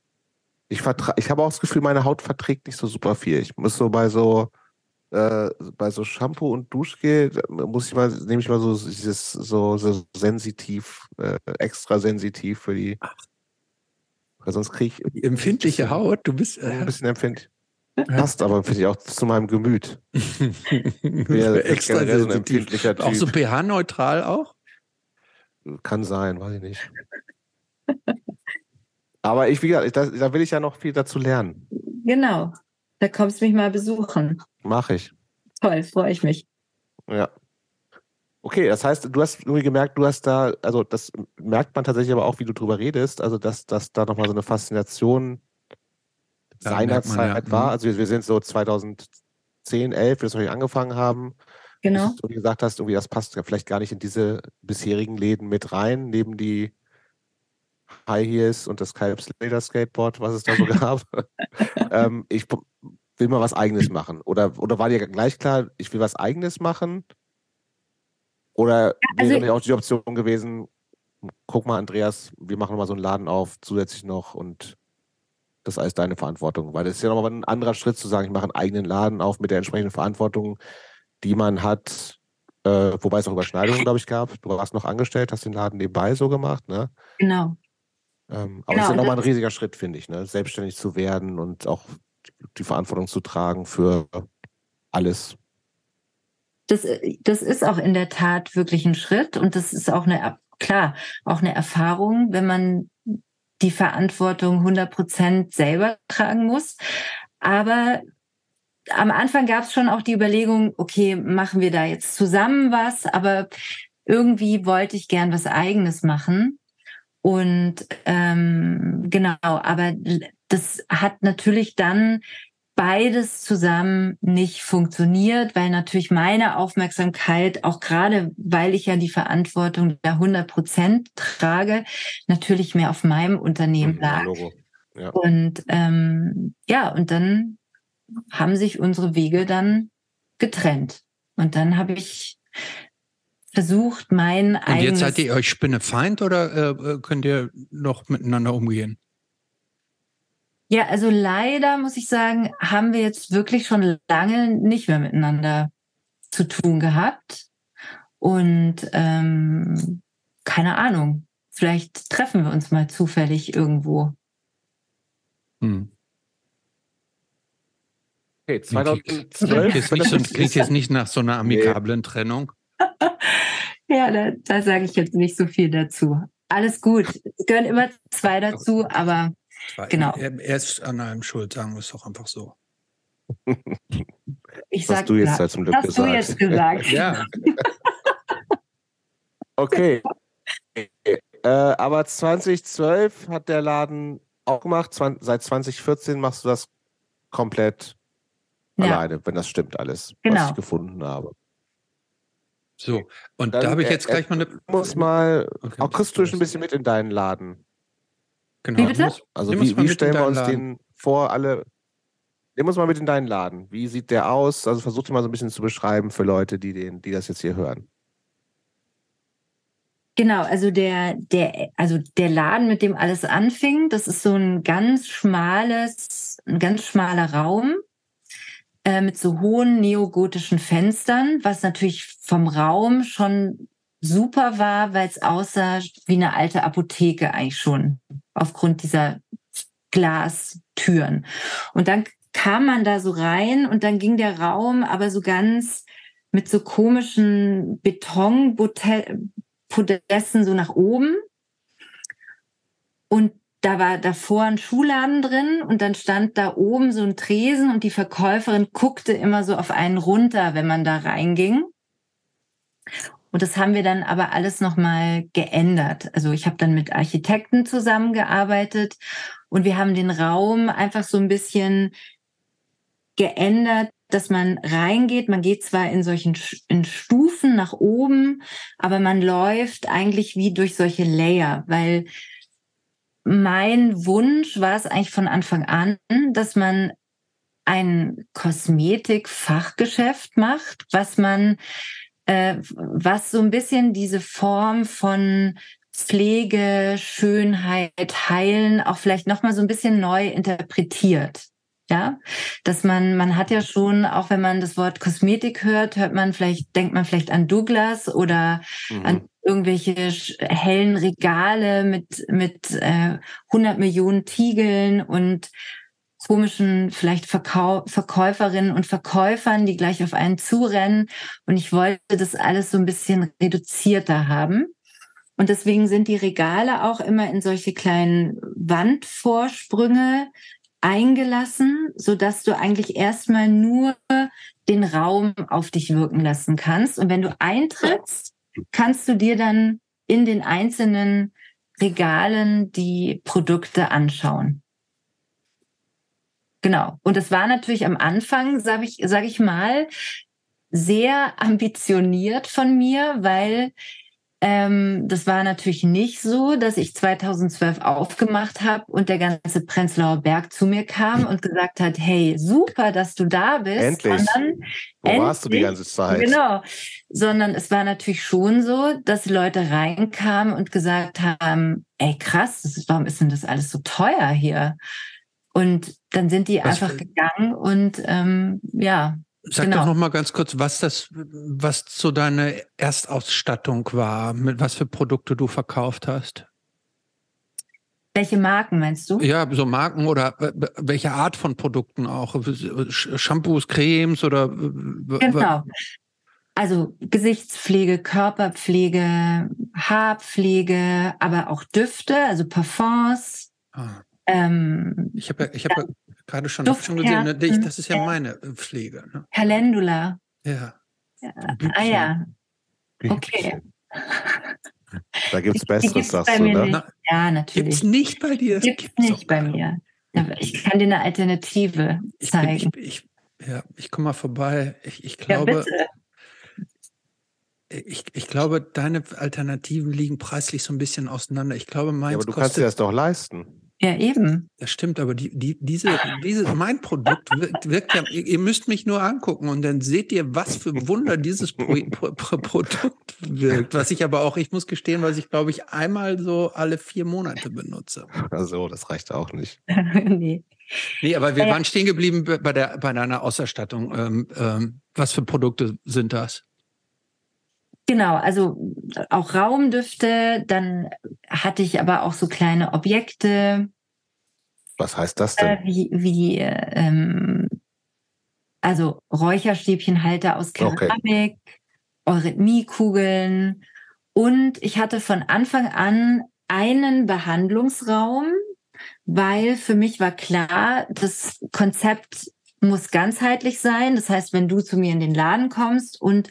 Ich, ich habe auch das Gefühl, meine Haut verträgt nicht so super viel. Ich muss so bei so äh, bei so Shampoo und Duschgel muss ich mal nehme ich mal so dieses so, so sensitiv äh, extra sensitiv für die weil sonst kriege ich die empfindliche Haut. Du bist äh, ein bisschen empfindlich. [laughs] Passt aber, finde ich, auch zu meinem Gemüt. [laughs] Wäre extra so ein empfindlicher Typ. Auch so pH-neutral auch? Kann sein, weiß ich nicht. Aber ich, wie gesagt, da, da will ich ja noch viel dazu lernen. Genau. Da kommst du mich mal besuchen. Mach ich. Toll, freue ich mich. Ja. Okay, das heißt, du hast irgendwie gemerkt, du hast da, also das merkt man tatsächlich aber auch, wie du drüber redest, also dass, dass da nochmal so eine Faszination seinerzeit ja, war. Mhm. Also wir, wir, sind so 2010, 11, wie wir es angefangen haben. Genau. Und du gesagt hast, irgendwie das passt ja vielleicht gar nicht in diese bisherigen Läden mit rein, neben die High Heels und das Kalbs Leder Skateboard, was es da so [laughs] gab. [laughs] ähm, ich will mal was Eigenes machen. Oder, oder war dir gleich klar, ich will was Eigenes machen? Oder also, wäre auch die Option gewesen, guck mal, Andreas, wir machen mal so einen Laden auf, zusätzlich noch und das ist alles deine Verantwortung. Weil das ist ja nochmal ein anderer Schritt zu sagen, ich mache einen eigenen Laden auf mit der entsprechenden Verantwortung, die man hat, äh, wobei es auch Überschneidungen, glaube ich, gab. Du warst noch angestellt, hast den Laden nebenbei so gemacht, ne? Genau. Ähm, aber genau, es ist ja nochmal ein riesiger Schritt, finde ich, ne? Selbstständig zu werden und auch die Verantwortung zu tragen für alles. Das, das ist auch in der Tat wirklich ein Schritt und das ist auch eine, klar, auch eine Erfahrung, wenn man die Verantwortung 100 Prozent selber tragen muss. Aber am Anfang gab es schon auch die Überlegung, okay, machen wir da jetzt zusammen was, aber irgendwie wollte ich gern was eigenes machen. Und ähm, genau, aber das hat natürlich dann beides zusammen nicht funktioniert, weil natürlich meine Aufmerksamkeit, auch gerade weil ich ja die Verantwortung der 100 Prozent trage, natürlich mehr auf meinem Unternehmen lag. Ja. Und ähm, ja, und dann haben sich unsere Wege dann getrennt. Und dann habe ich versucht, mein Und eigenes... Und jetzt seid ihr euch Spinnefeind oder äh, könnt ihr noch miteinander umgehen? Ja, also leider muss ich sagen, haben wir jetzt wirklich schon lange nicht mehr miteinander zu tun gehabt. Und ähm, keine Ahnung, vielleicht treffen wir uns mal zufällig irgendwo. Hm. Okay, 2012. Klingt jetzt, so, klingt jetzt nicht nach so einer amikablen Trennung. [laughs] ja, da, da sage ich jetzt nicht so viel dazu. Alles gut. Es gehören immer zwei dazu, aber genau. Er, er, ist an allem schuld, sagen wir es doch einfach so. [laughs] Ich sag, hast du jetzt halt zum Glück hast gesagt. du jetzt gesagt. [laughs] ja. [laughs] okay. Äh, aber 2012 hat der Laden auch gemacht. seit 2014 machst du das komplett ja. alleine, wenn das stimmt alles, genau. was ich gefunden habe. So, und Dann, da habe ich jetzt gleich mal eine. Muss mal, okay, auch kriegst du ein bisschen mit in deinen Laden. Genau. Wie bitte? Also wie, wie stellen wir uns Laden. den vor, alle. Nimm uns mal mit in deinen Laden. Wie sieht der aus? Also versuch dir mal so ein bisschen zu beschreiben für Leute, die, den, die das jetzt hier hören. Genau, also der, der, also der Laden, mit dem alles anfing, das ist so ein ganz schmales, ein ganz schmaler Raum äh, mit so hohen neogotischen Fenstern, was natürlich vom Raum schon super war, weil es aussah wie eine alte Apotheke eigentlich schon, aufgrund dieser Glastüren. Und dann kam man da so rein und dann ging der Raum aber so ganz mit so komischen Betonpodesten so nach oben. Und da war davor ein Schuhladen drin und dann stand da oben so ein Tresen und die Verkäuferin guckte immer so auf einen runter, wenn man da reinging. Und das haben wir dann aber alles nochmal geändert. Also ich habe dann mit Architekten zusammengearbeitet und wir haben den Raum einfach so ein bisschen geändert, dass man reingeht. Man geht zwar in solchen in Stufen nach oben, aber man läuft eigentlich wie durch solche Layer, weil mein Wunsch war es eigentlich von Anfang an, dass man ein Kosmetik-Fachgeschäft macht, was man, äh, was so ein bisschen diese Form von Pflege, Schönheit, Heilen auch vielleicht nochmal so ein bisschen neu interpretiert. Ja, dass man, man hat ja schon, auch wenn man das Wort Kosmetik hört, hört man vielleicht, denkt man vielleicht an Douglas oder mhm. an irgendwelche hellen Regale mit, mit äh, 100 Millionen Tiegeln und komischen vielleicht Verkau Verkäuferinnen und Verkäufern, die gleich auf einen zurennen. Und ich wollte das alles so ein bisschen reduzierter haben. Und deswegen sind die Regale auch immer in solche kleinen Wandvorsprünge eingelassen, so dass du eigentlich erstmal nur den Raum auf dich wirken lassen kannst. Und wenn du eintrittst, kannst du dir dann in den einzelnen Regalen die Produkte anschauen. Genau. Und es war natürlich am Anfang, sage ich, sag ich mal, sehr ambitioniert von mir, weil ähm, das war natürlich nicht so, dass ich 2012 aufgemacht habe und der ganze Prenzlauer Berg zu mir kam und gesagt hat, hey, super, dass du da bist. Endlich. Sondern, Wo endlich, warst du die ganze Zeit? Genau. Sondern es war natürlich schon so, dass Leute reinkamen und gesagt haben, ey, krass, ist, warum ist denn das alles so teuer hier? Und dann sind die was einfach gegangen und ähm, ja, Sag genau. doch noch mal ganz kurz, was das, was so deine Erstausstattung war, mit was für Produkte du verkauft hast. Welche Marken meinst du? Ja, so Marken oder welche Art von Produkten auch? Shampoos, Cremes oder? Genau. Also Gesichtspflege, Körperpflege, Haarpflege, aber auch Düfte, also Parfums. Ah. Ähm, ich habe ich hab gerade schon, schon gesehen, ne? das ist ja meine äh, Pflege. Ne? Calendula. Ja. ja. Ah ja. Okay. [laughs] Da gibt es Besseres, sagst du, ne? Ja, natürlich. Gibt es nicht bei dir? Gibt es nicht bei mir. Ich kann dir eine Alternative zeigen. Ich, bin, ich, ich ja, ich komme mal vorbei. Ich, ich glaube, ja, ich, ich glaube, deine Alternativen liegen preislich so ein bisschen auseinander. Ich glaube, meins ja, aber du kannst dir das doch leisten. Ja, eben. Das stimmt, aber die, die, diese, diese, mein Produkt wirkt, wirkt ja, ihr müsst mich nur angucken und dann seht ihr, was für Wunder dieses Pro, Pro, Pro, Produkt wirkt. Was ich aber auch, ich muss gestehen, was ich glaube ich einmal so alle vier Monate benutze. Also, das reicht auch nicht. [laughs] nee. Nee, aber wir äh, waren stehen geblieben bei, der, bei deiner Ausstattung. Ähm, ähm, was für Produkte sind das? Genau, also auch Raumdüfte, dann hatte ich aber auch so kleine Objekte. Was heißt das denn? Äh, wie, wie ähm, also Räucherstäbchenhalter aus Keramik, okay. Eurythmiekugeln und ich hatte von Anfang an einen Behandlungsraum, weil für mich war klar, das Konzept muss ganzheitlich sein. Das heißt, wenn du zu mir in den Laden kommst und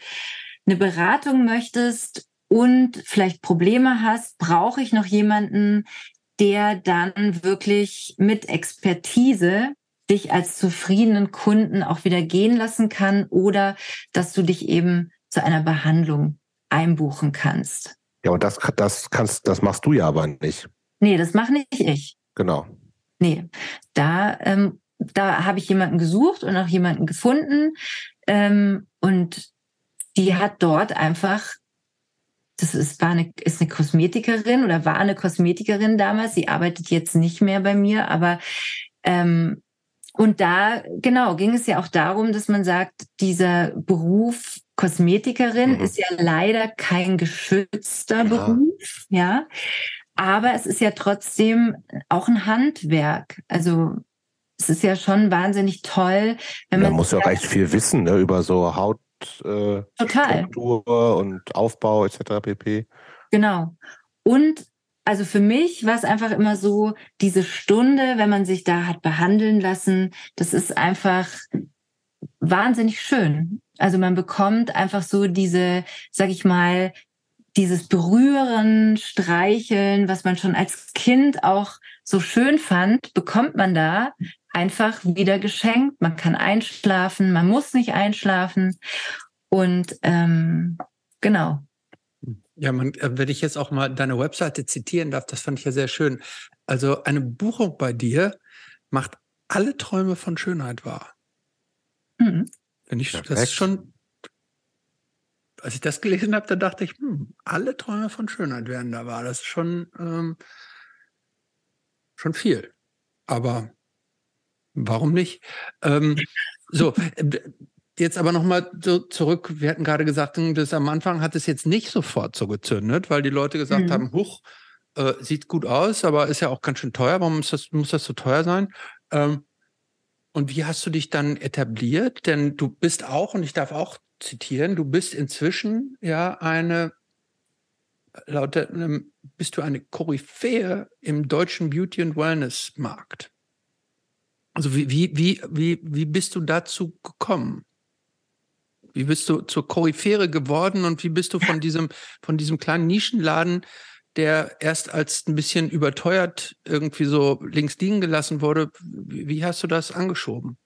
eine Beratung möchtest und vielleicht Probleme hast, brauche ich noch jemanden, der dann wirklich mit Expertise dich als zufriedenen Kunden auch wieder gehen lassen kann oder dass du dich eben zu einer Behandlung einbuchen kannst. Ja, und das, das kannst, das machst du ja aber nicht. Nee, das mache nicht ich. Genau. Nee, da, ähm, da habe ich jemanden gesucht und auch jemanden gefunden. Ähm, und die hat dort einfach, das ist, war eine, ist eine Kosmetikerin oder war eine Kosmetikerin damals. Sie arbeitet jetzt nicht mehr bei mir, aber ähm, und da, genau, ging es ja auch darum, dass man sagt, dieser Beruf Kosmetikerin mhm. ist ja leider kein geschützter ja. Beruf, ja. Aber es ist ja trotzdem auch ein Handwerk. Also es ist ja schon wahnsinnig toll, wenn man. Man muss ja auch echt viel wissen ne, über so Haut, äh, Total. Struktur und Aufbau etc. pp. Genau. Und also für mich war es einfach immer so, diese Stunde, wenn man sich da hat behandeln lassen, das ist einfach wahnsinnig schön. Also man bekommt einfach so diese, sag ich mal, dieses Berühren, Streicheln, was man schon als Kind auch so schön fand, bekommt man da einfach wieder geschenkt. Man kann einschlafen, man muss nicht einschlafen. Und ähm, genau. Ja, man, äh, wenn ich jetzt auch mal deine Webseite zitieren darf, das fand ich ja sehr schön. Also eine Buchung bei dir macht alle Träume von Schönheit wahr. Mhm. Wenn ich Perfekt. das ist schon, als ich das gelesen habe, da dachte ich, hm, alle Träume von Schönheit werden da wahr. Das ist schon, ähm, schon viel. Aber Warum nicht? Ähm, so, [laughs] jetzt aber nochmal so zurück. Wir hatten gerade gesagt, hm, dass am Anfang hat es jetzt nicht sofort so gezündet, weil die Leute gesagt mhm. haben, huch, äh, sieht gut aus, aber ist ja auch ganz schön teuer. Warum muss das, muss das so teuer sein? Ähm, und wie hast du dich dann etabliert? Denn du bist auch, und ich darf auch zitieren, du bist inzwischen ja eine, laut bist du eine Koryphäe im deutschen Beauty- und Wellness-Markt. Also wie, wie, wie, wie, wie bist du dazu gekommen? Wie bist du zur Koryphäre geworden und wie bist du von diesem, von diesem kleinen Nischenladen, der erst als ein bisschen überteuert irgendwie so links liegen gelassen wurde, wie, hast du das angeschoben?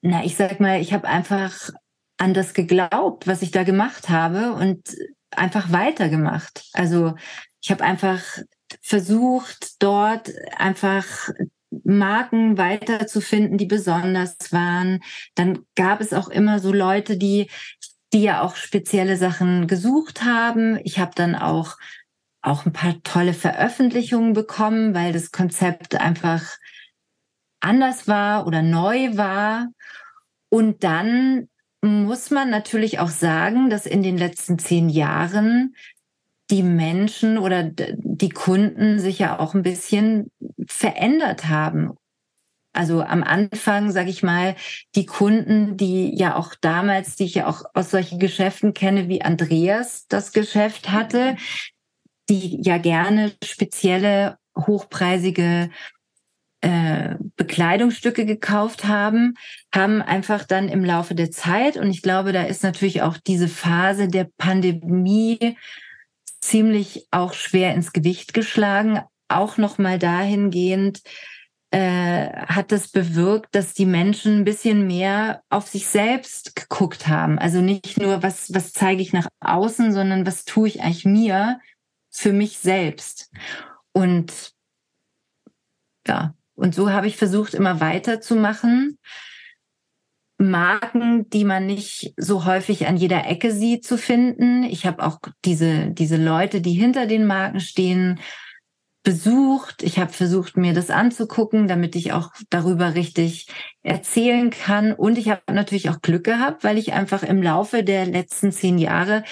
Na, ich sag mal, ich habe einfach an das geglaubt, was ich da gemacht habe und einfach weitergemacht. Also ich habe einfach versucht, dort einfach Marken weiterzufinden, die besonders waren. Dann gab es auch immer so Leute, die, die ja auch spezielle Sachen gesucht haben. Ich habe dann auch, auch ein paar tolle Veröffentlichungen bekommen, weil das Konzept einfach anders war oder neu war. Und dann muss man natürlich auch sagen, dass in den letzten zehn Jahren die Menschen oder die Kunden sich ja auch ein bisschen verändert haben. Also am Anfang, sage ich mal, die Kunden, die ja auch damals, die ich ja auch aus solchen Geschäften kenne, wie Andreas das Geschäft hatte, die ja gerne spezielle, hochpreisige äh, Bekleidungsstücke gekauft haben, haben einfach dann im Laufe der Zeit, und ich glaube, da ist natürlich auch diese Phase der Pandemie ziemlich auch schwer ins Gewicht geschlagen, auch nochmal dahingehend, äh, hat das bewirkt, dass die Menschen ein bisschen mehr auf sich selbst geguckt haben. Also nicht nur, was, was zeige ich nach außen, sondern was tue ich eigentlich mir für mich selbst. Und ja, und so habe ich versucht, immer weiterzumachen. Marken, die man nicht so häufig an jeder Ecke sieht, zu finden. Ich habe auch diese, diese Leute, die hinter den Marken stehen, besucht. Ich habe versucht, mir das anzugucken, damit ich auch darüber richtig erzählen kann. Und ich habe natürlich auch Glück gehabt, weil ich einfach im Laufe der letzten zehn Jahre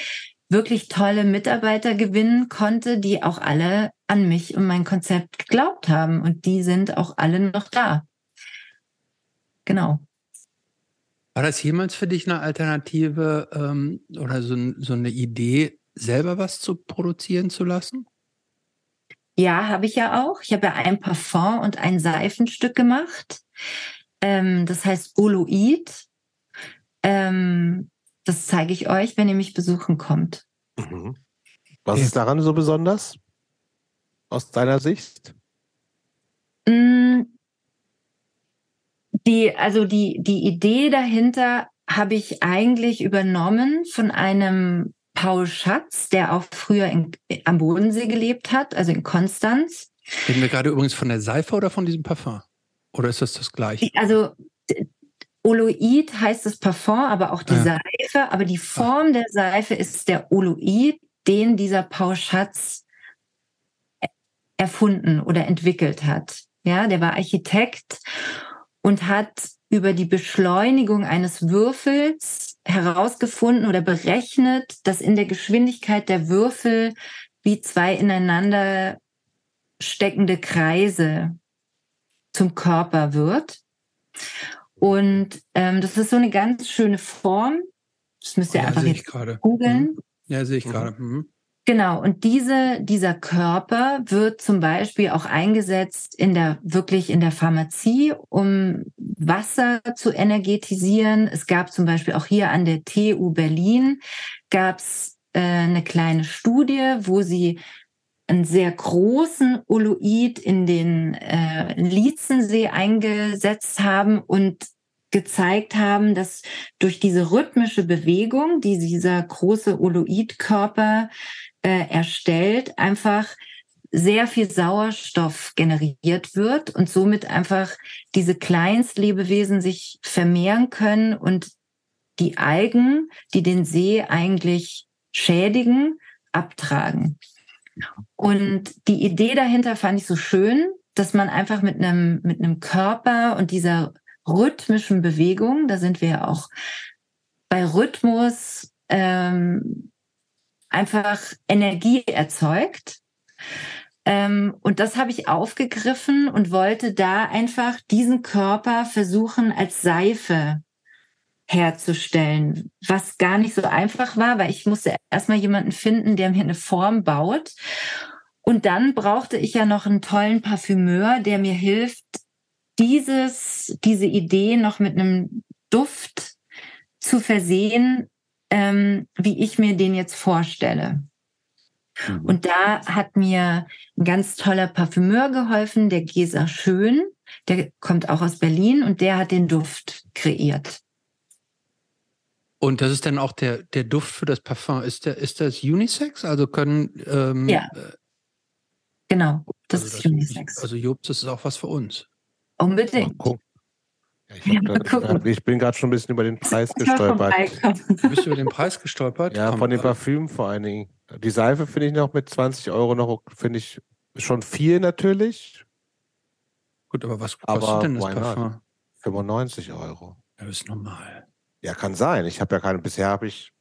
wirklich tolle Mitarbeiter gewinnen konnte, die auch alle an mich und mein Konzept geglaubt haben. Und die sind auch alle noch da. Genau. War das jemals für dich eine Alternative ähm, oder so, so eine Idee, selber was zu produzieren zu lassen? Ja, habe ich ja auch. Ich habe ja ein Parfum und ein Seifenstück gemacht. Ähm, das heißt Oloid. Ähm, das zeige ich euch, wenn ihr mich besuchen kommt. Mhm. Was okay. ist daran so besonders? Aus deiner Sicht? Mm, die, also die, die Idee dahinter habe ich eigentlich übernommen von einem Paul Schatz, der auch früher in, am Bodensee gelebt hat, also in Konstanz. Reden wir gerade übrigens von der Seife oder von diesem Parfum? Oder ist das das gleiche? Also Oloid heißt das Parfum, aber auch die ja. Seife. Aber die Form der Seife ist der Oloid, den dieser Paul Schatz erfunden oder entwickelt hat. Ja, der war Architekt und hat über die Beschleunigung eines Würfels herausgefunden oder berechnet, dass in der Geschwindigkeit der Würfel wie zwei ineinander steckende Kreise zum Körper wird. Und ähm, das ist so eine ganz schöne Form. Das müsst ihr oh, ja, einfach jetzt googeln. Mhm. Ja, sehe ich mhm. gerade. Mhm. Genau, und diese, dieser Körper wird zum Beispiel auch eingesetzt in der, wirklich in der Pharmazie, um Wasser zu energetisieren. Es gab zum Beispiel auch hier an der TU Berlin, gab es äh, eine kleine Studie, wo sie einen sehr großen Oloid in den äh, Lietzensee eingesetzt haben und gezeigt haben, dass durch diese rhythmische Bewegung, die dieser große Oloidkörper äh, erstellt, einfach sehr viel Sauerstoff generiert wird und somit einfach diese Kleinstlebewesen sich vermehren können und die Algen, die den See eigentlich schädigen, abtragen. Und die Idee dahinter fand ich so schön, dass man einfach mit einem, mit einem Körper und dieser rhythmischen Bewegung, da sind wir ja auch bei Rhythmus, ähm, einfach Energie erzeugt. Ähm, und das habe ich aufgegriffen und wollte da einfach diesen Körper versuchen als Seife herzustellen, was gar nicht so einfach war, weil ich musste erstmal jemanden finden, der mir eine Form baut. Und dann brauchte ich ja noch einen tollen Parfümeur, der mir hilft, dieses, diese Idee noch mit einem Duft zu versehen, ähm, wie ich mir den jetzt vorstelle. Mhm. Und da hat mir ein ganz toller Parfümeur geholfen, der Gesa Schön. Der kommt auch aus Berlin und der hat den Duft kreiert. Und das ist dann auch der, der Duft für das Parfum. Ist, der, ist das Unisex? Also können. Ähm, ja. Äh, genau, das also ist Unisex. Also Jobs, das ist auch was für uns. Unbedingt. Ja, ich, ja, da, ich, bin gerade schon ein bisschen über den Preis gestolpert. Du bist über den Preis gestolpert? Ja, von dem Parfüm vor allen Dingen. Die Seife finde ich noch mit 20 Euro noch, finde ich schon viel natürlich. Gut, aber was kostet aber denn das Parfum? 95 Euro. Ja, das ist normal. Ja, kann sein. Ich habe ja keine, bisher habe ich,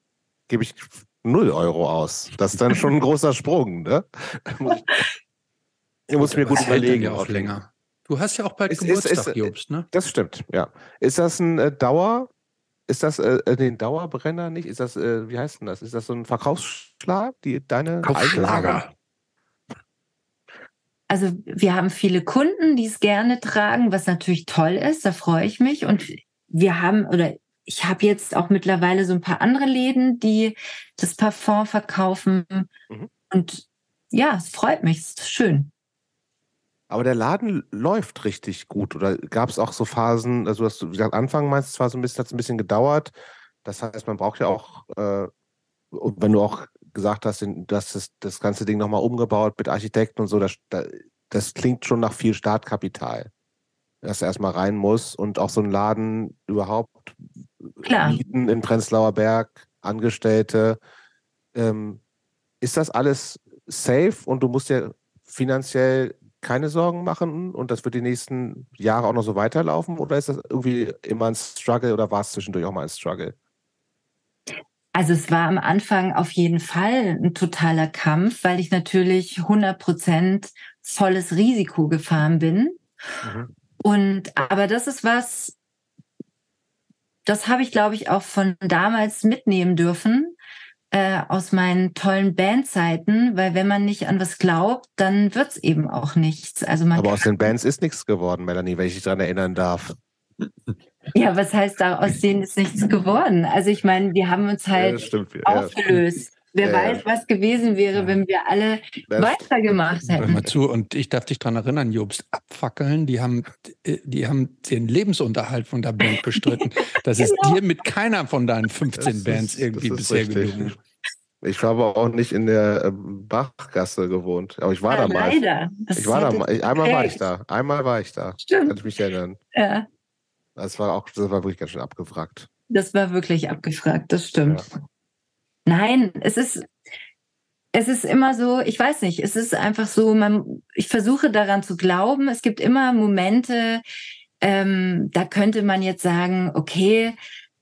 gebe ich 0 Euro aus. Das ist dann schon ein [laughs] großer Sprung, ne? [laughs] Ich muss mir gut überlegen. Ja auch länger. Du hast ja auch bald ist, Geburtstag, ist, ist, Jobst, ne? Das stimmt, ja. Ist das ein äh, Dauer, ist das äh, äh den Dauerbrenner nicht? Ist das, äh, wie heißt denn das? Ist das so ein Verkaufsschlag, die deine Schlager? Also wir haben viele Kunden, die es gerne tragen, was natürlich toll ist, da freue ich mich. Und wir haben, oder ich habe jetzt auch mittlerweile so ein paar andere Läden, die das Parfum verkaufen. Mhm. Und ja, es freut mich, es ist schön. Aber der Laden läuft richtig gut. Oder gab es auch so Phasen, also hast du gesagt, Anfang meinst zwar so ein bisschen, hat es ein bisschen gedauert. Das heißt, man braucht ja auch, äh, wenn du auch gesagt hast, dass das, das ganze Ding nochmal umgebaut mit Architekten und so, das, das klingt schon nach viel Startkapital. Dass er erstmal rein muss und auch so einen Laden überhaupt Klar. mieten in Prenzlauer Berg, Angestellte. Ähm, ist das alles safe und du musst ja finanziell keine Sorgen machen und das wird die nächsten Jahre auch noch so weiterlaufen? Oder ist das irgendwie immer ein Struggle oder war es zwischendurch auch mal ein Struggle? Also es war am Anfang auf jeden Fall ein totaler Kampf, weil ich natürlich 100 Prozent volles Risiko gefahren bin. Mhm. Und aber das ist was, das habe ich, glaube ich, auch von damals mitnehmen dürfen, äh, aus meinen tollen Bandzeiten, weil wenn man nicht an was glaubt, dann wird es eben auch nichts. Also man Aber aus den Bands ist nichts geworden, Melanie, wenn ich dich daran erinnern darf. Ja, was heißt da, aus denen ist nichts geworden? Also ich meine, wir haben uns halt ja, aufgelöst. Wer ja, weiß, was gewesen wäre, wenn wir alle das weitergemacht hätten. Hör mal zu, und ich darf dich daran erinnern, Jobst, Abfackeln, die haben, äh, die haben den Lebensunterhalt von der Band bestritten. Das [laughs] genau. ist dir mit keiner von deinen 15 das Bands ist, irgendwie bisher gelungen. Ich habe aber auch nicht in der ähm, Bachgasse gewohnt. Aber ich war ja, da mal. Leider. Das ich war da mal. Einmal war ich da. Einmal war ich da. Stimmt. Kann ich mich erinnern. Ja. Das war auch, das war wirklich ganz schön abgefragt. Das war wirklich abgefragt, das stimmt. Ja. Nein, es ist, es ist immer so, ich weiß nicht, es ist einfach so, man, ich versuche daran zu glauben. Es gibt immer Momente, ähm, da könnte man jetzt sagen, okay,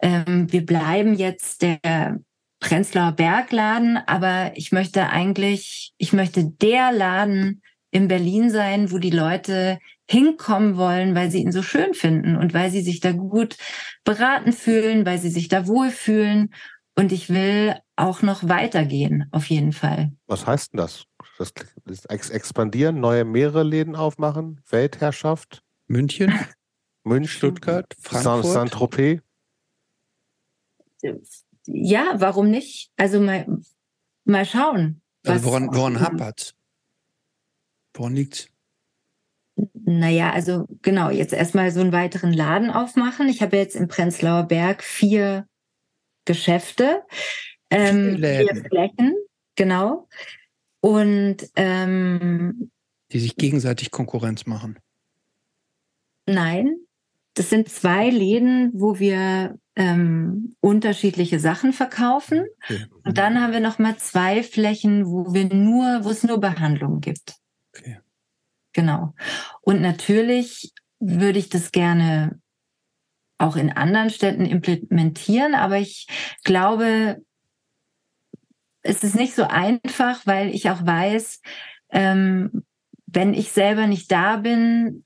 ähm, wir bleiben jetzt der Prenzlauer Bergladen, aber ich möchte eigentlich, ich möchte der Laden in Berlin sein, wo die Leute hinkommen wollen, weil sie ihn so schön finden und weil sie sich da gut beraten fühlen, weil sie sich da wohlfühlen. Und ich will auch noch weitergehen, auf jeden Fall. Was heißt denn das? das, das expandieren, neue mehrere Läden aufmachen, Weltherrschaft? München? [laughs] München, Stuttgart, Frankfurt? Saint-Tropez? Ja, warum nicht? Also mal, mal schauen. Also woran, woran hapert Woran liegt Naja, also genau, jetzt erstmal so einen weiteren Laden aufmachen. Ich habe jetzt im Prenzlauer Berg vier Geschäfte, ähm, vier Flächen, genau. Und ähm, die sich gegenseitig Konkurrenz machen. Nein, das sind zwei Läden, wo wir ähm, unterschiedliche Sachen verkaufen. Okay. Und dann haben wir noch mal zwei Flächen, wo wir nur, wo es nur Behandlungen gibt. Okay. Genau. Und natürlich würde ich das gerne auch in anderen Städten implementieren, aber ich glaube, es ist nicht so einfach, weil ich auch weiß, ähm, wenn ich selber nicht da bin,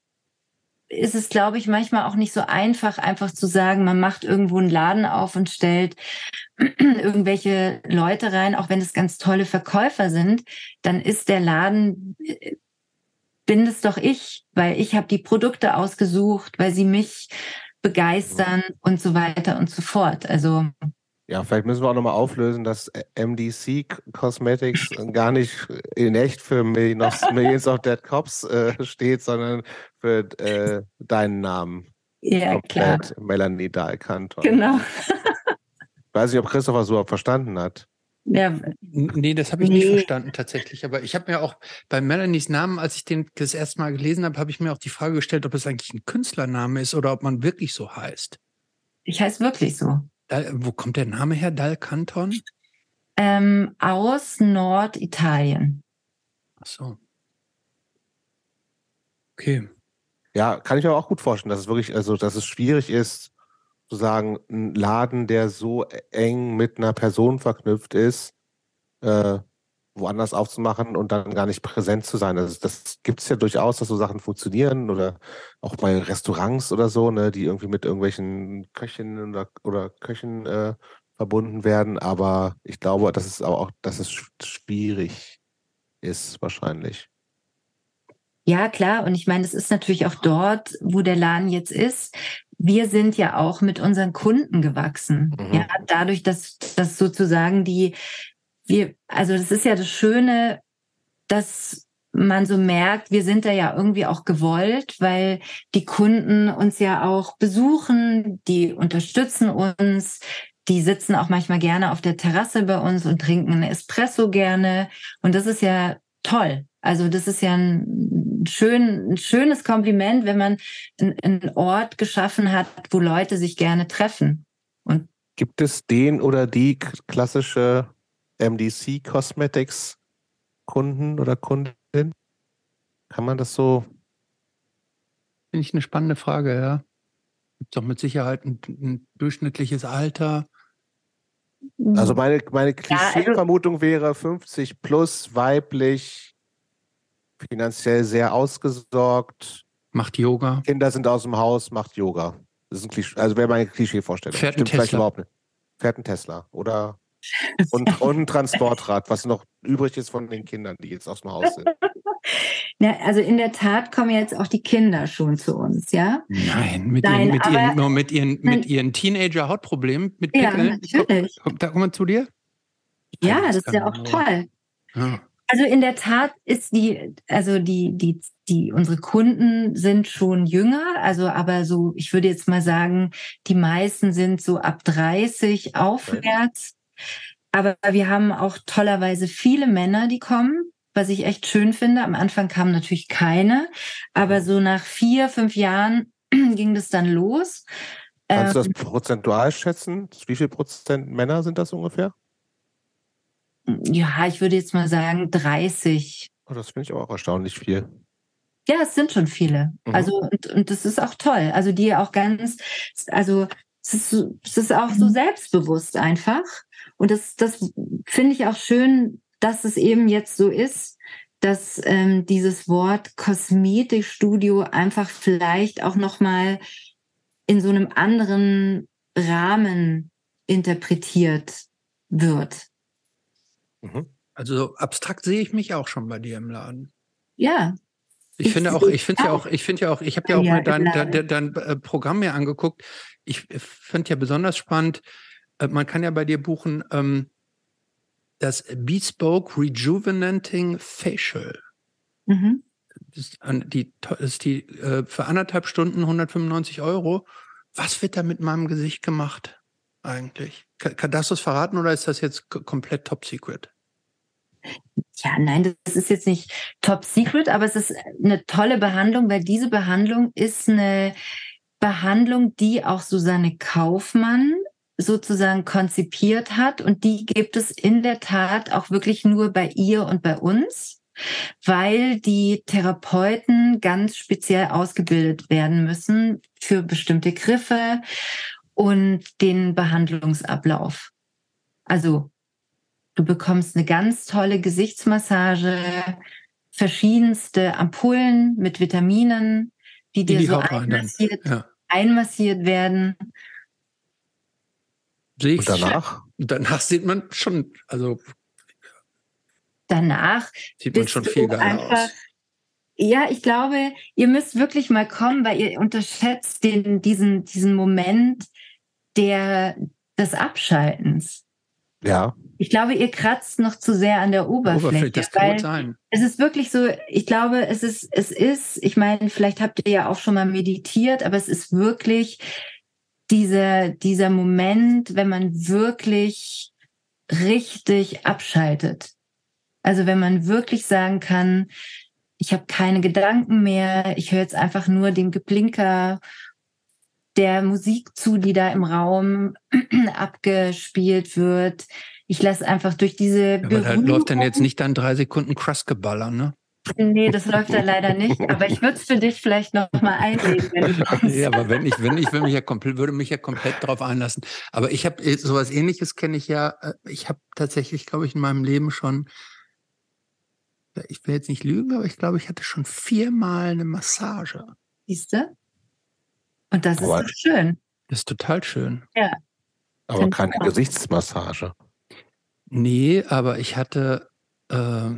ist es, glaube ich, manchmal auch nicht so einfach, einfach zu sagen, man macht irgendwo einen Laden auf und stellt [clears throat] irgendwelche Leute rein, auch wenn es ganz tolle Verkäufer sind, dann ist der Laden, äh, bin es doch ich, weil ich habe die Produkte ausgesucht, weil sie mich begeistern und so weiter und so fort. Also ja, vielleicht müssen wir auch nochmal auflösen, dass MDC Cosmetics gar nicht in echt für [laughs] Millions of Dead Cops äh, steht, sondern für äh, deinen Namen. Ja, klar. Melanie Dahlkantor. Genau. Weiß nicht, ob Christopher so verstanden hat. Ja. Nee, das habe ich nee. nicht verstanden tatsächlich. Aber ich habe mir auch bei Melanies Namen, als ich den das erste Mal gelesen habe, habe ich mir auch die Frage gestellt, ob es eigentlich ein Künstlername ist oder ob man wirklich so heißt. Ich heiße wirklich so. Dal, wo kommt der Name her? Dal Canton? Ähm, aus Norditalien. Ach so. Okay. Ja, kann ich mir auch gut vorstellen, dass es wirklich, also dass es schwierig ist, sozusagen ein Laden, der so eng mit einer Person verknüpft ist, äh, woanders aufzumachen und dann gar nicht präsent zu sein. Also das gibt es ja durchaus, dass so Sachen funktionieren oder auch bei Restaurants oder so, ne, die irgendwie mit irgendwelchen Köchinnen oder, oder Köchen äh, verbunden werden. Aber ich glaube, dass es auch, dass es schwierig ist wahrscheinlich. Ja, klar. Und ich meine, es ist natürlich auch dort, wo der Laden jetzt ist. Wir sind ja auch mit unseren Kunden gewachsen. Mhm. Ja, dadurch, dass, dass sozusagen die, wir, also das ist ja das Schöne, dass man so merkt, wir sind da ja irgendwie auch gewollt, weil die Kunden uns ja auch besuchen, die unterstützen uns, die sitzen auch manchmal gerne auf der Terrasse bei uns und trinken einen Espresso gerne. Und das ist ja toll. Also das ist ja ein, schön, ein schönes Kompliment, wenn man einen Ort geschaffen hat, wo Leute sich gerne treffen. Und Gibt es den oder die klassische MDC Cosmetics Kunden oder Kundin? Kann man das so? Finde ich eine spannende Frage, ja. Gibt doch mit Sicherheit ein, ein durchschnittliches Alter. Also meine, meine Klischee-Vermutung also wäre 50 plus, weiblich, finanziell sehr ausgesorgt. Macht Yoga. Kinder sind aus dem Haus, macht Yoga. Das ist ein Klischee, also wäre meine Klischee-Vorstellung. Fährt Stimmt vielleicht überhaupt nicht. Fährt ein Tesla. Oder und, [laughs] und ein Transportrad, was noch übrig ist von den Kindern, die jetzt aus dem Haus sind. [laughs] Ja, also in der Tat kommen jetzt auch die Kinder schon zu uns, ja? Nein, mit, Nein, ihren, mit, ihren, nur mit ihren, mit ihren Teenager-Hautproblemen, mit Pickeln. Ja, natürlich. Kommt, da kommen wir zu dir? Ja, das ist ja auch toll. Ja. Also in der Tat ist die, also die, die, die, unsere Kunden sind schon jünger, also aber so, ich würde jetzt mal sagen, die meisten sind so ab 30 aufwärts. Aber wir haben auch tollerweise viele Männer, die kommen, was ich echt schön finde. Am Anfang kamen natürlich keine, aber so nach vier, fünf Jahren [clears throat] ging das dann los. Kannst du das ähm, prozentual schätzen? Wie viel Prozent Männer sind das ungefähr? Ja, ich würde jetzt mal sagen 30. Oh, das finde ich auch erstaunlich viel. Ja, es sind schon viele. Mhm. Also, und, und das ist auch toll. Also, die auch ganz, also, es ist, es ist auch so selbstbewusst einfach. Und das, das finde ich auch schön, dass es eben jetzt so ist, dass ähm, dieses Wort Kosmetikstudio einfach vielleicht auch noch mal in so einem anderen Rahmen interpretiert wird. Mhm. Also abstrakt sehe ich mich auch schon bei dir im Laden. Ja. Ich, ich finde auch, ich finde ja auch, ich finde ja auch, ich habe ja auch ja, mal dein, dein, dein, dein, äh, Programm mir angeguckt. Ich finde ja besonders spannend, äh, man kann ja bei dir buchen ähm, das Bespoke Rejuvenating Facial. Mhm. Das ist, die, das ist die äh, für anderthalb Stunden 195 Euro. Was wird da mit meinem Gesicht gemacht eigentlich? Kann, kann das was verraten oder ist das jetzt komplett top secret? Ja, nein, das ist jetzt nicht top secret, aber es ist eine tolle Behandlung, weil diese Behandlung ist eine Behandlung, die auch Susanne Kaufmann sozusagen konzipiert hat und die gibt es in der Tat auch wirklich nur bei ihr und bei uns, weil die Therapeuten ganz speziell ausgebildet werden müssen für bestimmte Griffe und den Behandlungsablauf. Also Du bekommst eine ganz tolle Gesichtsmassage, verschiedenste Ampullen mit Vitaminen, die dir die so einmassiert, ja. einmassiert werden. Sehe ich. Und danach? Danach sieht man schon, also danach sieht man schon viel geiler aus. Ja, ich glaube, ihr müsst wirklich mal kommen, weil ihr unterschätzt den, diesen, diesen Moment der, des Abschaltens. Ja. Ich glaube, ihr kratzt noch zu sehr an der Oberfläche. Oberfläche das kann sein. Es ist wirklich so, ich glaube, es ist, es ist, ich meine, vielleicht habt ihr ja auch schon mal meditiert, aber es ist wirklich dieser, dieser Moment, wenn man wirklich richtig abschaltet. Also wenn man wirklich sagen kann, ich habe keine Gedanken mehr, ich höre jetzt einfach nur dem Geblinker der Musik zu, die da im Raum [clears throat] abgespielt wird. Ich lasse einfach durch diese. Ja, aber da läuft dann jetzt nicht dann drei Sekunden Crust-Geballer, ne? Nee, das läuft da leider nicht. Aber ich würde es für dich vielleicht noch mal einlegen. [laughs] ja, aber wenn ich, wenn ich, will mich ja komplett, würde mich ja komplett darauf einlassen. Aber ich habe sowas Ähnliches kenne ich ja. Äh, ich habe tatsächlich, glaube ich, in meinem Leben schon ich will jetzt nicht lügen, aber ich glaube, ich hatte schon viermal eine Massage. Siehst du? Und das aber ist schön. Das ist total schön. Ja. Aber keine Gesichtsmassage. Nee, aber ich hatte, äh,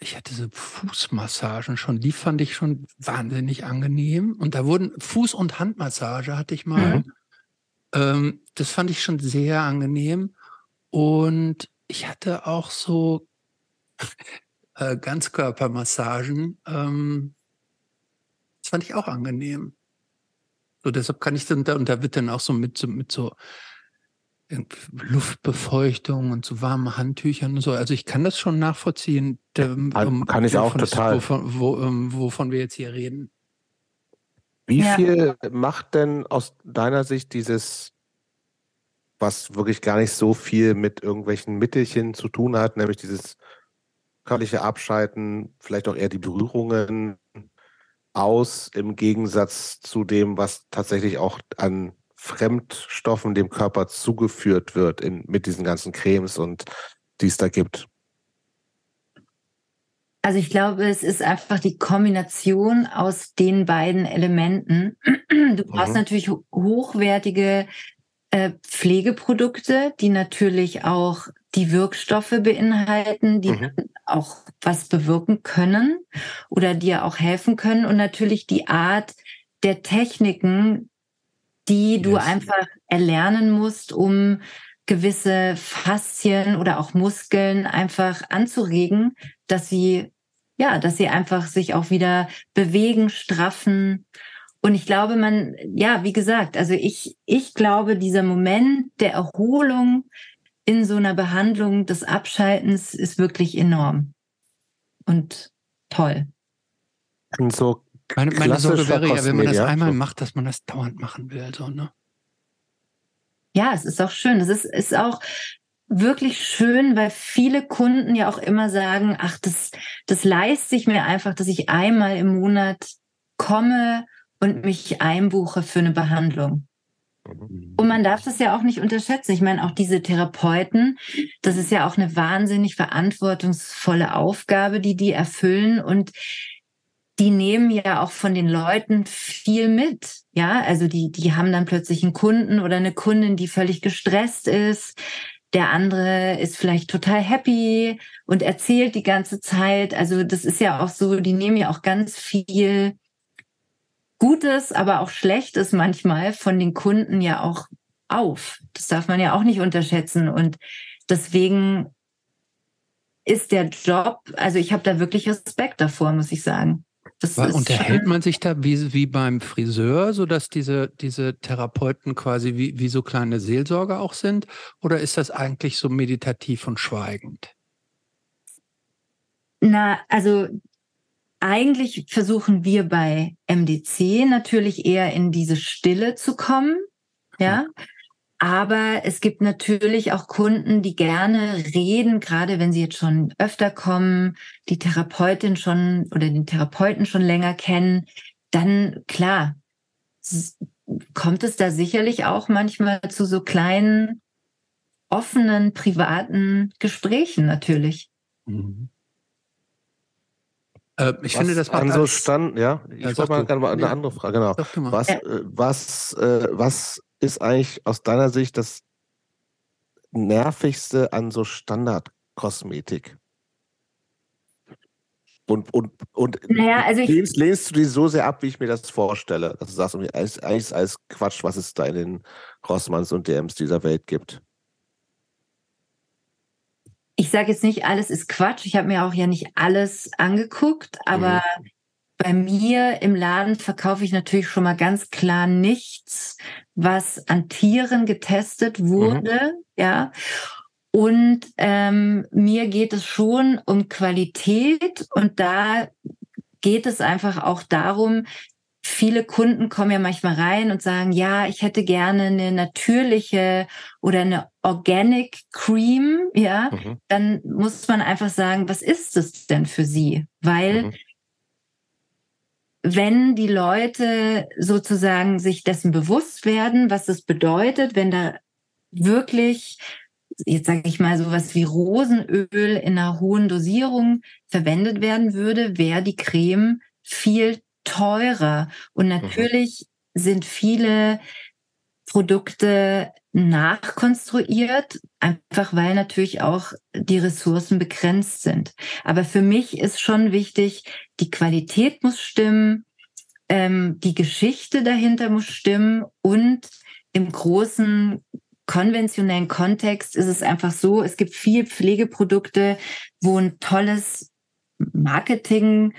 ich hatte so Fußmassagen schon, die fand ich schon wahnsinnig angenehm. Und da wurden Fuß- und Handmassage hatte ich mal. Mhm. Ähm, das fand ich schon sehr angenehm. Und ich hatte auch so [laughs] äh, Ganzkörpermassagen. Ähm, das fand ich auch angenehm. So, deshalb kann ich dann, und da wird dann auch so mit, so, mit so Luftbefeuchtung und so warmen Handtüchern und so. Also ich kann das schon nachvollziehen. Der, um, kann ich auch total. Ist, wovon, wo, um, ähm, wovon wir jetzt hier reden. Wie ja. viel macht denn aus deiner Sicht dieses, was wirklich gar nicht so viel mit irgendwelchen Mittelchen zu tun hat, nämlich dieses körperliche Abschalten, vielleicht auch eher die Berührungen aus, im Gegensatz zu dem, was tatsächlich auch an Fremdstoffen dem Körper zugeführt wird in, mit diesen ganzen Cremes und die es da gibt? Also ich glaube, es ist einfach die Kombination aus den beiden Elementen. Du brauchst mhm. natürlich hochwertige äh, Pflegeprodukte, die natürlich auch die Wirkstoffe beinhalten, die mhm. Auch was bewirken können oder dir auch helfen können und natürlich die Art der Techniken, die yes. du einfach erlernen musst, um gewisse Faszien oder auch Muskeln einfach anzuregen, dass sie ja, dass sie einfach sich auch wieder bewegen, straffen. Und ich glaube, man, ja, wie gesagt, also ich, ich glaube, dieser Moment der Erholung, in so einer Behandlung des Abschaltens ist wirklich enorm und toll. Und so meine, meine Sorge wäre ja, wenn man das einmal macht, dass man das dauernd machen will, so, ne? Ja, es ist auch schön. Es ist, ist auch wirklich schön, weil viele Kunden ja auch immer sagen, ach, das, das leiste ich mir einfach, dass ich einmal im Monat komme und mich einbuche für eine Behandlung. Mhm. Und man darf das ja auch nicht unterschätzen. Ich meine, auch diese Therapeuten, das ist ja auch eine wahnsinnig verantwortungsvolle Aufgabe, die die erfüllen und die nehmen ja auch von den Leuten viel mit. Ja, also die, die haben dann plötzlich einen Kunden oder eine Kundin, die völlig gestresst ist. Der andere ist vielleicht total happy und erzählt die ganze Zeit. Also das ist ja auch so, die nehmen ja auch ganz viel Gutes, aber auch Schlechtes manchmal von den Kunden ja auch auf. Das darf man ja auch nicht unterschätzen. Und deswegen ist der Job, also ich habe da wirklich Respekt davor, muss ich sagen. Das unterhält man sich da wie, wie beim Friseur, sodass diese, diese Therapeuten quasi wie, wie so kleine Seelsorger auch sind? Oder ist das eigentlich so meditativ und schweigend? Na, also eigentlich versuchen wir bei MDC natürlich eher in diese Stille zu kommen. Ja. Aber es gibt natürlich auch Kunden, die gerne reden, gerade wenn sie jetzt schon öfter kommen, die Therapeutin schon oder den Therapeuten schon länger kennen. Dann klar, kommt es da sicherlich auch manchmal zu so kleinen, offenen, privaten Gesprächen natürlich. Mhm. Äh, ich was finde, das macht an so stand, ja. Ich ja, wollte mal, mal eine andere Frage, genau. Was, äh, was, äh, was ist eigentlich aus deiner Sicht das nervigste an so Standardkosmetik? Und, und, und naja, also lehnst, lehnst, du die so sehr ab, wie ich mir das vorstelle? Dass du sagst, eigentlich ist alles Quatsch, was es da in den Rossmanns und DMs dieser Welt gibt ich sage jetzt nicht, alles ist Quatsch. Ich habe mir auch ja nicht alles angeguckt, aber mhm. bei mir im Laden verkaufe ich natürlich schon mal ganz klar nichts, was an Tieren getestet mhm. wurde, mhm. ja. Und ähm, mir geht es schon um Qualität und da geht es einfach auch darum, viele Kunden kommen ja manchmal rein und sagen, ja, ich hätte gerne eine natürliche oder eine Organic Cream, ja, mhm. dann muss man einfach sagen, was ist es denn für sie? Weil mhm. wenn die Leute sozusagen sich dessen bewusst werden, was es bedeutet, wenn da wirklich jetzt sage ich mal sowas wie Rosenöl in einer hohen Dosierung verwendet werden würde, wäre die Creme viel teurer. Und mhm. natürlich mhm. sind viele Produkte nachkonstruiert, einfach weil natürlich auch die Ressourcen begrenzt sind. Aber für mich ist schon wichtig, die Qualität muss stimmen, ähm, die Geschichte dahinter muss stimmen und im großen konventionellen Kontext ist es einfach so, es gibt viele Pflegeprodukte, wo ein tolles Marketing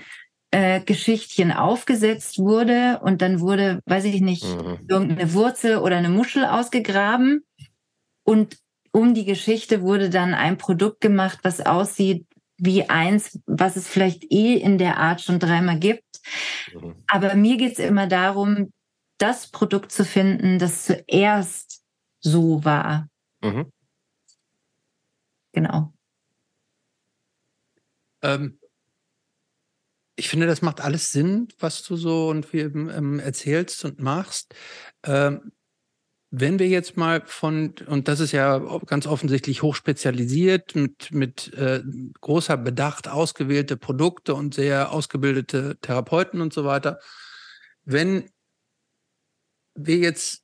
äh, Geschichtchen aufgesetzt wurde und dann wurde, weiß ich nicht, mhm. irgendeine Wurzel oder eine Muschel ausgegraben und um die Geschichte wurde dann ein Produkt gemacht, was aussieht wie eins, was es vielleicht eh in der Art schon dreimal gibt. Mhm. Aber mir geht es immer darum, das Produkt zu finden, das zuerst so war. Mhm. Genau. Ähm, ich finde, das macht alles Sinn, was du so und wie, ähm, erzählst und machst. Ähm, wenn wir jetzt mal von, und das ist ja ganz offensichtlich hochspezialisiert, mit, mit äh, großer Bedacht ausgewählte Produkte und sehr ausgebildete Therapeuten und so weiter, wenn wir jetzt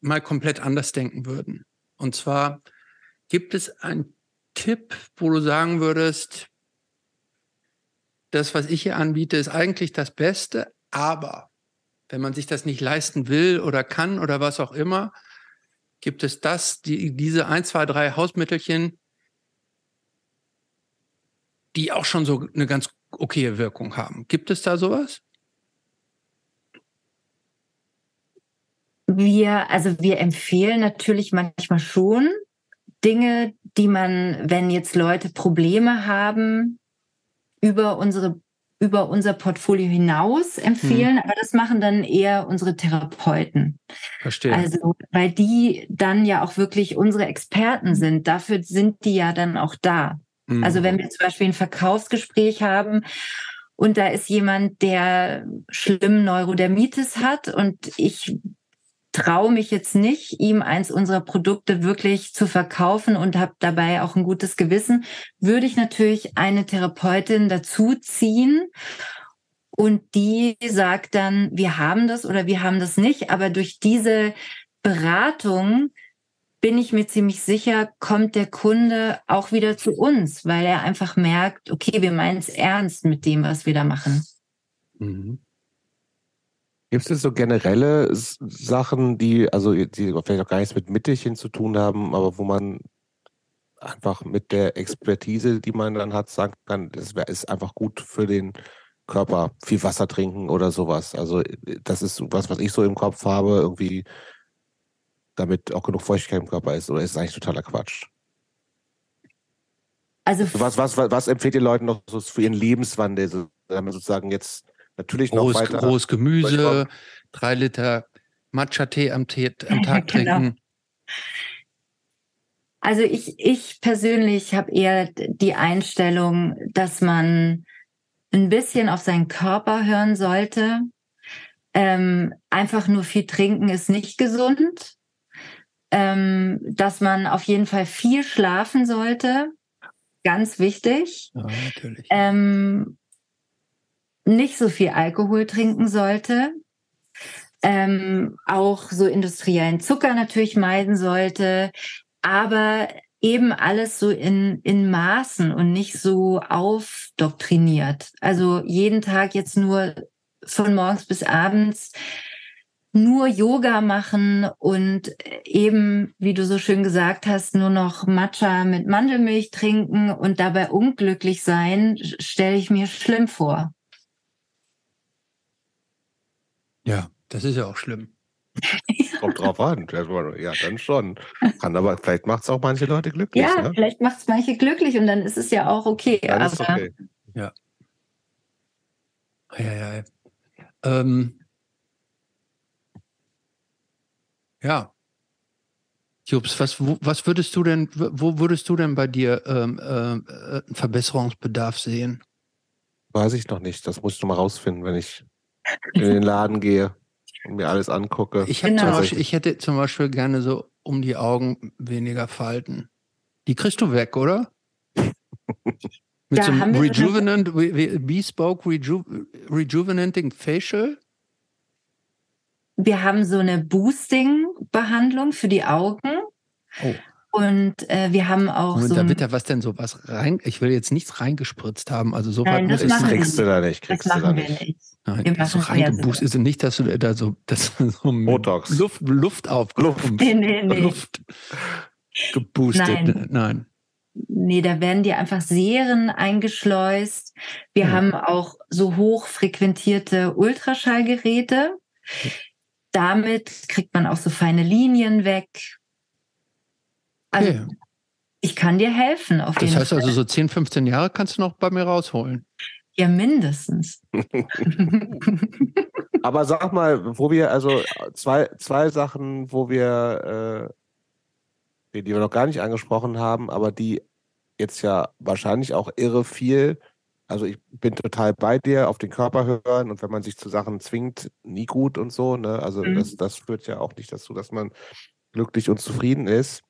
mal komplett anders denken würden. Und zwar gibt es einen Tipp, wo du sagen würdest, das, was ich hier anbiete, ist eigentlich das Beste, aber wenn man sich das nicht leisten will oder kann oder was auch immer, gibt es das, die, diese ein, zwei, drei Hausmittelchen, die auch schon so eine ganz okaye Wirkung haben. Gibt es da sowas? Wir, also wir empfehlen natürlich manchmal schon Dinge, die man, wenn jetzt Leute Probleme haben, über unsere über unser Portfolio hinaus empfehlen, hm. aber das machen dann eher unsere Therapeuten. Verstehe. Also, weil die dann ja auch wirklich unsere Experten sind. Dafür sind die ja dann auch da. Hm. Also, wenn wir zum Beispiel ein Verkaufsgespräch haben und da ist jemand, der schlimm Neurodermitis hat und ich traue mich jetzt nicht, ihm eins unserer Produkte wirklich zu verkaufen und habe dabei auch ein gutes Gewissen, würde ich natürlich eine Therapeutin dazu ziehen und die sagt dann, wir haben das oder wir haben das nicht. Aber durch diese Beratung bin ich mir ziemlich sicher, kommt der Kunde auch wieder zu uns, weil er einfach merkt, okay, wir meinen es ernst mit dem, was wir da machen. Mhm. Gibt es so generelle Sachen, die, also die vielleicht auch gar nichts mit Mittelchen zu tun haben, aber wo man einfach mit der Expertise, die man dann hat, sagen kann, das ist einfach gut für den Körper, viel Wasser trinken oder sowas. Also das ist was, was ich so im Kopf habe, irgendwie, damit auch genug Feuchtigkeit im Körper ist, oder ist es eigentlich totaler Quatsch? Also was, was, was, was empfiehlt ihr Leuten noch so für ihren Lebenswandel, damit sozusagen jetzt natürlich noch rohes, weiter. Rohes Gemüse, drei Liter Matcha-Tee am, am, [laughs] Tag genau. trinken. Also ich, ich persönlich habe eher die Einstellung, dass man ein bisschen auf seinen Körper hören sollte. Ähm, einfach nur viel trinken ist nicht gesund. Ähm, dass man auf jeden Fall viel schlafen sollte. Ganz wichtig. Ja, natürlich. Ähm, nicht so viel Alkohol trinken sollte, ähm, auch so industriellen Zucker natürlich meiden sollte, aber eben alles so in, in Maßen und nicht so aufdoktriniert. Also jeden Tag jetzt nur von morgens bis abends nur Yoga machen und eben, wie du so schön gesagt hast, nur noch Matcha mit Mandelmilch trinken und dabei unglücklich sein, stelle ich mir schlimm vor. Ja, das ist ja auch schlimm. [laughs] Kommt drauf an. Ja, dann schon. Kann aber, vielleicht macht es auch manche Leute glücklich. Ja, ne? vielleicht macht es manche glücklich und dann ist es ja auch okay. Dann aber ist okay. Ja. Ja, ja, ja. Ähm, ja. Jobs, was, wo, was würdest du denn, wo würdest du denn bei dir ähm, äh, Verbesserungsbedarf sehen? Weiß ich noch nicht. Das muss ich noch mal rausfinden, wenn ich in den Laden gehe und mir alles angucke. Ich, Genau. zum Beispiel, ich hätte zum Beispiel gerne so um die Augen weniger Falten. Die kriegst du weg, oder? [laughs] Mit Da so einem Rejuvenant, Re- Re- Bespoke Reju Rejuvenating Facial. Wir haben so eine Boosting-Behandlung für die Augen Oh, und äh, wir haben auch Moment, so da wird da was denn sowas rein? Ich will jetzt nichts reingespritzt haben. Also so Nein, weit muss das ich das machen kriegst du da nicht. das Kriegst du da machen wir nicht. Nein, Wir das so machen reingeboostet. Also nicht, dass du da so, das so Botox. Luft, Luft aufgepumpt. Nee, nee, nee. Luft geboostet. Nein. Nein. Nee, da werden dir einfach Serien eingeschleust. Wir Ja. haben auch so hochfrequentierte Ultraschallgeräte. Damit kriegt man auch so feine Linien weg. Also Okay. ich kann dir helfen auf Das jeden heißt Fall. also, so 10, 15 Jahre kannst du noch bei mir rausholen. Ja, mindestens. [laughs] [laughs] Aber sag mal, wo wir, also zwei, zwei Sachen, wo wir, äh, die die wir noch gar nicht angesprochen haben, aber die jetzt ja wahrscheinlich auch irre viel, also ich bin total bei dir, auf den Körper hören und wenn man sich zu Sachen zwingt, nie gut und so, ne? Also Mhm. das, das führt ja auch nicht dazu, dass man glücklich und zufrieden ist.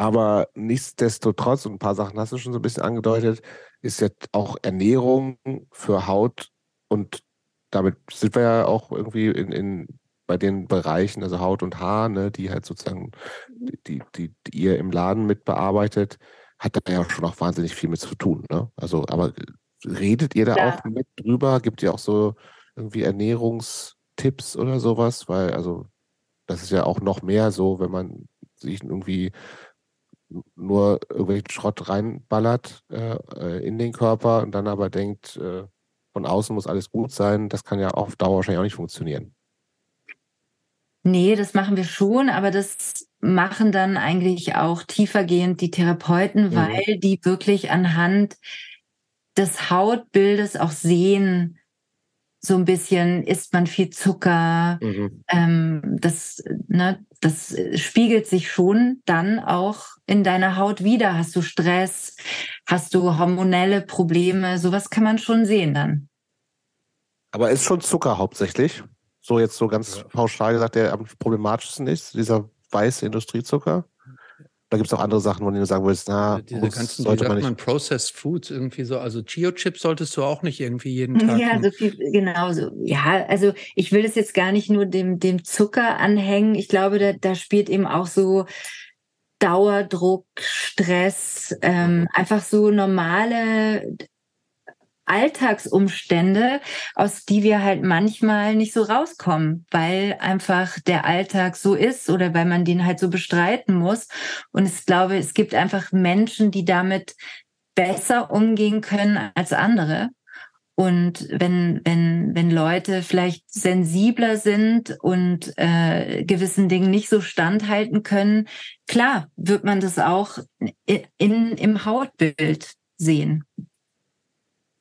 Aber nichtsdestotrotz, und ein paar Sachen hast du schon so ein bisschen angedeutet, ist ja auch Ernährung für Haut und damit sind wir ja auch irgendwie in, in bei den Bereichen, also Haut und Haar, ne, die halt sozusagen, die, die, die ihr im Laden mitbearbeitet, hat da ja schon auch wahnsinnig viel mit zu tun. Ne? Also, aber redet ihr da Ja. auch mit drüber? Gibt ihr auch so irgendwie Ernährungstipps oder sowas? Weil, also, das ist ja auch noch mehr so, wenn man sich irgendwie nur irgendwelchen Schrott reinballert äh, in den Körper und dann aber denkt, äh, von außen muss alles gut sein, das kann ja auf Dauer wahrscheinlich auch nicht funktionieren. Nee, das machen wir schon, aber das machen dann eigentlich auch tiefergehend die Therapeuten, Mhm. weil die wirklich anhand des Hautbildes auch sehen, so ein bisschen, isst man viel Zucker, Mhm. ähm, das, ne, das spiegelt sich schon dann auch in deiner Haut wieder. Hast du Stress? Hast du hormonelle Probleme? Sowas kann man schon sehen dann. Aber ist schon Zucker hauptsächlich? So jetzt so ganz Ja. pauschal gesagt, der am problematischsten ist, dieser weiße Industriezucker? Da gibt es auch andere Sachen, wo du sagen würdest, na, Diese muss, ganzen, wie sollte man sagt nicht. man, Processed Foods irgendwie so. Also Chio-Chips solltest du auch nicht irgendwie jeden Tag. Ja, ne? so viel, genau so. Ja, also ich will das jetzt gar nicht nur dem, dem Zucker anhängen. Ich glaube, da, da spielt eben auch so Dauerdruck, Stress, ähm, einfach so normale Alltagsumstände, aus die wir halt manchmal nicht so rauskommen, weil einfach der Alltag so ist oder weil man den halt so bestreiten muss. Und ich glaube, es gibt einfach Menschen, die damit besser umgehen können als andere. Und wenn, wenn, wenn Leute vielleicht sensibler sind und äh, gewissen Dingen nicht so standhalten können, klar, wird man das auch in, im Hautbild sehen.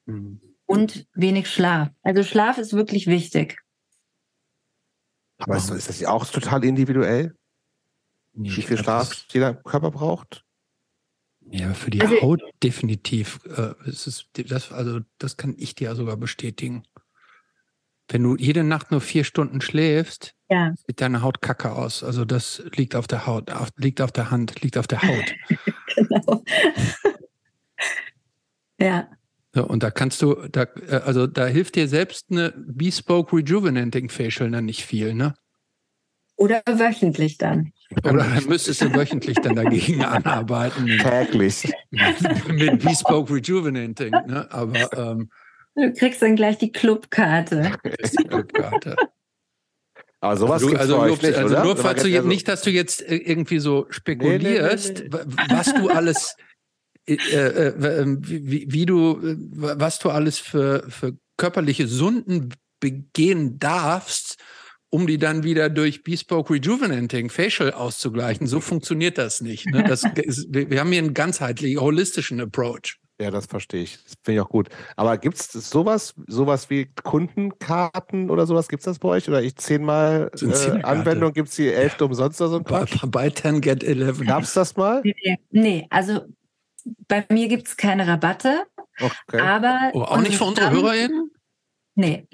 Mhm. Und wenig Schlaf. Also Schlaf ist wirklich wichtig. Aber ist, ist das ja auch total individuell, Nee, wie viel Schlaf das- jeder Körper braucht? Ja, für die Also- Haut definitiv. Äh, es ist, das, also, das kann ich dir sogar bestätigen. Wenn du jede Nacht nur vier Stunden schläfst, Ja. sieht deine Haut kacke aus. Also das liegt auf der Haut, auf, liegt auf der Hand, liegt auf der Haut. [laughs] Genau. ja. So, und da kannst du, da, äh, also da hilft dir selbst eine Bespoke Rejuvenating Facial dann nicht viel, ne? Oder wöchentlich dann. Oder dann müsstest du wöchentlich dann dagegen [laughs] anarbeiten Täglich. [laughs] mit Bespoke Rejuvenating, ne? Aber ähm, Du kriegst dann gleich die Clubkarte. die Clubkarte. Aber sowas also, gibt's also, Jobs, nicht, also nur falls du also- nicht, dass du jetzt äh, irgendwie so spekulierst, nee, nee. wa- was du alles, äh, äh, äh, wie, wie du, was du alles für, für körperliche Sünden begehen darfst, um die dann wieder durch Bespoke Rejuvenating Facial auszugleichen. So funktioniert das nicht. Ne? Das [laughs] ist, wir haben hier einen ganzheitlichen, holistischen Approach. Ja, das verstehe ich. Das finde ich auch gut. Aber gibt es sowas, sowas wie Kundenkarten oder sowas? Gibt es das bei euch? Oder ich zehnmal äh, Anwendung, gibt es die elfte umsonst oder so? Bei 10 get 11. Gab es das mal? Nee, also bei mir gibt es keine Rabatte. Okay. Aber oh, auch nicht für unsere HörerInnen? Nee.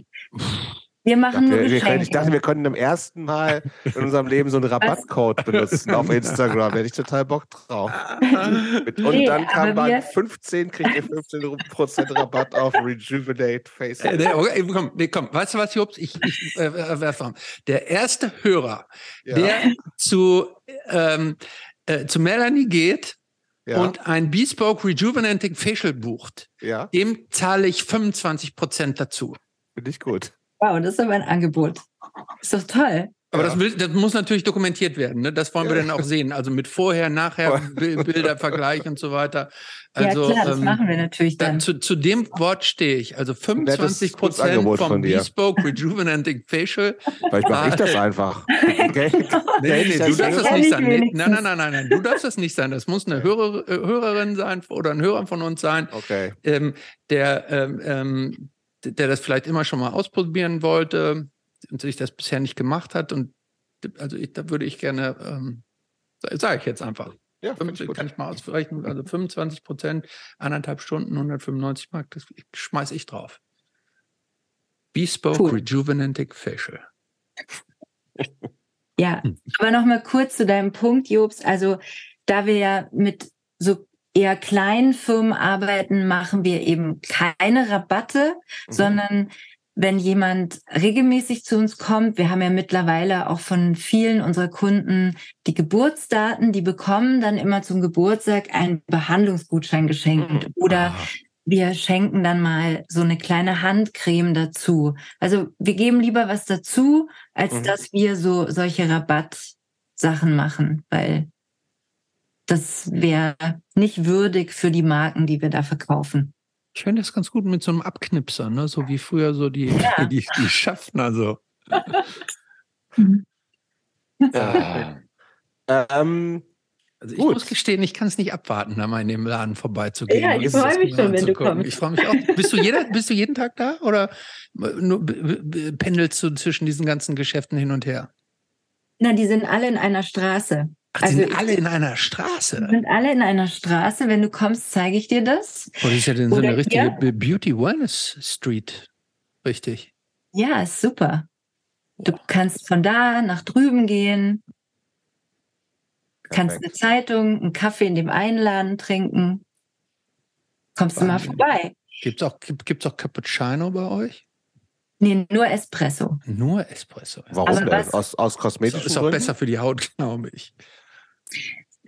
Wir machen dachte, nur wir, Ich dachte, wir könnten im ersten Mal in unserem Leben so einen Rabattcode benutzen auf Instagram. Da hätte ich total Bock drauf. [laughs] und nee, dann kam bei 15, kriegt ihr 15% Rabatt auf Rejuvenate Face. Äh, nee, okay, komm, nee, komm, weißt du was, Jobs? Ich, ich äh, äh werfe Der erste Hörer, ja. der zu, ähm, äh, zu Melanie geht, ja. und ein Bespoke Rejuvenating Facial bucht, ja. dem zahle ich 25% dazu. Finde ich gut. Wow, das ist aber ein Angebot. Ist doch toll. Aber ja. das, will, das, muss natürlich dokumentiert werden. Ne? Das wollen wir dann auch sehen. Also mit vorher, nachher, Bilder, Vergleich und so weiter. Also, ja, klar, das ähm, machen wir natürlich dann. zu, zu dem Wort stehe ich. Also 25 Prozent vom von Bespoke Rejuvenating Facial. Vielleicht mache ich das einfach. [laughs] Okay. nee, nee, du darfst das nicht sein. Nee, nein, nein, nein, nein, nein. Du darfst das nicht sein. Das muss eine Hörer, äh, Hörerin sein oder ein Hörer von uns sein. Okay. Ähm, der, ähm, ähm der das vielleicht immer schon mal ausprobieren wollte und sich das bisher nicht gemacht hat. Und also ich, da würde ich gerne, ähm, sage ich jetzt einfach. Ja, 50, kann ich mal ausrechnen. Also 25 Prozent, anderthalb Stunden, 195 Mark, das schmeiße ich drauf. Bespoke cool. Rejuvenating Facial. [laughs] Ja, hm. aber nochmal kurz zu deinem Punkt, Jobs. Also, da wir ja mit so eher kleinen Firmen arbeiten, machen wir eben keine Rabatte, mhm. sondern wenn jemand regelmäßig zu uns kommt, wir haben ja mittlerweile auch von vielen unserer Kunden die Geburtsdaten, die bekommen dann immer zum Geburtstag einen Behandlungsgutschein geschenkt mhm. oder wir schenken dann mal so eine kleine Handcreme dazu. Also wir geben lieber was dazu, als mhm. dass wir so solche Rabattsachen machen, weil das wäre nicht würdig für die Marken, die wir da verkaufen. Ich finde das ganz gut mit so einem Abknipser, ne? so wie früher so die, ja. [laughs] die, die Schaffner so. äh, [laughs] ähm, also ich gut. muss gestehen, ich kann es nicht abwarten, da mal in dem Laden vorbeizugehen. Ja, ich freue mich schon, wenn du kommst. Ich freue mich auch. Bist du, jeder, bist du jeden Tag da oder nur, pendelst du zwischen diesen ganzen Geschäften hin und her? Na, die sind alle in einer Straße. Ach, also sind alle in einer Straße? Die sind alle in einer Straße. Wenn du kommst, zeige ich dir das. Oh, das ist ja dann so eine richtige Beauty Wellness Street. Richtig. Ja, ist super. Du oh. kannst von da nach drüben gehen, kannst eine Zeitung, einen Kaffee in dem einen Laden trinken. Kommst Wahnsinn. du mal vorbei. Gibt es auch, gibt, gibt's auch Cappuccino bei euch? Nee, nur Espresso. Nur Espresso. Warum denn? Aus, aus kosmetischen Ist auch besser für die Haut, [laughs] glaube ich.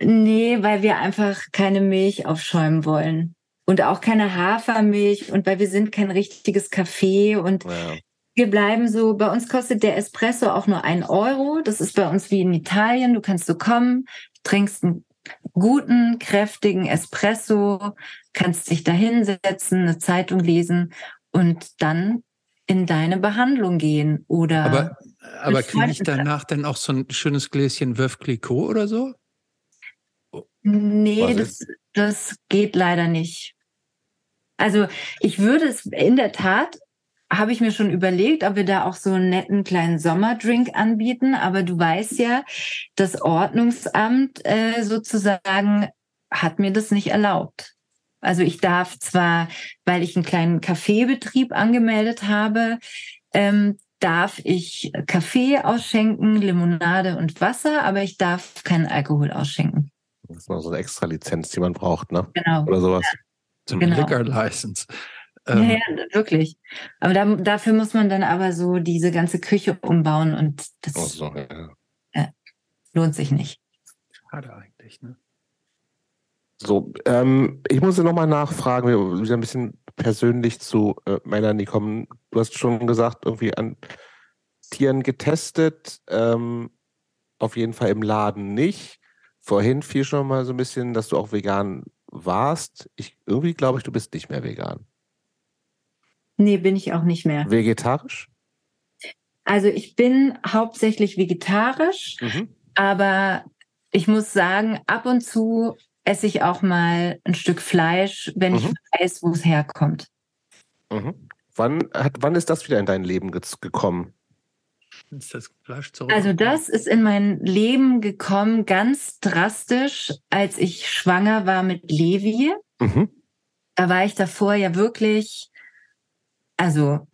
Nee, weil wir einfach keine Milch aufschäumen wollen. Und auch keine Hafermilch und weil wir sind kein richtiges Café und ja. wir bleiben so, bei uns kostet der Espresso auch nur ein Euro. Das ist bei uns wie in Italien. Du kannst so kommen, trinkst einen guten, kräftigen Espresso, kannst dich da hinsetzen, eine Zeitung lesen und dann in deine Behandlung gehen oder. Aber, aber kriege ich danach dann auch so ein schönes Gläschen Veuve Clicquot oder so? Nee, das, das geht leider nicht. Also ich würde es in der Tat, habe ich mir schon überlegt, ob wir da auch so einen netten kleinen Sommerdrink anbieten. Aber du weißt ja, das Ordnungsamt äh, sozusagen hat mir das nicht erlaubt. Also ich darf zwar, weil ich einen kleinen Kaffeebetrieb angemeldet habe, ähm, darf ich Kaffee ausschenken, Limonade und Wasser, aber ich darf keinen Alkohol ausschenken. Das ist noch so eine extra Lizenz, die man braucht, ne? Genau. Oder sowas. So eine genau. Liquor License. Ähm. Ja, ja, wirklich. Aber da, dafür muss man dann aber so diese ganze Küche umbauen und das so, ja. äh, lohnt sich nicht. Schade eigentlich, ne? So, ähm, ich muss noch mal nachfragen, wieder ein bisschen persönlich zu äh, Melanie kommen. Du hast schon gesagt, irgendwie an Tieren getestet, ähm, auf jeden Fall im Laden nicht. Vorhin fiel schon mal so ein bisschen, dass du auch vegan warst. Ich, irgendwie glaube ich, du bist nicht mehr vegan. Nee, bin ich auch nicht mehr. Vegetarisch? Also ich bin hauptsächlich vegetarisch, Mhm. aber ich muss sagen, ab und zu esse ich auch mal ein Stück Fleisch, wenn ich Mhm. weiß, wo es herkommt. Mhm. Wann, hat, wann ist das wieder in dein Leben ge gekommen? Ist das Fleisch zurück? Also das ist in mein Leben gekommen ganz drastisch, als ich schwanger war mit Levi. Mhm. Da war ich davor ja wirklich, also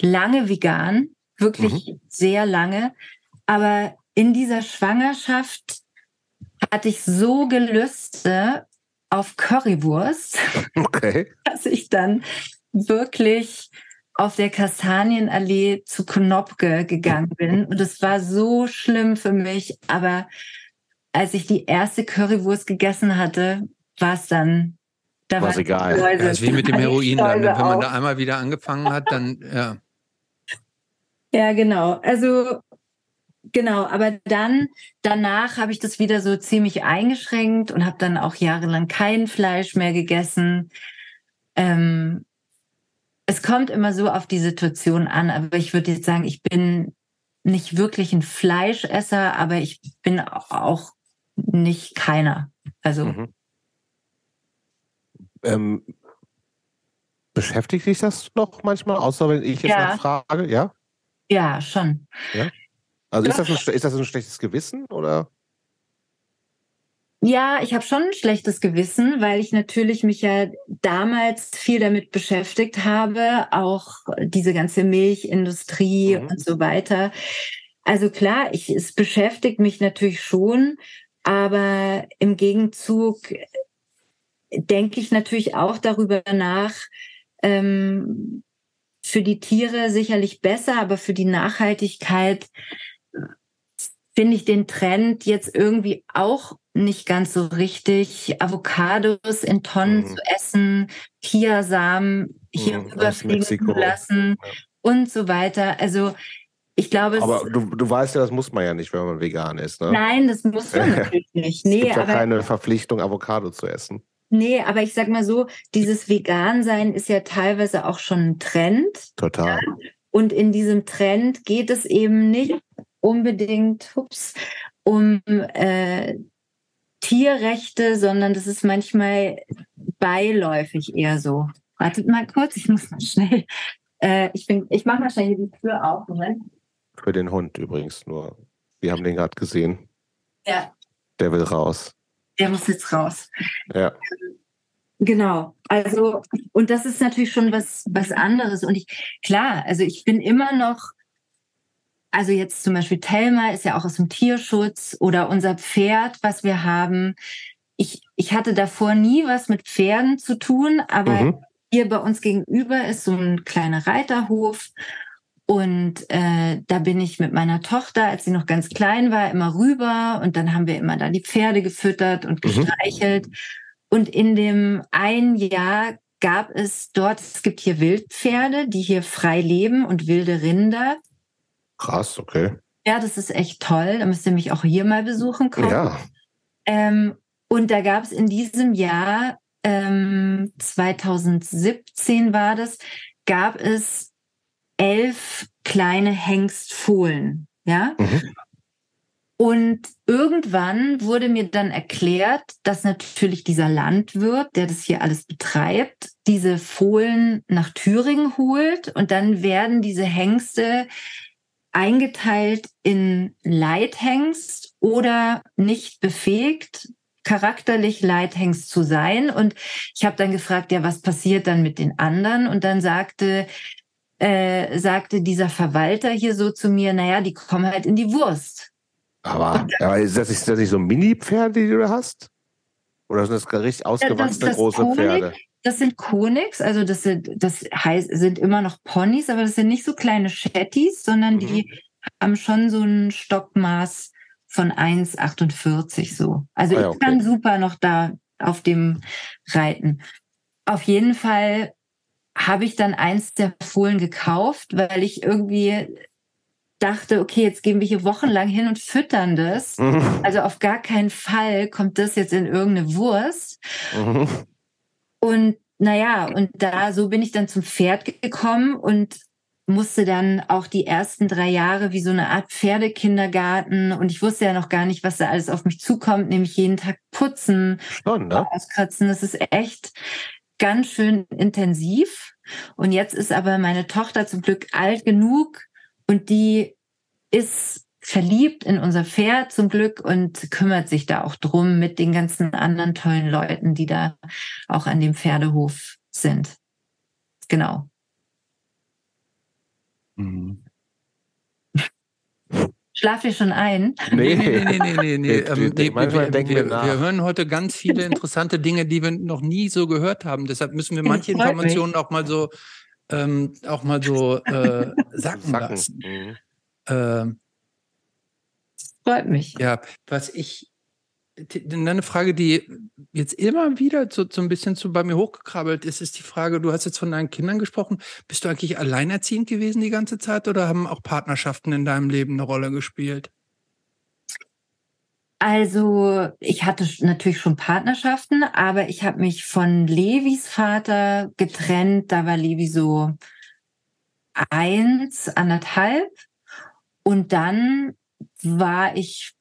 lange vegan, wirklich sehr lange. Aber in dieser Schwangerschaft hatte ich so Gelüste auf Currywurst, Okay. [laughs] dass ich dann wirklich auf der Kastanienallee zu Knopke gegangen bin. Und es war so schlimm für mich. Aber als ich die erste Currywurst gegessen hatte, war es dann. Da war egal. die Schleuse- Ja, ist wie mit dem Heroin dann. Wenn man da einmal wieder angefangen hat, dann, ja. Ja, genau. Also genau, aber dann danach habe ich das wieder so ziemlich eingeschränkt und habe dann auch jahrelang kein Fleisch mehr gegessen. Ähm, es kommt immer so auf die Situation an, aber ich würde jetzt sagen, ich bin nicht wirklich ein Fleischesser, aber ich bin auch nicht keiner. Also Mhm. Ähm, beschäftigt dich das noch manchmal, außer wenn ich jetzt Ja. nachfrage? Ja? ja, schon. Also ist das, ein, ist das ein schlechtes Gewissen oder? Ja, ich habe schon ein schlechtes Gewissen, weil ich natürlich mich ja damals viel damit beschäftigt habe, auch diese ganze Milchindustrie Mhm. und so weiter. Also klar, ich, es beschäftigt mich natürlich schon, aber im Gegenzug denke ich natürlich auch darüber nach, ähm, für die Tiere sicherlich besser, aber für die Nachhaltigkeit finde ich den Trend jetzt irgendwie auch nicht ganz so richtig. Avocados in Tonnen Mhm. zu essen, Kiasamen hier Mhm, rüberfliegen zu lassen Ja. und so weiter. Also ich glaube, es Aber du, du weißt ja, das muss man ja nicht, wenn man vegan ist. Ne? nein, das muss man [laughs] natürlich nicht. es Nee, gibt ja aber keine Verpflichtung, Avocado zu essen. Nee, aber ich sag mal so, dieses Vegan-Sein ist ja teilweise auch schon ein Trend. Total. Und in diesem Trend geht es eben nicht unbedingt ups, um äh, Tierrechte, sondern das ist manchmal beiläufig eher so. Wartet mal kurz, ich muss mal schnell. Äh, ich bin, ich mache mal schnell hier die Tür auf. Moment. Für den Hund übrigens nur. Wir haben den gerade gesehen. Ja, Der will raus. der muss jetzt raus. Ja. Genau. Also, und das ist natürlich schon was, was anderes. Und ich, klar, also ich bin immer noch, also jetzt zum Beispiel Thelma ist ja auch aus dem Tierschutz oder unser Pferd, was wir haben. Ich, ich hatte davor nie was mit Pferden zu tun, aber Mhm. hier bei uns gegenüber ist so ein kleiner Reiterhof. Und äh, da bin ich mit meiner Tochter, als sie noch ganz klein war, immer rüber. Und dann haben wir immer da die Pferde gefüttert und Mhm. gestreichelt. Und in dem ein Jahr gab es dort, es gibt hier Wildpferde, die hier frei leben und wilde Rinder. Krass, okay. Ja, das ist echt toll. Da müsst ihr mich auch hier mal besuchen kommen. Ja. Ähm, und da gab es in diesem Jahr, ähm, 2017 war das, gab es elf kleine Hengstfohlen. Ja. Mhm. Und irgendwann wurde mir dann erklärt, dass natürlich dieser Landwirt, der das hier alles betreibt, diese Fohlen nach Thüringen holt und dann werden diese Hengste eingeteilt in Leithengst oder nicht befähigt, charakterlich Leithengst zu sein. Und ich habe dann gefragt, ja, was passiert dann mit den anderen? Und dann sagte, äh, sagte dieser Verwalter hier so zu mir, naja, die kommen halt in die Wurst. Aber, aber ist, das nicht, ist das nicht so Mini-Pferde, die du da hast? Oder sind das richtig ausgewachsene das große Konik. Pferde? Das sind Konix, also das sind, das heißt, sind immer noch Ponys, aber das sind nicht so kleine Shetties, sondern Mhm. die haben schon so ein Stockmaß von 1,48 so. Also Ah ja, ich okay. kann super noch da auf dem reiten. Auf jeden Fall habe ich dann eins der Fohlen gekauft, weil ich irgendwie dachte, okay, jetzt gehen wir hier wochenlang hin und füttern das. Mhm. Also auf gar keinen Fall kommt das jetzt in irgendeine Wurst. Mhm. Und naja, und da so bin ich dann zum Pferd gekommen und musste dann auch die ersten drei Jahre wie so eine Art Pferdekindergarten und ich wusste ja noch gar nicht, was da alles auf mich zukommt, nämlich jeden Tag putzen, Schon, ne? auskratzen. Das ist echt ganz schön intensiv. Und jetzt ist aber meine Tochter zum Glück alt genug und die ist verliebt in unser Pferd zum Glück und kümmert sich da auch drum mit den ganzen anderen tollen Leuten, die da auch an dem Pferdehof sind. Genau. Mhm. Schlaf ihr schon ein? Nee, nee, nee, nee, nee, [laughs] ähm, wir, denken wir, wir nach. wir hören heute ganz viele [laughs] interessante Dinge, die wir noch nie so gehört haben. Deshalb müssen wir manche Informationen auch mal so, ähm, auch mal so äh, [laughs] sacken Sacken. lassen. Mhm. Ähm, Freut mich. ja, was ich, eine Frage, die jetzt immer wieder so, so ein bisschen zu bei mir hochgekrabbelt ist, ist die Frage, du hast jetzt von deinen Kindern gesprochen, bist du eigentlich alleinerziehend gewesen die ganze Zeit oder haben auch Partnerschaften in deinem Leben eine Rolle gespielt? Also ich hatte natürlich schon Partnerschaften, aber ich habe mich von Levis Vater getrennt. Da war Levi so eins, anderthalb. Und dann war ich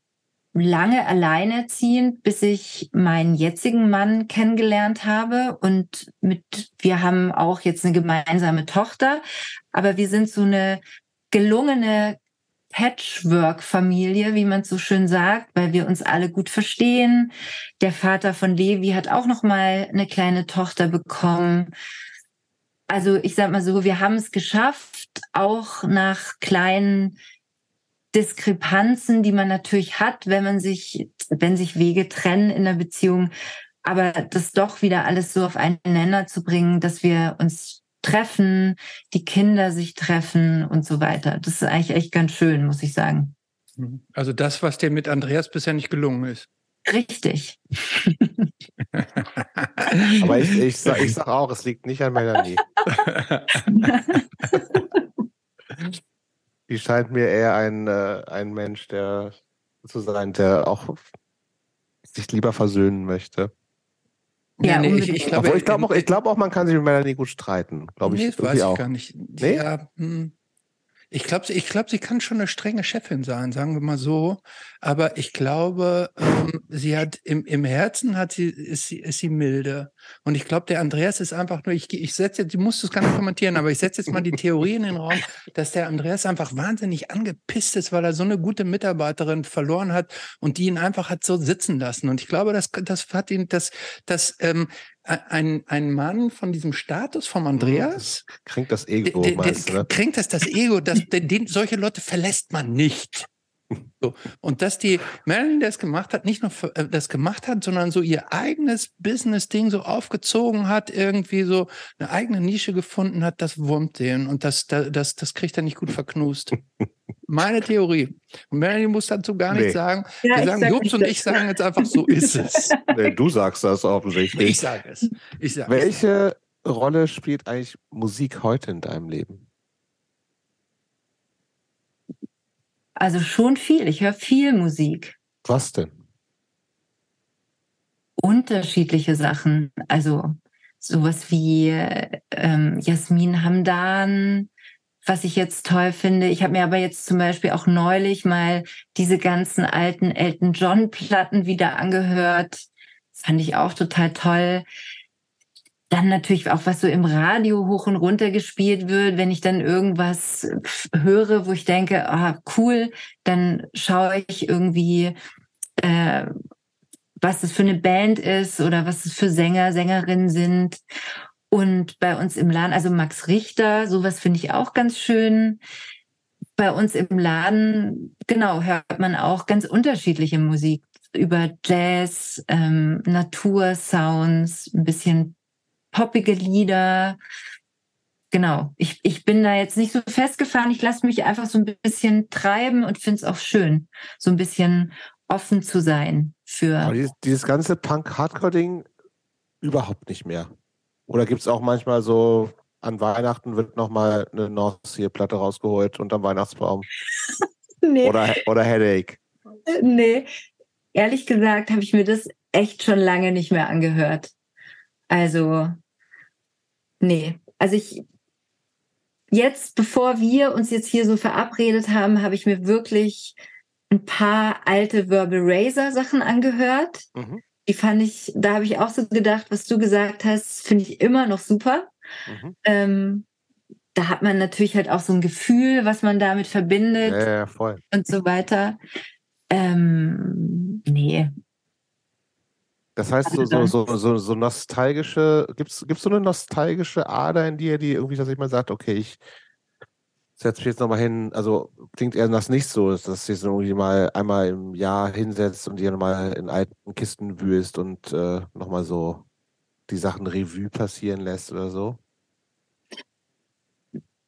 lange alleinerziehend, bis ich meinen jetzigen Mann kennengelernt habe. Und mit, wir haben auch jetzt eine gemeinsame Tochter, aber wir sind so eine gelungene Patchwork-Familie, wie man so schön sagt, weil wir uns alle gut verstehen. Der Vater von Levi hat auch noch mal eine kleine Tochter bekommen. Also ich sag mal so, wir haben es geschafft, auch nach kleinen Diskrepanzen, die man natürlich hat, wenn man sich, wenn sich Wege trennen in der Beziehung, aber das doch wieder alles so auf einen Nenner zu bringen, dass wir uns treffen, die Kinder sich treffen und so weiter. Das ist eigentlich echt ganz schön, muss ich sagen. Also das, was dir mit Andreas bisher nicht gelungen ist. Richtig. [laughs] Aber ich, ich, sag, ich sag auch, es liegt nicht an Melanie. [laughs] Die scheint mir eher ein, äh, ein Mensch, der zu sein, der auch sich lieber versöhnen möchte. Ja, nee, ich, ich glaube, ich glaube auch, ich glaub auch, man kann sich mit Melanie gut streiten. Glaube ich nee, das weiß ich auch. gar nicht. Nee? Ja, hm. Ich glaube, ich glaub, sie kann schon eine strenge Chefin sein, sagen wir mal so. Aber ich glaube, ähm, sie hat im, im Herzen hat sie ist sie ist sie milde. Und ich glaube, der Andreas ist einfach nur. Ich, ich setze jetzt, du musst es gar nicht kommentieren, aber ich setze jetzt mal die Theorie in den Raum, dass der Andreas einfach wahnsinnig angepisst ist, weil er so eine gute Mitarbeiterin verloren hat und die ihn einfach hat so sitzen lassen. Und ich glaube, das das hat ihn das das ähm, ein, ein Mann von diesem Status vom Andreas, Kringt das der, Ego, der, meinst der ne? kränkt das das Ego, dass den, solche Leute verlässt man nicht. So. Und dass die Marilyn das gemacht hat, nicht nur äh, das gemacht hat, sondern so ihr eigenes Business-Ding so aufgezogen hat, irgendwie so eine eigene Nische gefunden hat, das wurmt den. Und das, das, das, das kriegt er nicht gut verknust. [laughs] Meine Theorie. Und Marilyn muss dazu gar Nee. nichts sagen. Ja, Wir sagen, sag Jobs und ich sagen jetzt einfach, so ist es. [laughs] Nee, du sagst das offensichtlich. Ich sage es. Ich sage es. Welche Rolle spielt eigentlich Musik heute in deinem Leben? Also schon viel. Ich höre viel Musik. Was denn? Unterschiedliche Sachen. Also sowas wie ähm, Jasmin Hamdan, was ich jetzt toll finde. Ich habe mir aber jetzt zum Beispiel auch neulich mal diese ganzen alten Elton John Platten wieder angehört. Das fand ich auch total toll. Dann natürlich auch, was so im Radio hoch und runter gespielt wird, wenn ich dann irgendwas höre, wo ich denke, ah, cool, dann schaue ich irgendwie, äh, was das für eine Band ist oder was es für Sänger, Sängerinnen sind. Und bei uns im Laden, also Max Richter, sowas finde ich auch ganz schön. Bei uns im Laden, genau, hört man auch ganz unterschiedliche Musik über Jazz, ähm, Natursounds, ein bisschen poppige Lieder. Genau, ich, ich bin da jetzt nicht so festgefahren. Ich lasse mich einfach so ein bisschen treiben und finde es auch schön, so ein bisschen offen zu sein für. Dieses, dieses ganze Punk-Hardcore-Ding überhaupt nicht mehr. Oder gibt es auch manchmal so, an Weihnachten wird nochmal eine North Sea-Platte rausgeholt unterm Weihnachtsbaum? [laughs] Nee, Oder, oder Headache? nee. Ehrlich gesagt habe ich mir das echt schon lange nicht mehr angehört. Also, nee. Also ich, jetzt, bevor wir uns jetzt hier so verabredet haben, habe ich mir wirklich ein paar alte Verbal Razor Sachen angehört. Mhm. Die fand ich, da habe ich auch so gedacht, was du gesagt hast, finde ich immer noch super. Mhm. Ähm, da hat man natürlich halt auch so ein Gefühl, was man damit verbindet ja, ja, voll. und so weiter. Ähm, nee. Das heißt, so, so, so, so, so nostalgische, gibt es so eine nostalgische Ader in dir, die irgendwie, dass ich mal sagt, okay, ich setze mich jetzt nochmal hin, also klingt eher das nicht so, dass du dich irgendwie mal einmal im Jahr hinsetzt und dir nochmal in alten Kisten wühlst und äh, nochmal so die Sachen Revue passieren lässt oder so?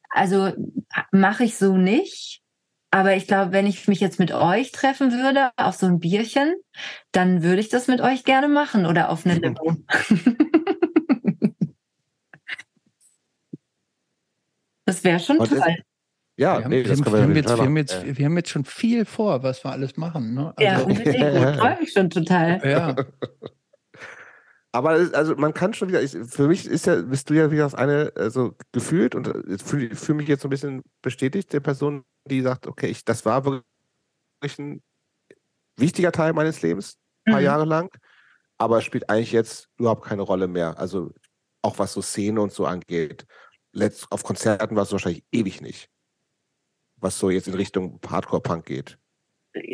Also mache ich so nicht. Aber ich glaube, wenn ich mich jetzt mit euch treffen würde, auf so ein Bierchen, dann würde ich das mit euch gerne machen oder auf eine Limo. [laughs] das wäre schon toll. Ja, wir, nee, haben, das wir, haben jetzt, wir, haben jetzt, wir haben jetzt schon viel vor, was wir alles machen. Ne? Also, ja. [laughs] Ich freue mich schon total. Ja. Aber also man kann schon wieder, ich, für mich ist ja, bist du ja wieder das eine, also gefühlt und äh, fühle fühl mich jetzt so ein bisschen bestätigt, der Person, die sagt, okay, ich, das war wirklich ein wichtiger Teil meines Lebens, ein paar mhm. Jahre lang, aber spielt eigentlich jetzt überhaupt keine Rolle mehr. Also auch was so Szene und so angeht. Letzt, auf Konzerten war es wahrscheinlich ewig nicht. Was so jetzt in Richtung Hardcore-Punk geht.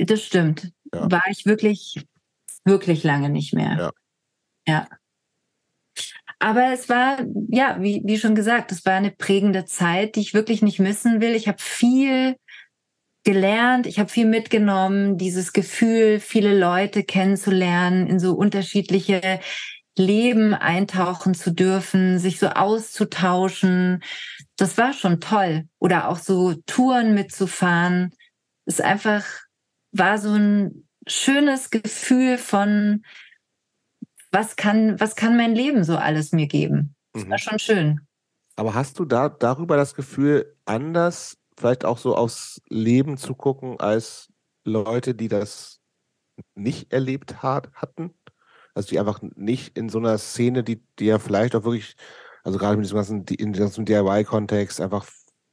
Das stimmt. Ja. War ich wirklich, wirklich lange nicht mehr. Ja. Ja. Aber es war, ja, wie, wie schon gesagt, es war eine prägende Zeit, die ich wirklich nicht missen will. Ich habe viel gelernt, ich habe viel mitgenommen, dieses Gefühl, viele Leute kennenzulernen, in so unterschiedliche Leben eintauchen zu dürfen, sich so auszutauschen. Das war schon toll. Oder auch so Touren mitzufahren. Es einfach war so ein schönes Gefühl von, was kann, was kann mein Leben so alles mir geben? Das mhm. war schon schön. Aber hast du da darüber das Gefühl, anders vielleicht auch so aufs Leben zu gucken als Leute, die das nicht erlebt hat, hatten? Also die einfach nicht in so einer Szene, die, die ja vielleicht auch wirklich, also gerade mit diesem ganzen, in diesem DIY-Kontext einfach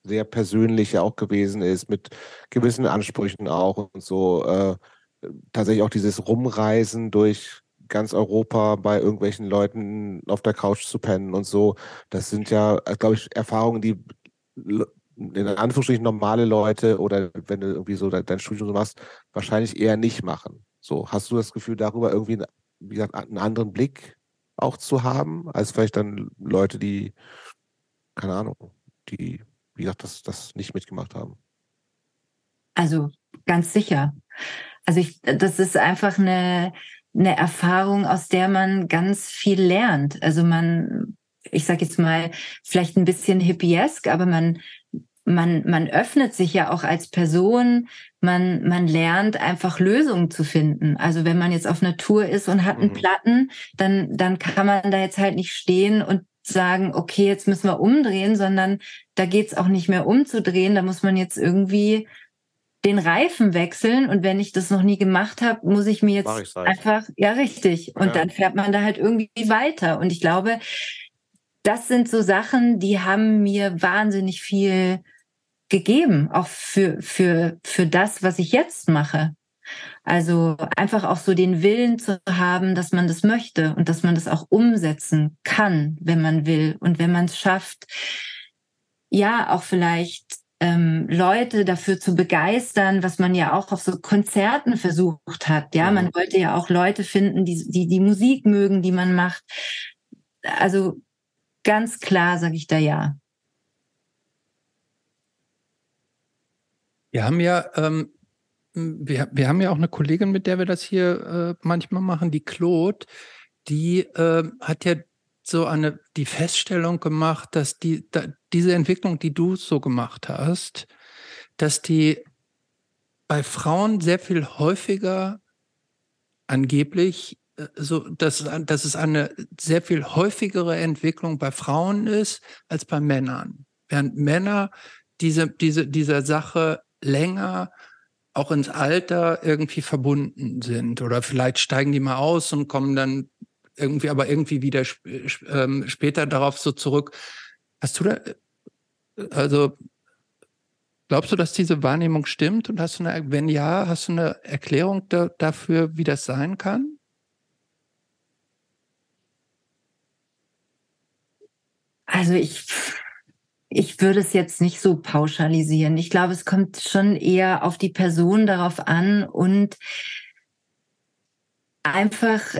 sehr persönlich auch gewesen ist, mit gewissen Ansprüchen auch und so, äh, tatsächlich auch dieses Rumreisen durch ganz Europa bei irgendwelchen Leuten auf der Couch zu pennen und so. Das sind ja, glaube ich, Erfahrungen, die in Anführungsstrichen normale Leute oder wenn du irgendwie so dein Studium so machst, wahrscheinlich eher nicht machen. So, hast du das Gefühl, darüber irgendwie, wie gesagt, einen anderen Blick auch zu haben, als vielleicht dann Leute, die, keine Ahnung, die, wie gesagt, das, das nicht mitgemacht haben? Also ganz sicher. Also ich, das ist einfach eine, eine Erfahrung, aus der man ganz viel lernt. Also man, ich sage jetzt mal, vielleicht ein bisschen hippiesk, aber man, man, man öffnet sich ja auch als Person, man, man lernt einfach Lösungen zu finden. Also wenn man jetzt auf einer Tour ist und hat einen mhm. Platten, dann, dann kann man da jetzt halt nicht stehen und sagen, okay, jetzt müssen wir umdrehen, sondern da geht's auch nicht mehr umzudrehen. Da muss man jetzt irgendwie den Reifen wechseln und wenn ich das noch nie gemacht habe, muss ich mir jetzt ich einfach, ja richtig, und ja. dann fährt man da halt irgendwie weiter. Und ich glaube, das sind so Sachen, die haben mir wahnsinnig viel gegeben, auch für, für, für das, was ich jetzt mache. Also einfach auch so den Willen zu haben, dass man das möchte und dass man das auch umsetzen kann, wenn man will und wenn man es schafft, ja, auch vielleicht ähm, Leute dafür zu begeistern, was man ja auch auf so Konzerten versucht hat. Ja, man mhm. wollte ja auch Leute finden, die die, die Musik mögen, die man macht. Also ganz klar sage ich da ja. Wir haben ja, ähm, wir, wir haben ja auch eine Kollegin, mit der wir das hier äh, manchmal machen, die Claude, die äh, hat ja so eine, die Feststellung gemacht, dass die, da, diese Entwicklung, die du so gemacht hast, dass die bei Frauen sehr viel häufiger angeblich äh, so, dass, dass es eine sehr viel häufigere Entwicklung bei Frauen ist als bei Männern. Während Männer diese, diese, dieser Sache länger auch ins Alter irgendwie verbunden sind. Oder vielleicht steigen die mal aus und kommen dann irgendwie, aber irgendwie wieder ähm, später darauf so zurück. Hast du da, also glaubst du, dass diese Wahrnehmung stimmt? Und hast du eine, wenn ja, hast du eine Erklärung da, dafür, wie das sein kann? Also ich, ich würde es jetzt nicht so pauschalisieren. Ich glaube, es kommt schon eher auf die Person darauf an und einfach,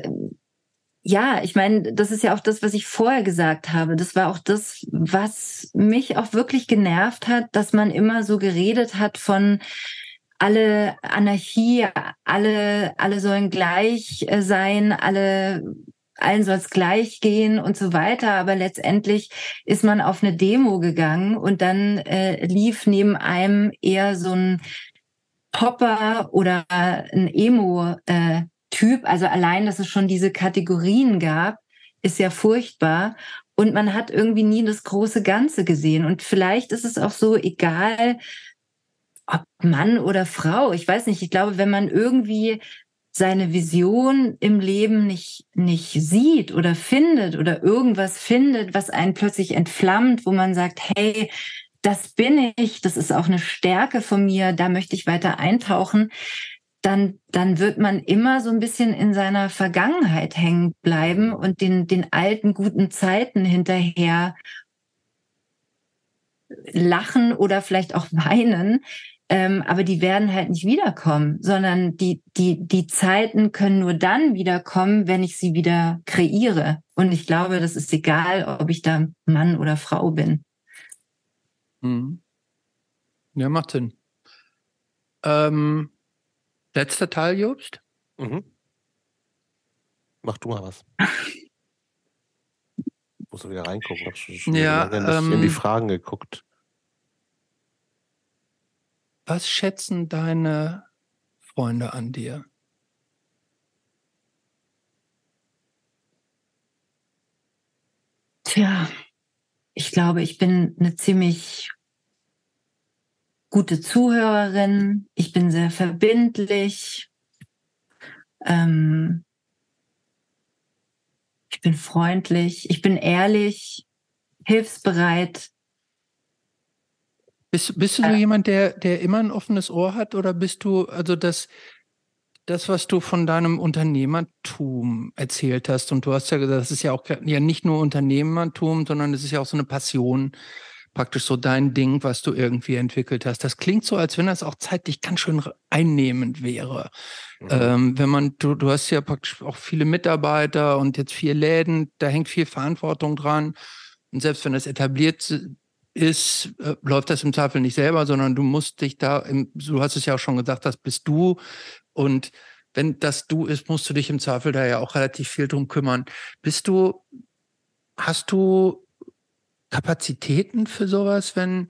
ja, ich meine, das ist ja auch das, was ich vorher gesagt habe. Das war auch das, was mich auch wirklich genervt hat, dass man immer so geredet hat von alle Anarchie, alle, alle sollen gleich äh, sein, alle allen soll es gleich gehen und so weiter. Aber letztendlich ist man auf eine Demo gegangen und dann äh, lief neben einem eher so ein Popper oder ein Emo-Typ. Äh, also allein, dass es schon diese Kategorien gab, ist ja furchtbar. Und man hat irgendwie nie das große Ganze gesehen. Und vielleicht ist es auch so, egal, ob Mann oder Frau. Ich weiß nicht. Ich glaube, wenn man irgendwie seine Vision im Leben nicht, nicht sieht oder findet oder irgendwas findet, was einen plötzlich entflammt, wo man sagt, hey, das bin ich, das ist auch eine Stärke von mir, da möchte ich weiter eintauchen, dann, dann wird man immer so ein bisschen in seiner Vergangenheit hängen bleiben und den, den alten guten Zeiten hinterher lachen oder vielleicht auch weinen, ähm, aber die werden halt nicht wiederkommen, sondern die, die, die Zeiten können nur dann wiederkommen, wenn ich sie wieder kreiere. Und ich glaube, das ist egal, ob ich da Mann oder Frau bin. Mhm. Ja, macht Sinn. Ähm, letzter Teil, Jobst? Mhm. Mach du mal was. [laughs] Musst du wieder reingucken. Hab schon ja, ähm, in die Fragen geguckt. Was schätzen deine Freunde an dir? Tja, ich glaube, ich bin eine ziemlich gute Zuhörerin. Ich bin sehr verbindlich. Ähm, ich bin freundlich. Ich bin ehrlich, hilfsbereit. Bist, bist du so jemand, der, der immer ein offenes Ohr hat oder bist du, also das, das, was du von deinem Unternehmertum erzählt hast, und du hast ja gesagt, das ist ja auch ja nicht nur Unternehmertum, sondern es ist ja auch so eine Passion, praktisch so dein Ding, was du irgendwie entwickelt hast. Das klingt so, als wenn das auch zeitlich ganz schön einnehmend wäre. Mhm. Ähm, wenn man, du, du hast ja praktisch auch viele Mitarbeiter und jetzt vier Läden, da hängt viel Verantwortung dran. Und selbst wenn das etabliert ist, äh, läuft das im Zweifel nicht selber, sondern du musst dich da, im, du hast es ja auch schon gesagt, das bist du. Und wenn das du ist, musst du dich im Zweifel da ja auch relativ viel drum kümmern. Bist du, hast du Kapazitäten für sowas, wenn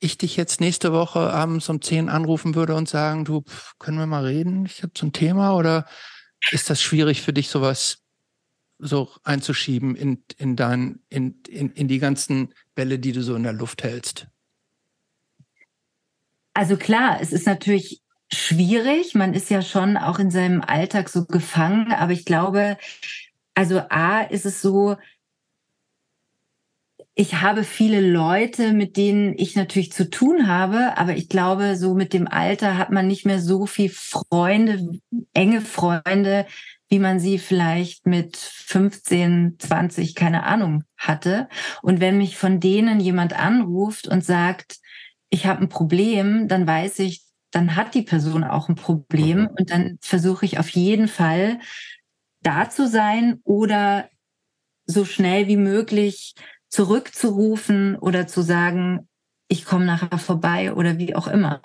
ich dich jetzt nächste Woche abends um 10 anrufen würde und sagen, du, können wir mal reden? Ich habe so ein Thema oder ist das schwierig für dich, sowas so einzuschieben in, in, dein, in, in, in die ganzen Bälle, die du so in der Luft hältst? Also klar, es ist natürlich schwierig. Man ist ja schon auch in seinem Alltag so gefangen. Aber ich glaube, also A ist es so, ich habe viele Leute, mit denen ich natürlich zu tun habe, aber ich glaube, so mit dem Alter hat man nicht mehr so viel Freunde, enge Freunde, wie man sie vielleicht mit 15, 20, keine Ahnung hatte. Und wenn mich von denen jemand anruft und sagt, ich habe ein Problem, dann weiß ich, dann hat die Person auch ein Problem mhm. und dann versuche ich auf jeden Fall da zu sein oder so schnell wie möglich zurückzurufen oder zu sagen, ich komme nachher vorbei oder wie auch immer.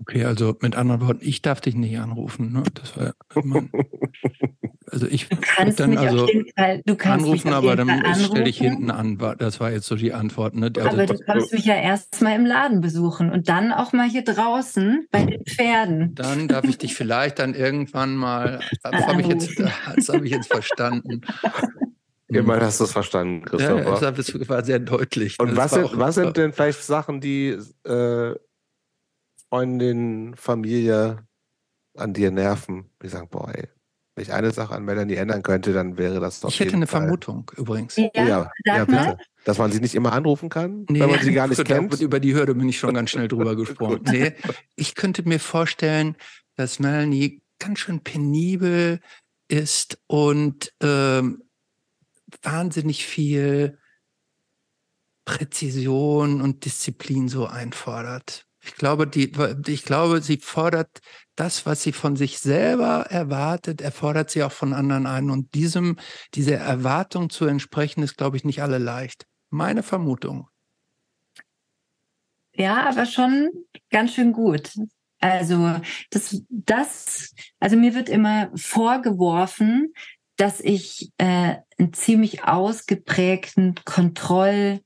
Okay, also mit anderen Worten, ich darf dich nicht anrufen. Ne? Das war immer, [laughs] also ich du kannst dann mich also auf jeden Fall, du kannst anrufen, aber dann stelle ich hinten an. Das war jetzt so die Antwort. Ne? Also, aber du kannst mich ja erst mal im Laden besuchen und dann auch mal hier draußen bei den Pferden. Dann darf ich dich vielleicht dann irgendwann mal. [laughs] Das habe ich jetzt, [laughs] das habe ich jetzt verstanden. Immerhin hast du es verstanden, Christopher. Ja, das war sehr deutlich. Und was sind, was sind denn vielleicht Sachen, die äh, Freundin, Familie an dir nerven. Die sagen, boah, ey, Wenn ich eine Sache an Melanie ändern könnte, dann wäre das doch. Ich hätte eine Fall. Vermutung übrigens. Ja, oh ja, ja bitte. Dass man sie nicht immer anrufen kann, Nee, wenn man sie gar nicht kennt. Über die Hürde bin ich schon ganz schnell [laughs] drüber gesprungen. Nee, ich könnte mir vorstellen, dass Melanie ganz schön penibel ist und ähm, wahnsinnig viel Präzision und Disziplin so einfordert. Ich glaube, die, ich glaube, sie fordert das, was sie von sich selber erwartet, erfordert sie auch von anderen ein. Und diesem, dieser Erwartung zu entsprechen, ist, glaube ich, nicht alle leicht. Meine Vermutung. Ja, aber schon ganz schön gut. Also das, das, also mir wird immer vorgeworfen, dass ich äh, einen ziemlich ausgeprägten Kontrollsinn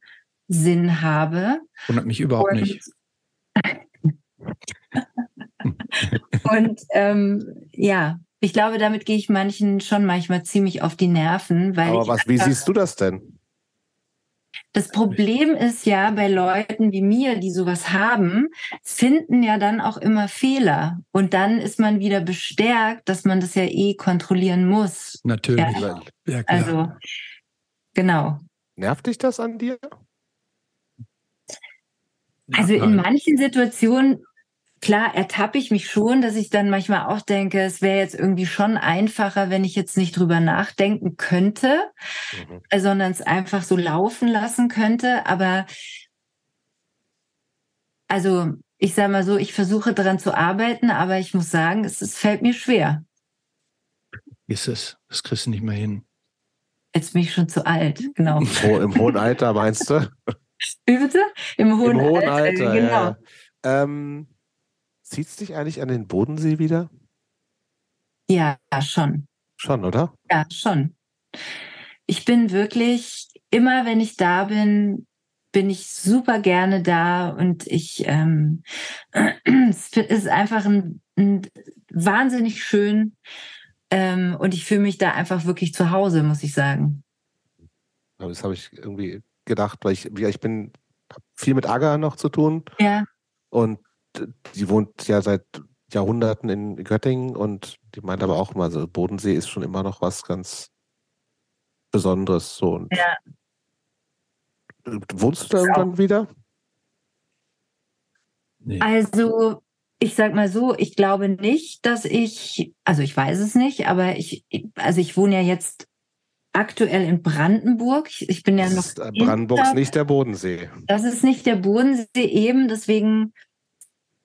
habe. Wundert mich überhaupt Und- nicht. [laughs] Und ähm, ja, ich glaube, damit gehe ich manchen schon manchmal ziemlich auf die Nerven, weil Aber was, wie einfach- siehst du das denn? Das Problem ist ja bei Leuten wie mir, die sowas haben, finden ja dann auch immer Fehler. Und dann ist man wieder bestärkt, dass man das ja eh kontrollieren muss. Natürlich. Ja. Ja, klar. Also, genau. Nervt dich das an dir? Also in manchen Situationen, klar, ertappe ich mich schon, dass ich dann manchmal auch denke, es wäre jetzt irgendwie schon einfacher, wenn ich jetzt nicht drüber nachdenken könnte, Mhm. äh, sondern es einfach so laufen lassen könnte. Aber also ich sage mal so, ich versuche daran zu arbeiten, aber ich muss sagen, es, es fällt mir schwer. Ist es. Das kriegst du nicht mehr hin. Jetzt bin ich schon zu alt, genau. Im hohen Alter, meinst du? [laughs] Wie bitte? Im hohen, Im hohen Alter, Alter, genau. ja. Ähm, Zieht es dich eigentlich an den Bodensee wieder? Ja, schon. Schon, oder? Ja, schon. Ich bin wirklich, immer wenn ich da bin, bin ich super gerne da und ich, ähm, [clears throat] es ist einfach ein, ein wahnsinnig schön ähm, und ich fühle mich da einfach wirklich zu Hause, muss ich sagen. Aber Das habe ich irgendwie gedacht, weil ich, ja, ich bin viel mit Aga noch zu tun Ja, und äh, die wohnt ja seit Jahrhunderten in Göttingen und die meint aber auch immer, so Bodensee ist schon immer noch was ganz Besonderes. So. Und Ja. Wohnst du da irgendwann wieder? Nee. also ich sag mal so, ich glaube nicht, dass ich, also ich weiß es nicht, aber ich, also ich wohne ja jetzt aktuell in Brandenburg. Ich, bin ja Das noch ist, äh, Brandenburg ist nicht der Bodensee. Das ist nicht der Bodensee eben, deswegen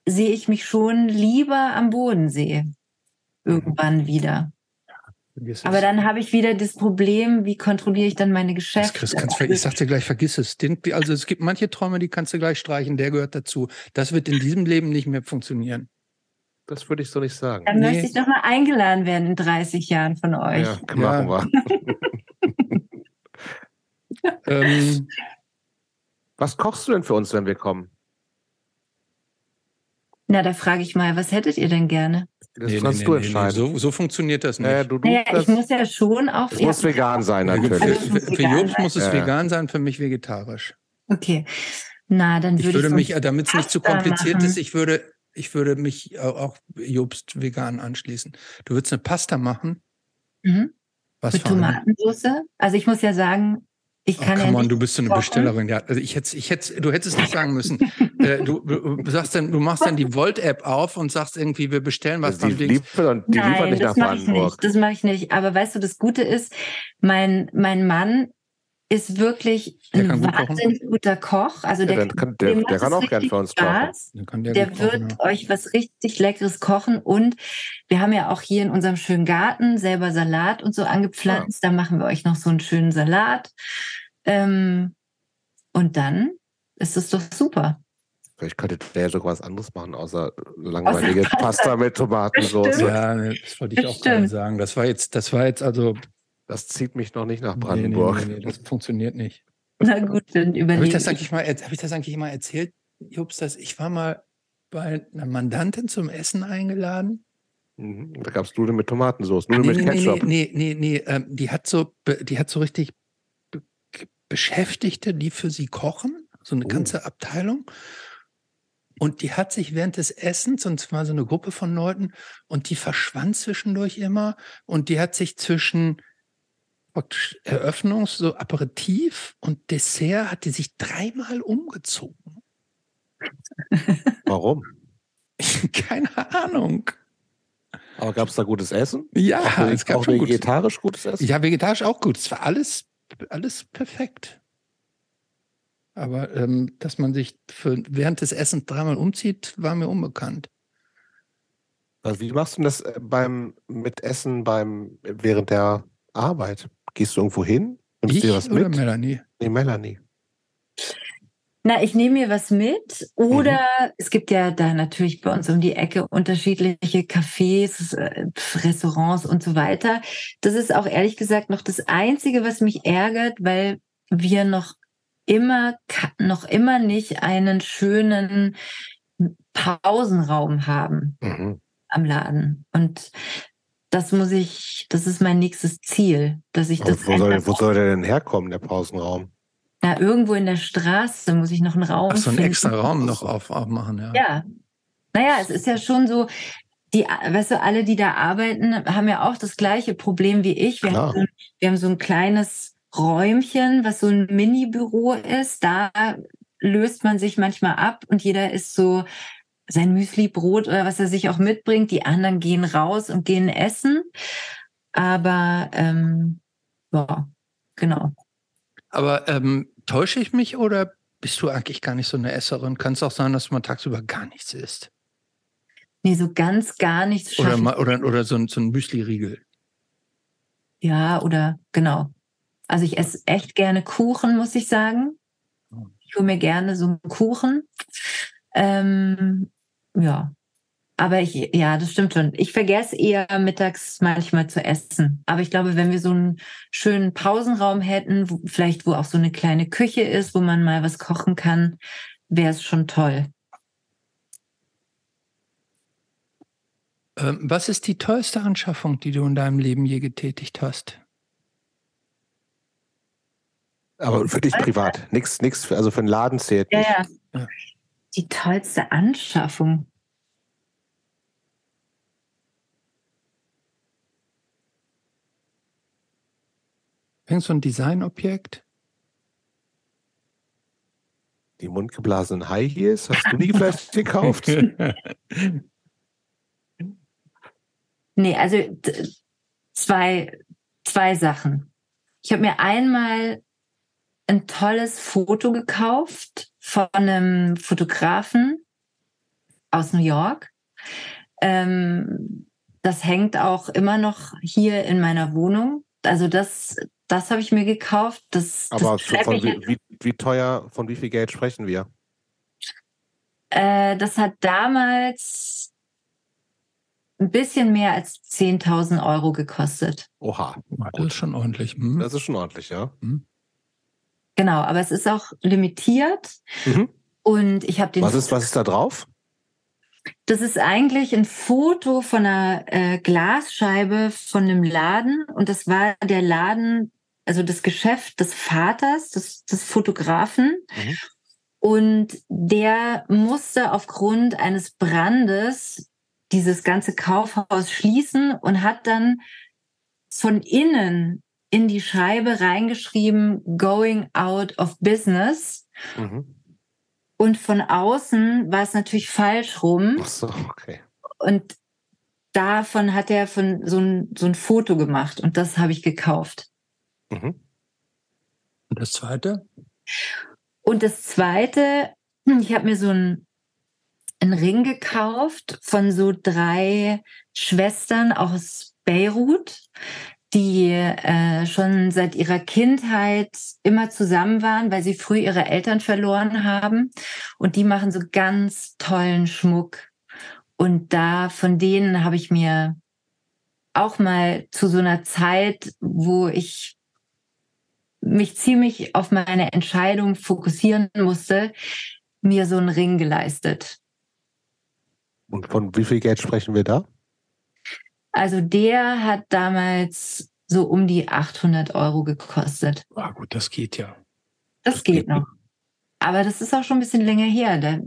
sehe ich mich schon lieber am Bodensee irgendwann wieder. Aber dann habe ich wieder das Problem, wie kontrolliere ich dann meine Geschäfte? Chris, kannst, ich sag dir gleich, vergiss es. Den, also es gibt manche Träume, die kannst du gleich streichen, der gehört dazu. Das wird in diesem Leben nicht mehr funktionieren. Das würde ich so nicht sagen. Dann Nee. möchte ich doch mal eingeladen werden in 30 Jahren von euch. Ja, machen wir. [laughs] Ähm, Was kochst du denn für uns, wenn wir kommen? Na, da frage ich mal, was hättet ihr denn gerne? Das nee, kannst nee, du nee, nee, entscheiden. So, so funktioniert das nicht. Naja, du, du, Naja, das, ich muss ja schon auch. es muss vegan sein, Für, natürlich. Also- für, muss für Jobs muss es Ja, ja. vegan sein, für mich vegetarisch. Okay. Na, dann Ich würde würde ich. mich, damit es nicht zu kompliziert machen. ist, ich würde, ich würde mich auch- auch Jobst vegan anschließen. Du würdest eine Pasta machen? Mhm. Was Mit für eine? Tomatensauce. Also ich muss ja sagen, ich Oh, kann ja come on, nicht du bist so eine kochen. Bestellerin. Ja, also ich hätte, ich hätte, du hättest es nicht sagen müssen. [laughs] äh, du, du sagst dann, du machst dann die Volt-App auf und sagst irgendwie, wir bestellen was die, beim Dings. liefern, die liefern Nein, nicht nach das mache ich nicht. Das mache ich nicht. Aber weißt du, das Gute ist, mein, mein Mann ist wirklich Der ein gut kochen. wahnsinnig guter Koch. Also Ja, der, kann, der, der kann auch gern für uns kochen. Spaß. Kann der, Der wird kochen, ja. euch was richtig Leckeres kochen und wir haben ja auch hier in unserem schönen Garten selber Salat und so angepflanzt. Da machen wir euch noch so einen schönen Salat. Ähm, und dann ist es doch super. Vielleicht könnte der ja sogar was anderes machen, außer langweilige Pasta mit Tomatensauce. Ja, das wollte ich auch Bestimmt. gerade sagen. Das war jetzt, das war jetzt also Das zieht mich noch nicht nach Brandenburg. Nee, nee, nee, das funktioniert nicht. Na gut, dann Habe überlege ich das ich. eigentlich mal, habe ich das eigentlich mal erzählt, Jobs, dass ich war mal bei einer Mandantin zum Essen eingeladen? Mhm. Da gab es Nudeln mit Tomatensauce, Nudeln nee, mit nee, Ketchup. nee, nee, nee, nee, ähm, die hat so, die hat so richtig Be Beschäftigte, die für sie kochen, so eine Oh. ganze Abteilung. Und die hat sich während des Essens, und zwar so eine Gruppe von Leuten, und die verschwand zwischendurch immer. Und die hat sich zwischen Eröffnungs-, so Aperitif und Dessert hat die sich dreimal umgezogen. Warum? [laughs] Keine Ahnung. Aber gab es da gutes Essen? Ja, auch, es gab auch schon vegetarisch gutes, gutes Essen. Ja, vegetarisch auch gut. Es war alles, alles perfekt. Aber ähm, dass man sich für, während des Essens dreimal umzieht, war mir unbekannt. Also wie machst du das äh, beim mit Essen beim während der Arbeit? Gehst du irgendwo hin? Nimmst ich dir was oder mit? Melanie? Nee, Melanie. Na, ich nehme mir was mit oder mhm. es gibt ja da natürlich bei uns um die Ecke unterschiedliche Cafés, äh, Restaurants und so weiter. Das ist auch ehrlich gesagt noch das Einzige, was mich ärgert, weil wir noch immer, noch immer nicht einen schönen Pausenraum haben mhm. am Laden. Und das muss ich, das ist mein nächstes Ziel, dass ich das. Wo soll, wo soll der denn herkommen, der Pausenraum? Ja, irgendwo in der Straße muss ich noch einen Raum. Ach, so einen extra Raum noch auf, aufmachen, ja. Ja. Naja, es ist ja schon so, die, weißt du, alle, die da arbeiten, haben ja auch das gleiche Problem wie ich. Wir, haben so, wir haben so ein kleines Räumchen, was so ein Mini-Büro ist. Da löst man sich manchmal ab und jeder ist so sein Müsli-Brot oder was er sich auch mitbringt. Die anderen gehen raus und gehen essen. Aber ähm, ja, genau. Aber ähm, täusche ich mich oder bist du eigentlich gar nicht so eine Esserin? Kann es auch sein, dass man tagsüber gar nichts isst? Nee, so ganz gar nichts. Oder, mal, oder, oder so ein, so ein Müsli-Riegel. Ja, oder genau. Also ich esse echt gerne Kuchen, muss ich sagen. Oh. Ich hole mir gerne so einen Kuchen. Ähm, ja, aber ich, ja, das stimmt schon. Ich vergesse eher mittags manchmal zu essen. Aber ich glaube, wenn wir so einen schönen Pausenraum hätten, wo, vielleicht wo auch so eine kleine Küche ist, wo man mal was kochen kann, wäre es schon toll. Ähm, was ist die tollste Anschaffung, die du in deinem Leben je getätigt hast? Aber für dich privat, nichts, nichts, also für einen Laden zählt ja, nicht. Ja. Die tollste Anschaffung. Irgend so ein Designobjekt? Die mundgeblasenen High Heels hast du nie vielleicht [laughs] gekauft? [laughs] nee, also zwei, zwei Sachen. Ich habe mir einmal ein tolles Foto gekauft von einem Fotografen aus New York. Ähm, das hängt auch immer noch hier in meiner Wohnung. Also das, das habe ich mir gekauft. Das, Aber das von wie, wie, wie, teuer, von wie viel Geld sprechen wir? Äh, das hat damals ein bisschen mehr als 10.000 Euro gekostet. Oha. Das ist schon ordentlich. Hm. Das ist schon ordentlich, ja. Hm. Genau, aber es ist auch limitiert. Mhm. Und ich habe den. Was ist, was ist da drauf? Das ist eigentlich ein Foto von einer äh, Glasscheibe von einem Laden und das war der Laden, also das Geschäft des Vaters, des, des Fotografen. Mhm. Und der musste aufgrund eines Brandes dieses ganze Kaufhaus schließen und hat dann von innen in die Scheibe reingeschrieben, going out of business. Mhm. Und von außen war es natürlich falsch rum. Ach so, okay. Und davon hat er von so ein, so ein Foto gemacht und das habe ich gekauft. Mhm. Und das zweite? Und das zweite, hm, ich habe mir so einen, einen Ring gekauft von so drei Schwestern aus Beirut die äh, schon seit ihrer Kindheit immer zusammen waren, weil sie früh ihre Eltern verloren haben. Und die machen so ganz tollen Schmuck. Und da von denen habe ich mir auch mal zu so einer Zeit, wo ich mich ziemlich auf meine Entscheidung fokussieren musste, mir so einen Ring geleistet. Und von wie viel Geld sprechen wir da? Also der hat damals so um die 800 Euro gekostet. Ah, gut, das geht ja. Das, das geht, geht noch. Aber das ist auch schon ein bisschen länger her. Da,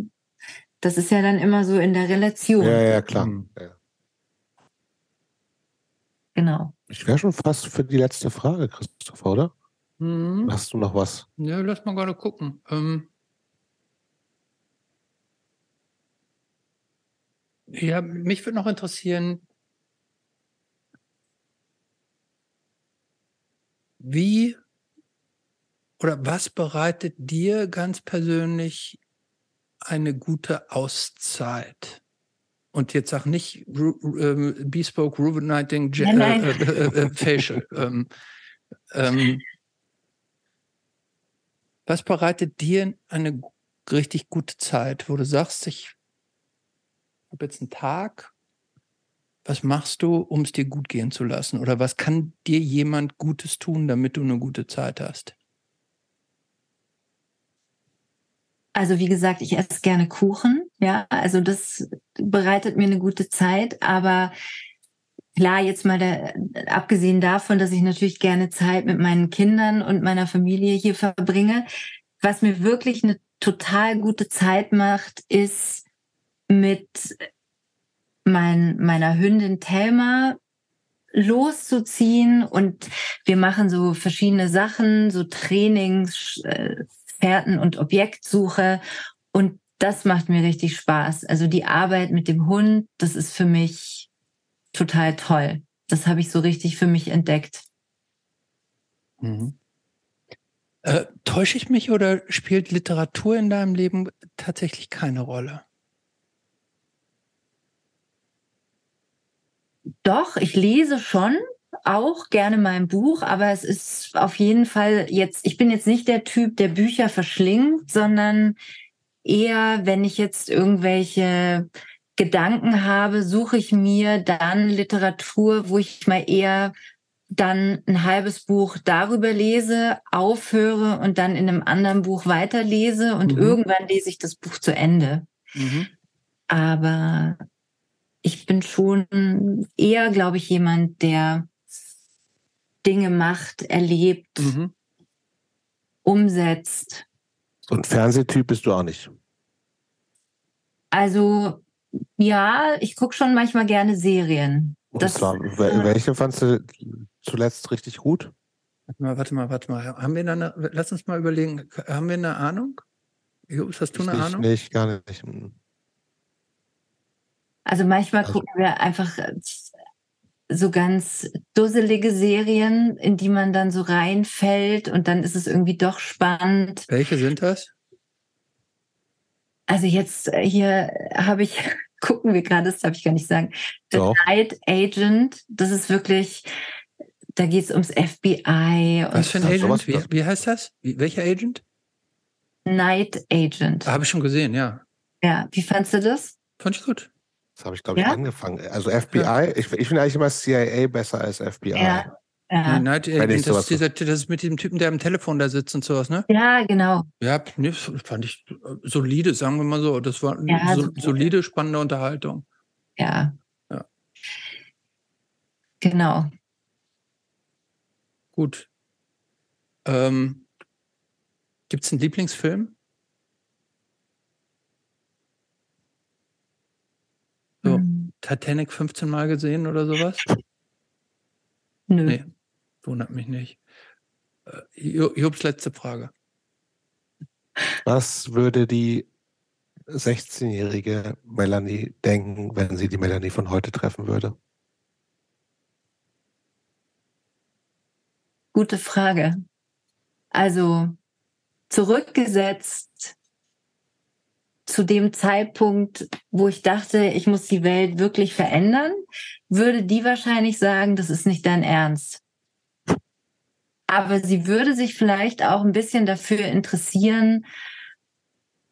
Das ist ja dann immer so in der Relation. Ja, ja, klar. Mhm. Ja. Genau. Ich wäre schon fast für die letzte Frage, Christopher, oder? Mhm. Hast du noch was? Ja, lass mal gerade gucken. Ähm, ja, mich würde noch interessieren, wie oder was bereitet dir ganz persönlich eine gute Auszeit? Und jetzt sag nicht ähm, Bespoke Rubenating Nein, nein. äh, äh, äh, Facial. [laughs] ähm, ähm, was bereitet dir eine richtig gute Zeit, wo du sagst, ich habe jetzt einen Tag, was machst du, um es dir gut gehen zu lassen? Oder was kann dir jemand Gutes tun, damit du eine gute Zeit hast? Also wie gesagt, ich esse gerne Kuchen. Ja, also das bereitet mir eine gute Zeit. Aber klar, jetzt mal der, abgesehen davon, dass ich natürlich gerne Zeit mit meinen Kindern und meiner Familie hier verbringe, was mir wirklich eine total gute Zeit macht, ist mit mein, meiner Hündin Thelma loszuziehen und wir machen so verschiedene Sachen, so Trainings, äh, Fährten und Objektsuche und das macht mir richtig Spaß. Also die Arbeit mit dem Hund, das ist für mich total toll. Das habe ich so richtig für mich entdeckt. Mhm. Äh, täusche ich mich oder spielt Literatur in deinem Leben tatsächlich keine Rolle? Doch, ich lese schon auch gerne mein Buch, aber es ist auf jeden Fall jetzt, ich bin jetzt nicht der Typ, der Bücher verschlingt, sondern eher, wenn ich jetzt irgendwelche Gedanken habe, suche ich mir dann Literatur, wo ich mal eher dann ein halbes Buch darüber lese, aufhöre und dann in einem anderen Buch weiterlese und Mhm. irgendwann lese ich das Buch zu Ende. Mhm. Aber ich bin schon eher, glaube ich, jemand, der Dinge macht, erlebt, Mhm. umsetzt. So ein Fernsehtyp bist du auch nicht. Also ja, ich gucke schon manchmal gerne Serien. Und Das, zwar, wel- welche fandst du zuletzt richtig gut? Warte mal, warte mal, warte mal. Haben wir da eine, lass uns mal überlegen, haben wir eine Ahnung? Jobs, hast du eine ich Ahnung? nicht, gar nicht. Also manchmal Also- gucken wir einfach äh, so ganz dusselige Serien, in die man dann so reinfällt und dann ist es irgendwie doch spannend. Welche sind das? Also jetzt äh, hier habe ich, [laughs] gucken wir gerade, das darf ich gar nicht sagen, The Doch. Night Agent. Das ist wirklich, da geht es ums FBI und Was für ein Agent? Wie, wie heißt das? Wie, welcher Agent? Night Agent. Habe ich schon gesehen, ja. Ja, wie fandst du das? Fand ich gut. Das habe ich, glaube ich, Ja? angefangen. Also FBI, ich, ich finde eigentlich immer CIA besser als FBI. Ja. Ja, ich das, ist dieser, das ist mit dem Typen, der am Telefon da sitzt und sowas, ne? ja genau. Ja, nee, das fand ich äh, solide, sagen wir mal so. Das war Ja, so, solide, spannende Unterhaltung. Ja. Ja. Genau. Gut. Ähm, Gibt es einen Lieblingsfilm? So. Hm, Titanic 15 Mal gesehen oder sowas? Nö. Nee, wundert mich nicht. Äh, Jo- Jobs letzte Frage. Was würde die 16-jährige Melanie denken, wenn sie die Melanie von heute treffen würde? Gute Frage. Also zurückgesetzt zu dem Zeitpunkt, wo ich dachte, ich muss die Welt wirklich verändern, würde die wahrscheinlich sagen, das ist nicht dein Ernst. Aber sie würde sich vielleicht auch ein bisschen dafür interessieren,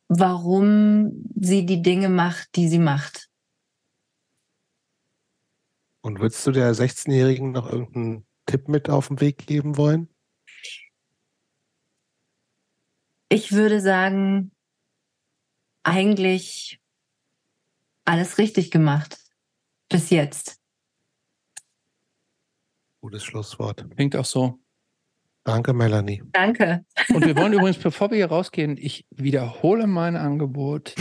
warum sie die Dinge macht, die sie macht. Und würdest du der 16-Jährigen noch irgendeinen Tipp mit auf den Weg geben wollen? Ich würde sagen, eigentlich alles richtig gemacht. Bis jetzt. Gutes Schlusswort. Klingt auch so. Danke, Melanie. Danke. Und wir wollen übrigens, bevor wir hier rausgehen, ich wiederhole mein Angebot.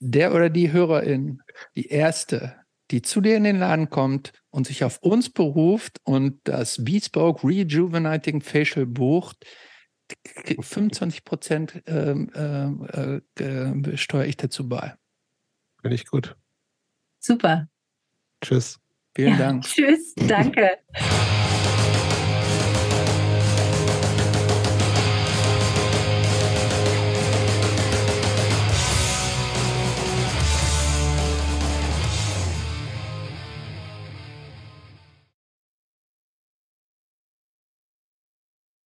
der oder die Hörerin, die erste, die zu dir in den Laden kommt und sich auf uns beruft und das Bespoke Rejuvenating Facial bucht, 25 Prozent ähm, äh, äh, steuere ich dazu bei. Finde ich gut. Super. Tschüss. Vielen ja, [laughs] Dank. Tschüss. Danke. [laughs]